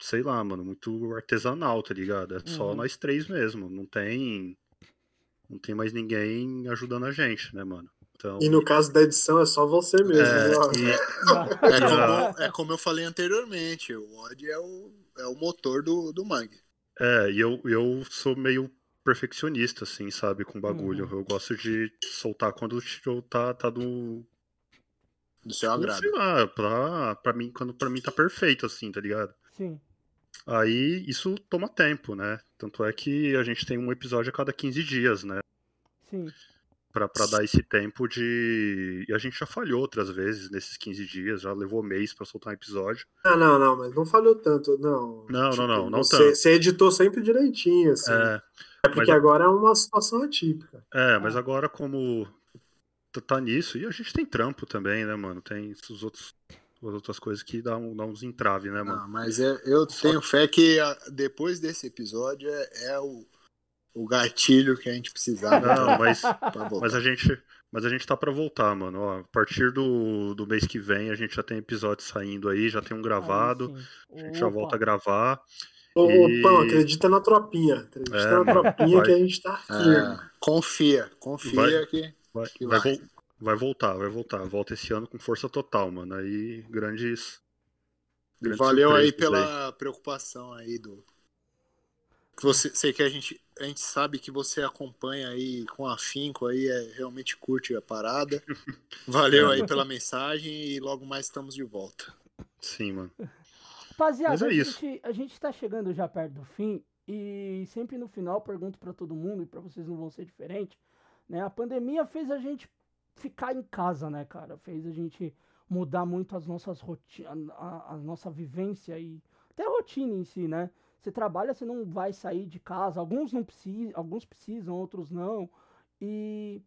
Sei lá, mano, muito artesanal, tá ligado? É só Uhum. nós três mesmo. Não tem. Não tem mais ninguém ajudando a gente, né, mano? Então. E no caso da edição é só você mesmo. é, e- É como, é como eu falei anteriormente, o Odd é o, é o motor do, do Mangue. É, e eu, eu sou meio perfeccionista, assim, sabe, com bagulho. Uhum. Eu gosto de soltar quando o show tá, tá do. Do seu agrado. Sei lá, pra, pra mim, quando pra mim tá perfeito, assim, tá ligado? Sim. Aí isso toma tempo, né? Tanto é que a gente tem um episódio a cada 15 dias, né? Sim. para dar esse tempo de. E a gente já falhou outras vezes nesses 15 dias, já levou mês para soltar um episódio. Ah, não, não, mas não falhou tanto, não. Não, tipo, não, não, não você, tanto. Você editou sempre direitinho, assim. É, é porque mas- agora é uma situação atípica. é, mas agora como tá- tá nisso, e a gente tem trampo também, né, mano? Tem os outros. As outras coisas que dá, um, dá uns entraves, né, mano? Não, mas é- eu Só- tenho fé que a- depois desse episódio é, é o, o gatilho que a gente precisava Não, mas, pra mas a gente. Mas a gente tá pra voltar, mano. Ó, a partir do, do mês que vem a gente já tem episódio saindo aí, já tem um gravado. Aí A gente já Opa. volta a gravar. Ô, E- Pão, acredita na tropinha. Acredita É, na tropinha vai. que a gente tá firme. É, confia, confia Vai. que, Vai, que vai, vai. Vai voltar, vai voltar. Volta esse ano com força total, mano. Aí grandes. grandes Valeu aí pela preocupação aí do. Que você, sei que a gente, a gente sabe que você acompanha aí com afinco aí, é, realmente curte a parada. Valeu aí pela mensagem e logo mais estamos de volta. Sim, mano. Rapaziada, Mas é a, isso. gente, a gente tá chegando já perto do fim e sempre no final pergunto pra todo mundo e pra vocês não vão ser diferente, né? A pandemia fez a gente ficar em casa, né, cara? Fez a gente mudar muito as nossas rotinas, a, a nossa vivência e até a rotina em si, né? Você trabalha, você não vai sair de casa, alguns não precisam, alguns precisam, outros não. E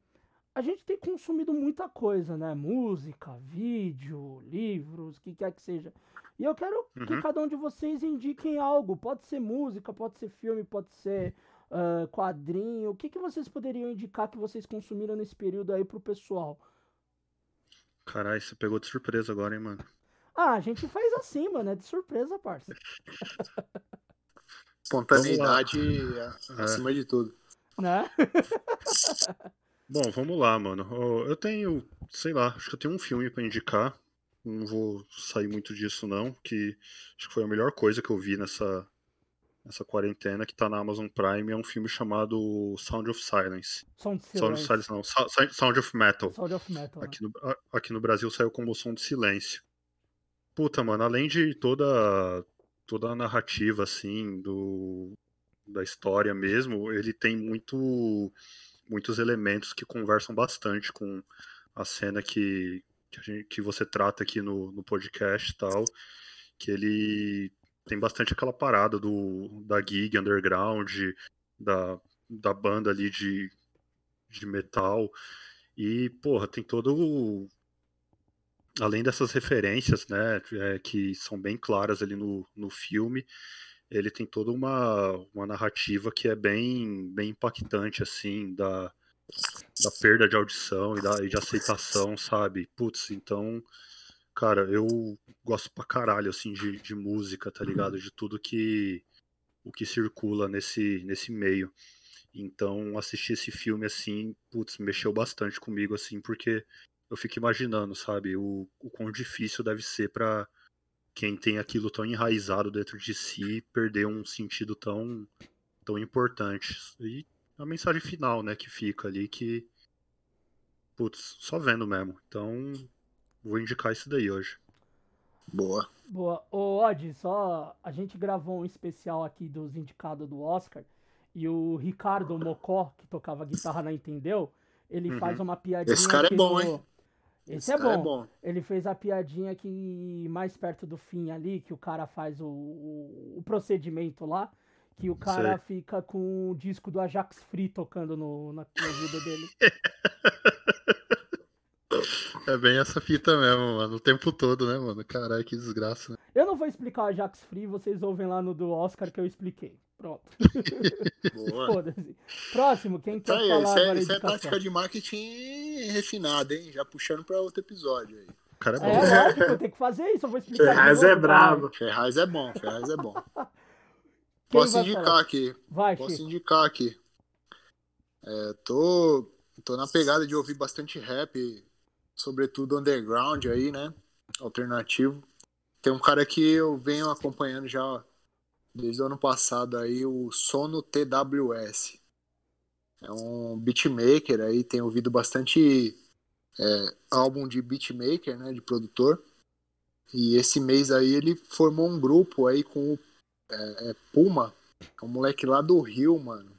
a gente tem consumido muita coisa, né? Música, vídeo, livros, o que quer que seja. E eu quero que Uhum. cada um de vocês indiquem algo. Pode ser música, pode ser filme, pode ser ah, quadrinho. O que, que vocês poderiam indicar que vocês consumiram nesse período aí pro pessoal? Caralho, você pegou de surpresa agora, hein, mano. Ah, a gente faz assim, mano. É de surpresa, parça. Espontaneidade É. acima de tudo. Né? Bom, vamos lá, mano. Eu tenho, sei lá, acho que eu tenho um filme pra indicar. Não vou sair muito disso, não. Que acho que foi a melhor coisa que eu vi nessa, nessa quarentena, que tá na Amazon Prime. É um filme chamado Sound of Silence. Sound of Sound of Silence. Não. Sound of Metal. Sound of Metal. né? Aqui no, a- aqui no Brasil saiu como Som de Silêncio. Puta, mano, além de toda, toda a narrativa, assim, do, da história mesmo, ele tem muito, muitos elementos que conversam bastante com a cena que, que, gente- que você trata aqui no, no podcast e tal. Que ele tem bastante aquela parada do, da gig underground, da, da banda ali de, de metal. E, porra, tem todo o. Além dessas referências, né, é, que são bem claras ali no, no filme, ele tem toda uma, uma narrativa que é bem, bem impactante, assim, da, da perda de audição e, da, e de aceitação, sabe? Putz, então, cara, eu gosto pra caralho, assim, de, de música, tá ligado? De tudo que o que circula nesse, nesse meio. Então, assistir esse filme assim, putz, mexeu bastante comigo, assim, porque eu fico imaginando, sabe, o, o quão difícil deve ser pra quem tem aquilo tão enraizado dentro de si perder um sentido tão, tão importante. E a mensagem final, né, que fica ali, que, putz, só vendo mesmo. Então, vou indicar isso daí hoje. Boa. Boa. Ô, Odd, só. A gente gravou um especial aqui dos indicados do Oscar. E o Ricardo Mocó, que tocava guitarra na Entendeu, ele Uhum. faz uma piadinha. Esse cara é bom, no- hein? Esse, é, cara bom. Ele fez a piadinha que mais perto do fim ali, que o cara faz o, o, o procedimento lá, que o cara fica com o disco do Ajax Free tocando no, na, no ouvido dele. É bem essa fita mesmo, mano, o tempo todo, né, mano? Caralho, que desgraça. Eu não vou explicar o Ajax Free, vocês ouvem lá no do Oscar que eu expliquei. Pronto. Boa. Foda-se. Próximo, quem quer Tá aí, falar isso agora é, a isso é tática de marketing refinada, hein? Já puxando pra outro episódio aí. O cara é bom. É, lógico, tem que fazer isso, eu vou explicar. Ferraz novo, é brabo. Ferraz é bom, Ferraz é bom. Quem Posso vai indicar falar? aqui. Vai, Posso Chico. indicar aqui. É, tô, tô na pegada de ouvir bastante rap, sobretudo underground aí, né? Alternativo. Tem um cara que eu venho acompanhando já desde o ano passado aí, o Sono TWS. É um beatmaker aí, tem ouvido bastante é, álbum de beatmaker, né? De produtor. E esse mês aí ele formou um grupo aí com o é, é Puma, é um moleque lá do Rio, mano.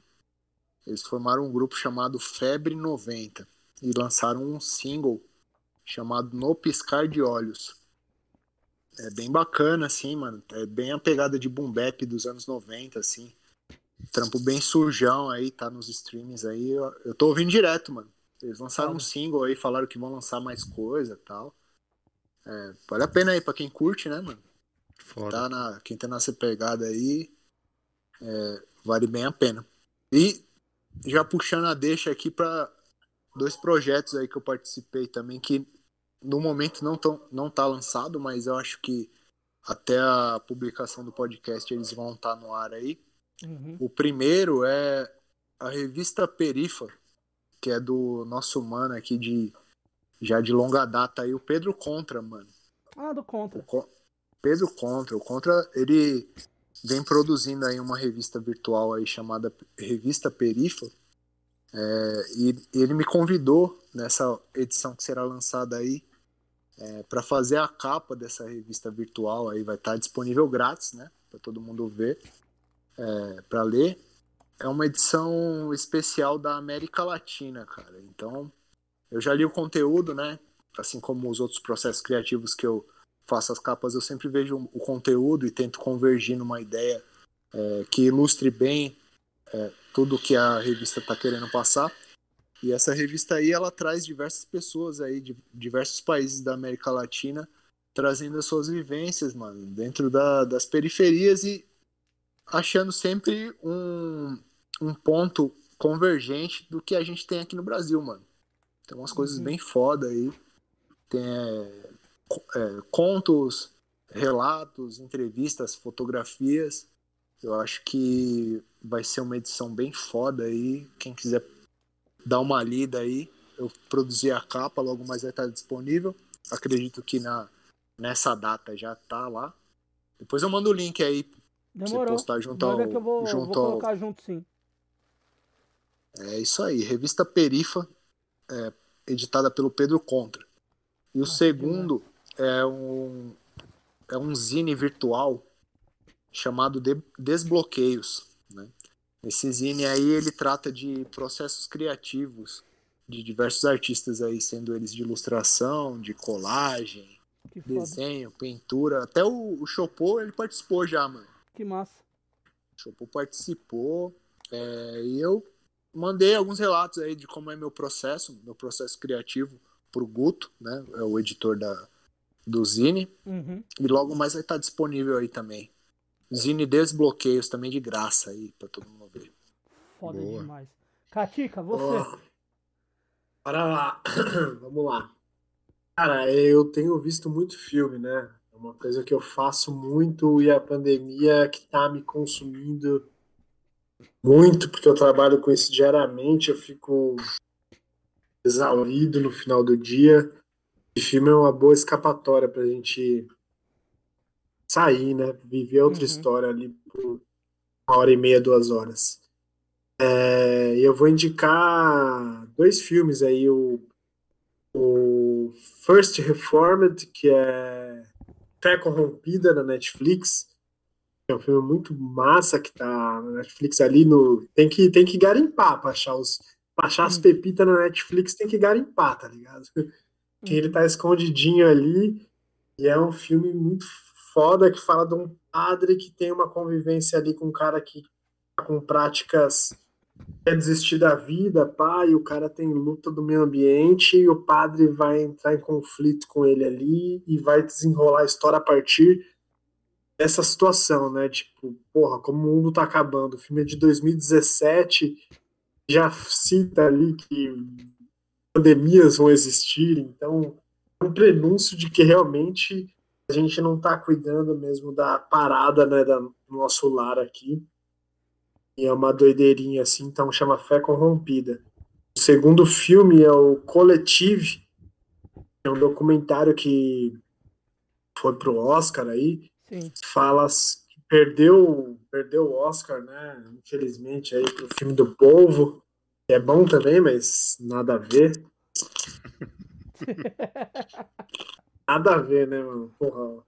Eles formaram um grupo chamado Febre 90. e lançaram um single chamado No Piscar de Olhos. É bem bacana, assim, mano. É bem a pegada de boom bap dos anos 90, assim. Trampo bem sujão aí, tá nos streamings aí. Eu, eu tô ouvindo direto, mano. Eles lançaram um single aí, falaram que vão lançar mais coisa e tal. É, vale a pena aí pra quem curte, né, mano? Foda. Tá na, quem tá nessa pegada aí, é, vale bem a pena. E já puxando a deixa aqui para dois projetos aí que eu participei também, que no momento não, tão, não tá lançado, mas eu acho que até a publicação do podcast eles vão estar tá no ar aí. Uhum. O primeiro é a revista Perifa, que é do nosso mano aqui de já de longa data aí, o Pedro Contra, mano. Ah, do Contra. Co- Pedro Contra. O Contra, ele vem produzindo aí uma revista virtual aí chamada Revista Perifa. É, e ele me convidou nessa edição que será lançada aí para fazer a capa dessa revista virtual aí vai estar disponível grátis, né, para todo mundo ver, para ler. É uma edição especial da América Latina, cara. Então, eu já li o conteúdo, né? Assim como os outros processos criativos que eu faço as capas, eu sempre vejo o conteúdo e tento convergir numa ideia é, que ilustre bem é, tudo que a revista está querendo passar. E essa revista aí, ela traz diversas pessoas aí de diversos países da América Latina trazendo as suas vivências, mano, dentro da- das periferias e achando sempre um, um ponto convergente do que a gente tem aqui no Brasil, mano. Tem umas coisas Uhum. bem foda aí. Tem é, é, contos, relatos, entrevistas, fotografias. Eu acho que vai ser uma edição bem foda aí. Quem quiser dar uma lida aí, eu produzi a capa, logo mais vai estar disponível. Acredito que na, nessa data já tá lá. Depois eu mando o link aí pra você Demorou. postar junto Manda ao. que eu vou, vou junto ao colocar junto sim. é isso aí, revista Perifa, é, editada pelo Pedro Contra. E o Ah, segundo é um, é um zine virtual chamado De- Desbloqueios. Esse zine aí ele trata de processos criativos de diversos artistas aí, sendo eles de ilustração, de colagem, desenho, pintura. Até o, o Chopô ele participou já, mano. Que massa. O Chopô participou é, e eu mandei alguns relatos aí de como é meu processo, meu processo criativo pro Guto, né? É o editor da, do Zine. Uhum. E logo mais vai estar disponível aí também. Zine Desbloqueios também de graça aí pra todo mundo ver. Foda Boa. demais. Katica, você. Ó, Para lá. Vamos lá. Cara, eu tenho visto muito filme, né? É uma coisa que eu faço muito e a pandemia que tá me consumindo muito, porque eu trabalho com isso diariamente, eu fico exaurido no final do dia. E filme é uma boa escapatória pra gente sair, né? Viver outra Uhum. história ali por uma hora e meia, duas horas. É, e eu vou indicar dois filmes aí, o, o First Reformed, que é Fé Corrompida na Netflix. É um filme muito massa que tá na Netflix ali no. Tem que, tem que garimpar pra achar os. Pra achar as Hum. pepitas na Netflix tem que garimpar, tá ligado? Que ele tá escondidinho ali. E é um filme muito foda que fala de um padre que tem uma convivência ali com um cara que tá com práticas quer desistir da vida, pá, e o cara tem luta do meio ambiente e o padre vai entrar em conflito com ele ali e vai desenrolar a história a partir dessa situação, né? Tipo, porra, como o mundo tá acabando. O filme é de 2017, já cita ali que pandemias vão existir, então é um prenúncio de que realmente a gente não tá cuidando mesmo da parada, né, da, do nosso lar aqui. E é uma doideirinha assim, então chama Fé Corrompida. O segundo filme é o Collective, é um documentário que foi pro Oscar aí, Sim. fala que perdeu, perdeu o Oscar, né? Infelizmente aí pro filme do povo. É bom também, mas nada a ver. Nada a ver, né, mano? Porra.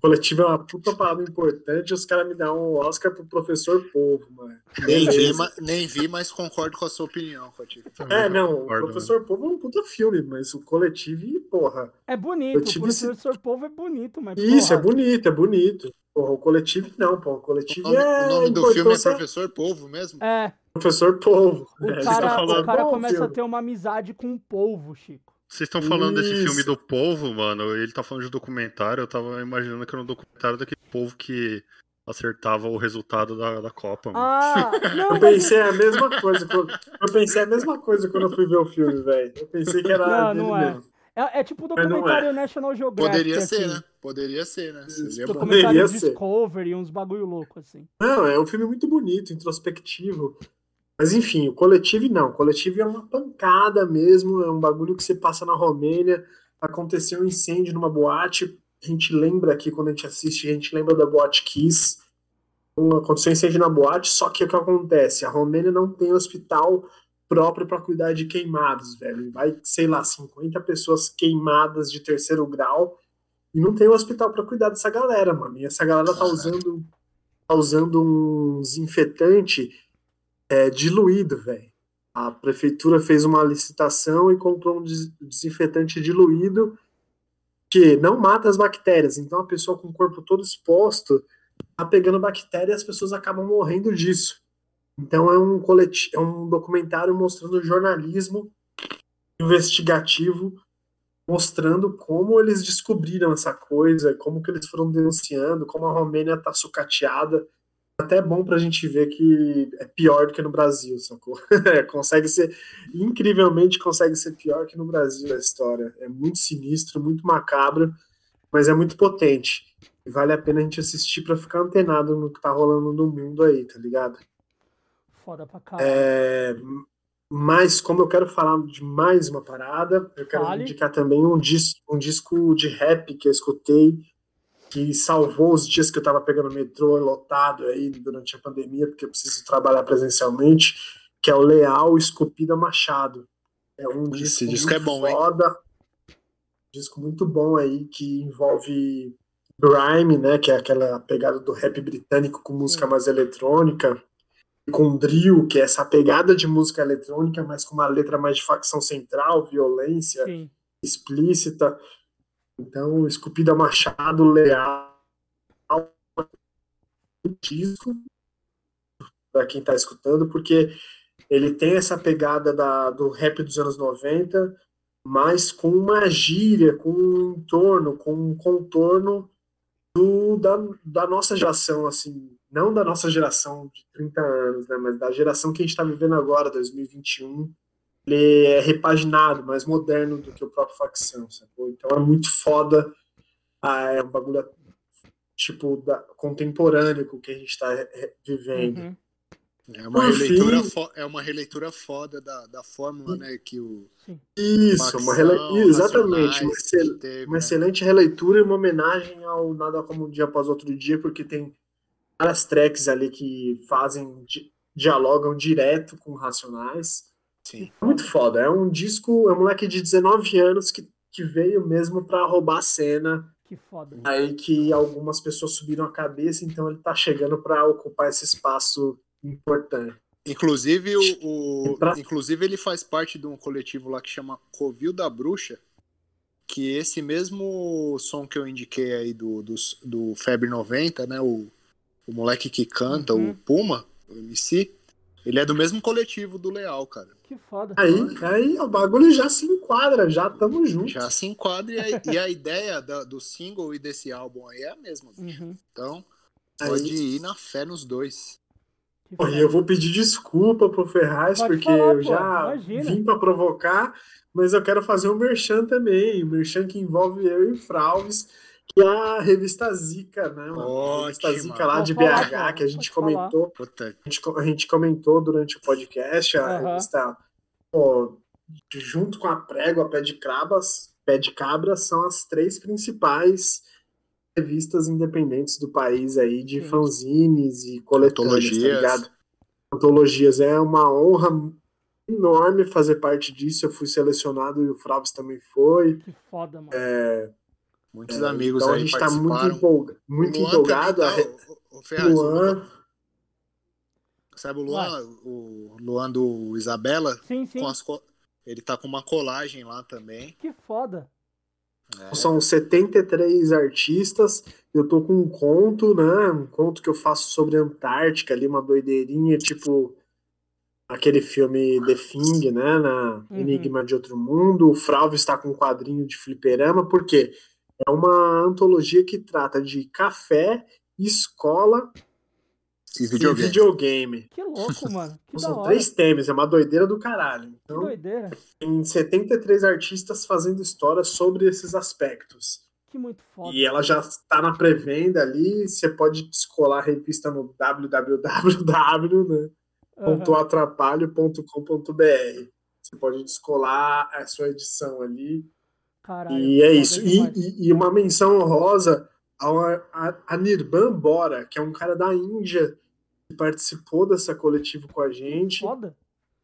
Coletivo é uma puta parada importante, os caras me dão um Oscar pro professor Povo, mano. Nem vi, ma- nem vi, mas concordo com a sua opinião, Cotico. É, não, o Concordo, professor Povo é um puta filme, mas o coletivo, porra. É bonito, o esse- professor Povo é bonito, mas. Isso, é bonito, é bonito. Porra, o coletivo não, porra. O O coletivo nome, é. o nome do filme é Professor Povo mesmo? É, Professor Povo. o É, você cara, tá falando o cara bom começa filme. a ter uma amizade com o polvo, Chico. Vocês estão falando desse Isso. filme do povo, mano. Ele tá falando de documentário. Eu tava imaginando que era um documentário daquele povo que acertava o resultado da, da Copa, mano. Ah, não, Eu mas. pensei a mesma coisa. quando- Eu pensei a mesma coisa quando eu fui ver o filme, velho. Eu pensei que era Não, não é. mesmo. É, é tipo o não documentário National Geographic. Poderia ser, assim. né? Poderia ser, né? Bom. Documentário Poderia ser. Discovery, uns bagulho louco, assim. Não, é um filme muito bonito, introspectivo. Mas enfim, o coletivo não. O coletivo é uma pancada mesmo. É um bagulho que você passa na Romênia. Aconteceu um incêndio numa boate. A gente lembra aqui, quando a gente assiste, a gente lembra da boate Kiss. Então, aconteceu um incêndio na boate, só que o que acontece? A Romênia não tem hospital próprio para cuidar de queimados, velho. Vai, sei lá, 50 pessoas queimadas de terceiro grau e não tem um hospital para cuidar dessa galera, mano. E essa galera tá usando, tá usando um desinfetante é, diluído, velho. A prefeitura fez uma licitação e comprou um des- desinfetante diluído que não mata as bactérias. Então a pessoa com o corpo todo exposto tá pegando bactéria e as pessoas acabam morrendo disso. Então é um coleti é um documentário mostrando jornalismo investigativo, mostrando como eles descobriram essa coisa, como que eles foram denunciando, como a Romênia tá sucateada. Até é bom pra gente ver que é pior do que no Brasil, sacou? consegue ser, incrivelmente consegue ser pior que no Brasil a história. É muito sinistro, muito macabro, mas é muito potente. E vale a pena a gente assistir pra ficar antenado no que tá rolando no mundo aí, tá ligado? Foda pra caralho. É, mas como eu quero falar de mais uma parada, eu quero Fale. indicar também um disco, um disco de rap que eu escutei que salvou os dias que eu tava pegando metrô lotado aí durante a pandemia, porque eu preciso trabalhar presencialmente, que é o Leal Esculpida Machado. É um Esse disco, disco é bom, hein? foda, disco muito bom aí que envolve grime, né, que é aquela pegada do rap britânico com música mais eletrônica, com drill, que é essa pegada de música eletrônica, mas com uma letra mais de facção central, violência Sim. explícita. Então, Esculpida Machado, Leal, disco para quem está escutando, porque ele tem essa pegada da, do rap dos anos 90, mas com uma gíria, com um entorno, com um contorno do, da, da nossa geração, assim, não da nossa geração de 30 anos, né, mas da geração que a gente está vivendo agora, 2021. Ele é repaginado, mais moderno do que o próprio facção, sacou? Então é muito foda. Ah, é um bagulho tipo da, contemporâneo com o que a gente está vivendo. Uhum. É uma, Por releitura fim- é uma releitura foda da, da fórmula, né? Que o. Isso, uma rele... Exatamente, uma, excel- teve, uma né? excelente releitura e uma homenagem ao Nada Como Um Dia Após Outro Dia, porque tem várias tracks ali que fazem, di- dialogam direto com Racionais. Sim. É muito foda, é um disco, é um moleque de 19 anos que, que veio mesmo pra roubar a cena, Que foda. aí que algumas pessoas subiram a cabeça, então ele tá chegando pra ocupar esse espaço importante. Inclusive, o, o- Pra- inclusive, ele faz parte de um coletivo lá que chama Covil da Bruxa, que esse mesmo som que eu indiquei aí do, do, do Febre 90, né? O, o moleque que canta, Uhum. o Puma, o MC, ele é do mesmo coletivo do Leal, cara. Que foda. Aí, aí o bagulho já se enquadra, já tamo junto. Já se enquadra e a, e a ideia da- do single e desse álbum aí é a mesma. Uhum. Então, Aí- pode ir na fé nos dois. Pô, e eu vou pedir desculpa pro Ferraz, Pode porque falar, eu pô, já imagina. vim pra provocar, mas eu quero fazer um merchan também, um merchan que envolve eu e o Fralves, que é a revista Zica, né, mano? A revista. Zica lá de BH, que a gente comentou, a gente, a gente comentou durante o podcast, a Aham. revista, pô, junto com a Prego, a Pé de Cabras, Pé de Cabra, são as três principais revistas independentes do país aí, de Sim. fanzines e coletâneas, tá Antologias. ligado? Antologias. É uma honra enorme fazer parte disso. Eu fui selecionado e o Fraves também foi. Que foda, mano. É, Muitos É, amigos então a aí gente tá muito, participaram. empolga- muito Luan empolgado. também A tá, o, o Ferraz, Luan, Luan- sabe o Luan, o Luan do Isabela? Sim, sim. Com as co- Ele tá com uma colagem lá também. Que foda. É, São 73 artistas. Eu tô com um conto, né? Um conto que eu faço sobre a Antártica ali, uma doideirinha, tipo aquele filme The Thing, né? Na Uhum. Enigma de Outro Mundo. O Fralvo está com um quadrinho de fliperama, porque é uma antologia que trata de café, escola e e videogame. videogame. Que louco, mano. Que da São hora. três temas, é uma doideira do caralho. Que Então, doideira. tem 73 artistas fazendo histórias sobre esses aspectos. Que muito foda. E ela já está na pré-venda ali, você pode descolar a revista no www, né, ponto atrapalho.com.br. Você pode descolar a sua edição ali. Caralho. E é isso. E, e- uma menção honrosa ao a, a Nirban Bora, que é um cara da Índia que participou dessa coletiva com a gente. Foda.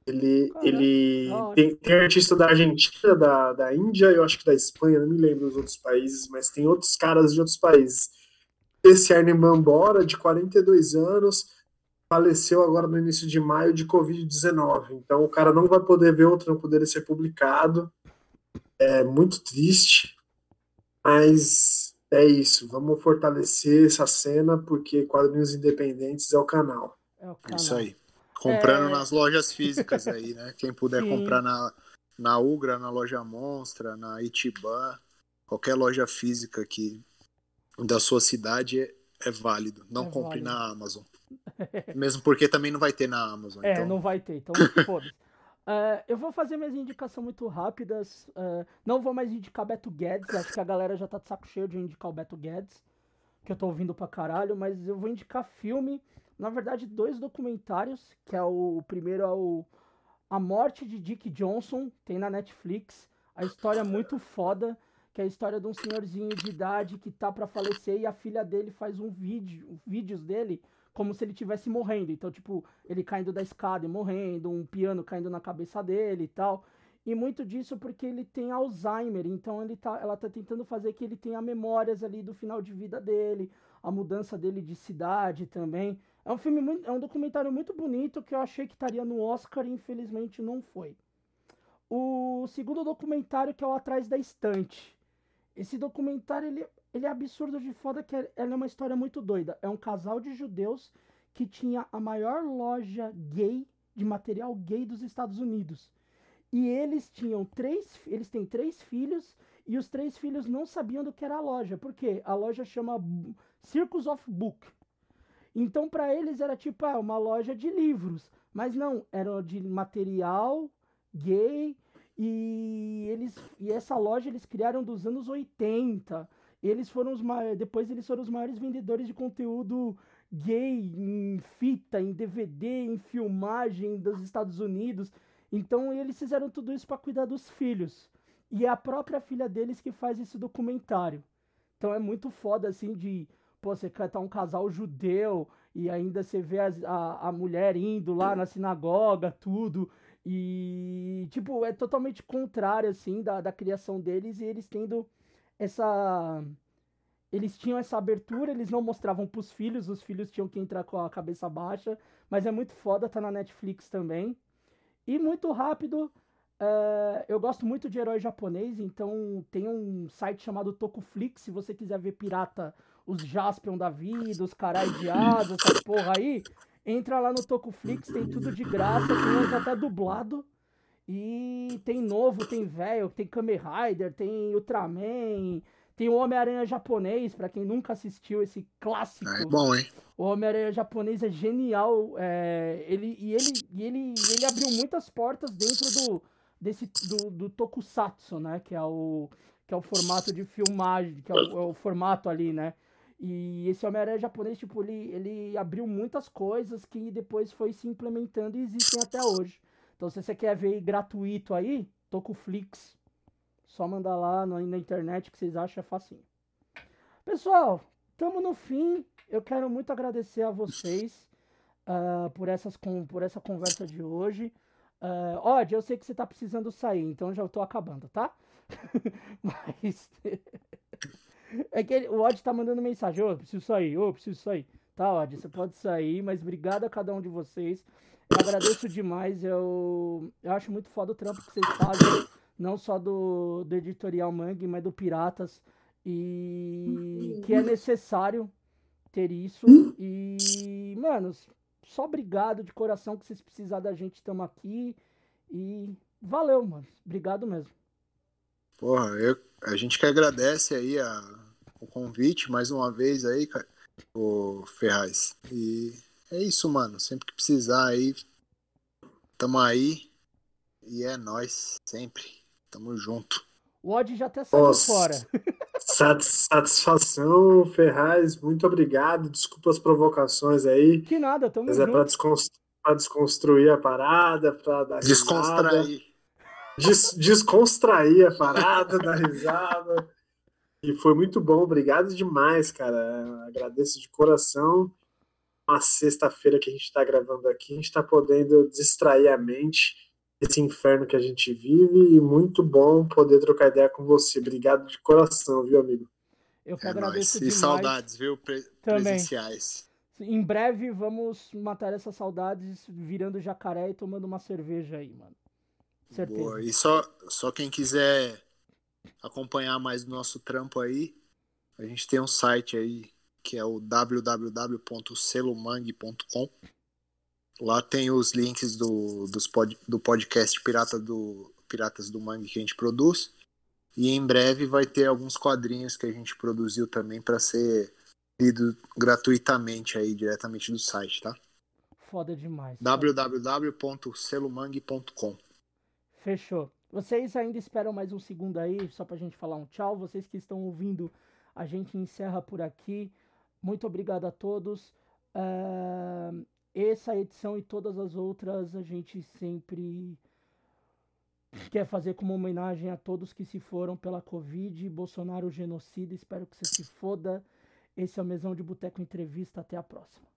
Ele, ele tem, tem artista da Argentina, da, da Índia, eu acho que da Espanha, não me lembro dos outros países, mas tem outros caras de outros países. Esse Arne Mambora, de 42 anos, faleceu agora no início de maio de Covid-19. Então o cara não vai poder ver o trampo dele ser publicado. É muito triste, mas é isso. Vamos fortalecer essa cena, porque quadrinhos independentes é o canal. É o canal. Isso aí. Comprando É. nas lojas físicas aí, né? Quem puder Sim. comprar na, na Ugra, na loja Monstra, na Itiban, qualquer loja física que da sua cidade é, é válido. Não É compre válido. na Amazon. Mesmo porque também não vai ter na Amazon. É, então, não vai ter, então foda-se. É, eu vou fazer minhas indicações muito rápidas. é, não vou mais indicar Beto Guedes, acho que a galera já tá de saco cheio de indicar o Beto Guedes, que eu tô ouvindo pra caralho, mas eu vou indicar filme, na verdade, dois documentários, que é o, o primeiro é o A Morte de Dick Johnson, tem na Netflix. A história muito foda, que é a história de um senhorzinho de idade que tá pra falecer e a filha dele faz um vídeo, vídeos dele como se ele tivesse morrendo. Então, tipo, ele caindo da escada e morrendo, um piano caindo na cabeça dele e tal. E muito disso porque ele tem Alzheimer, então ele tá, ela tá tentando fazer que ele tenha memórias ali do final de vida dele, a mudança dele de cidade também. É um filme muito, é um documentário muito bonito que eu achei que estaria no Oscar e infelizmente não foi. O segundo documentário que é o Atrás da Estante. Esse documentário ele, ele é absurdo de foda que ela é uma história muito doida. É um casal de judeus que tinha a maior loja gay de material gay dos Estados Unidos. E eles tinham três, eles têm três filhos e os três filhos não sabiam do que era a loja. Por quê? A loja chama Circus of Book. Então para eles era tipo ah, uma loja de livros, mas não, era de material gay e eles e essa loja eles criaram dos anos 80. Eles foram os mai- depois eles foram os maiores vendedores de conteúdo gay em fita, em DVD, em filmagem dos Estados Unidos. Então eles fizeram tudo isso para cuidar dos filhos. E é a própria filha deles que faz esse documentário. Então é muito foda assim de, pô, você tá um casal judeu e ainda você vê as- a, a mulher indo lá na sinagoga, tudo. E, tipo, é totalmente contrário, assim, da, da criação deles e eles tendo essa. Eles tinham essa abertura, eles não mostravam pros filhos, os filhos tinham que entrar com a cabeça baixa, mas é muito foda, tá na Netflix também. E muito rápido, é, eu gosto muito de herói japonês, então tem um site chamado Tokuflix, se você quiser ver pirata, os Jaspion da vida, os carai de asa, essa porra aí, entra lá no Tokuflix, tem tudo de graça, tem até dublado. E tem novo, tem velho, tem Kamen Rider, tem Ultraman, tem o Homem-Aranha japonês, pra quem nunca assistiu esse clássico. É bom, hein? O Homem-Aranha japonês é genial. é, ele, e ele, e ele, ele abriu muitas portas dentro do, desse, do, do Tokusatsu, né? Que é, o, que é o formato de filmagem, que é o, é o formato ali, né? E esse Homem-Aranha japonês, tipo, ele, ele abriu muitas coisas que depois foi se implementando e existem até hoje. Então, se você quer ver gratuito aí, Tokuflix, só mandar lá na, internet que vocês acham é facinho. Pessoal, estamos no fim. Eu quero muito agradecer a vocês ah, por, essas, con- por essa conversa de hoje. Uh, Odd, eu sei que você tá precisando sair, então já tô acabando, tá? Mas. É que ele, o Odd tá mandando mensagem, ô, preciso sair, ô, preciso sair. Tá, Odd, você pode sair, mas obrigado a cada um de vocês. Eu agradeço demais, eu, eu acho muito foda o trampo que vocês fazem, não só do, do editorial Mangue, mas do Piratas, e que é necessário ter isso. E, mano, só obrigado de coração que vocês precisarem da gente, estamos aqui. E valeu, mano. Obrigado mesmo. Porra, eu, a gente que agradece aí a, o convite mais uma vez aí, o Ferraz. E é isso, mano. Sempre que precisar aí, tamo aí. E é nós, sempre. Tamo junto. O Odd já até saiu Nossa. fora. Satisfação, Ferraz. Muito obrigado. Desculpa as provocações aí. Que nada, tamo Mas é junto. é pra, desconstru pra desconstruir a parada, pra dar Descontrair. Des descontrair a parada, dar risada. E foi muito bom, obrigado demais, cara. Agradeço de coração. Uma sexta-feira que a gente está gravando aqui, a gente está podendo distrair a mente desse inferno que a gente vive e muito bom poder trocar ideia com você. Obrigado de coração, viu, amigo? Eu que é agradeço nóis. E saudades, viu, Pre Também. presenciais. Em breve vamos matar essas saudades virando jacaré e tomando uma cerveja aí, mano. Certeza. Boa. E só, só quem quiser acompanhar mais o nosso trampo aí, a gente tem um site aí que é o www.selomang.com. Lá tem os links do, dos pod, do podcast Pirata do, Piratas do Mangue que a gente produz. E em breve vai ter alguns quadrinhos que a gente produziu também para ser lido gratuitamente aí diretamente do site, tá? Foda demais. www.selomang.com Fechou. Vocês ainda esperam mais um segundo aí, só pra gente falar um tchau. Vocês que estão ouvindo, a gente encerra por aqui. Muito obrigado a todos. Uh, essa edição e todas as outras a gente sempre quer fazer como homenagem a todos que se foram pela Covid, Bolsonaro genocida. Espero que você se foda. Esse é o Mesão de Boteco Entrevista. Até a próxima.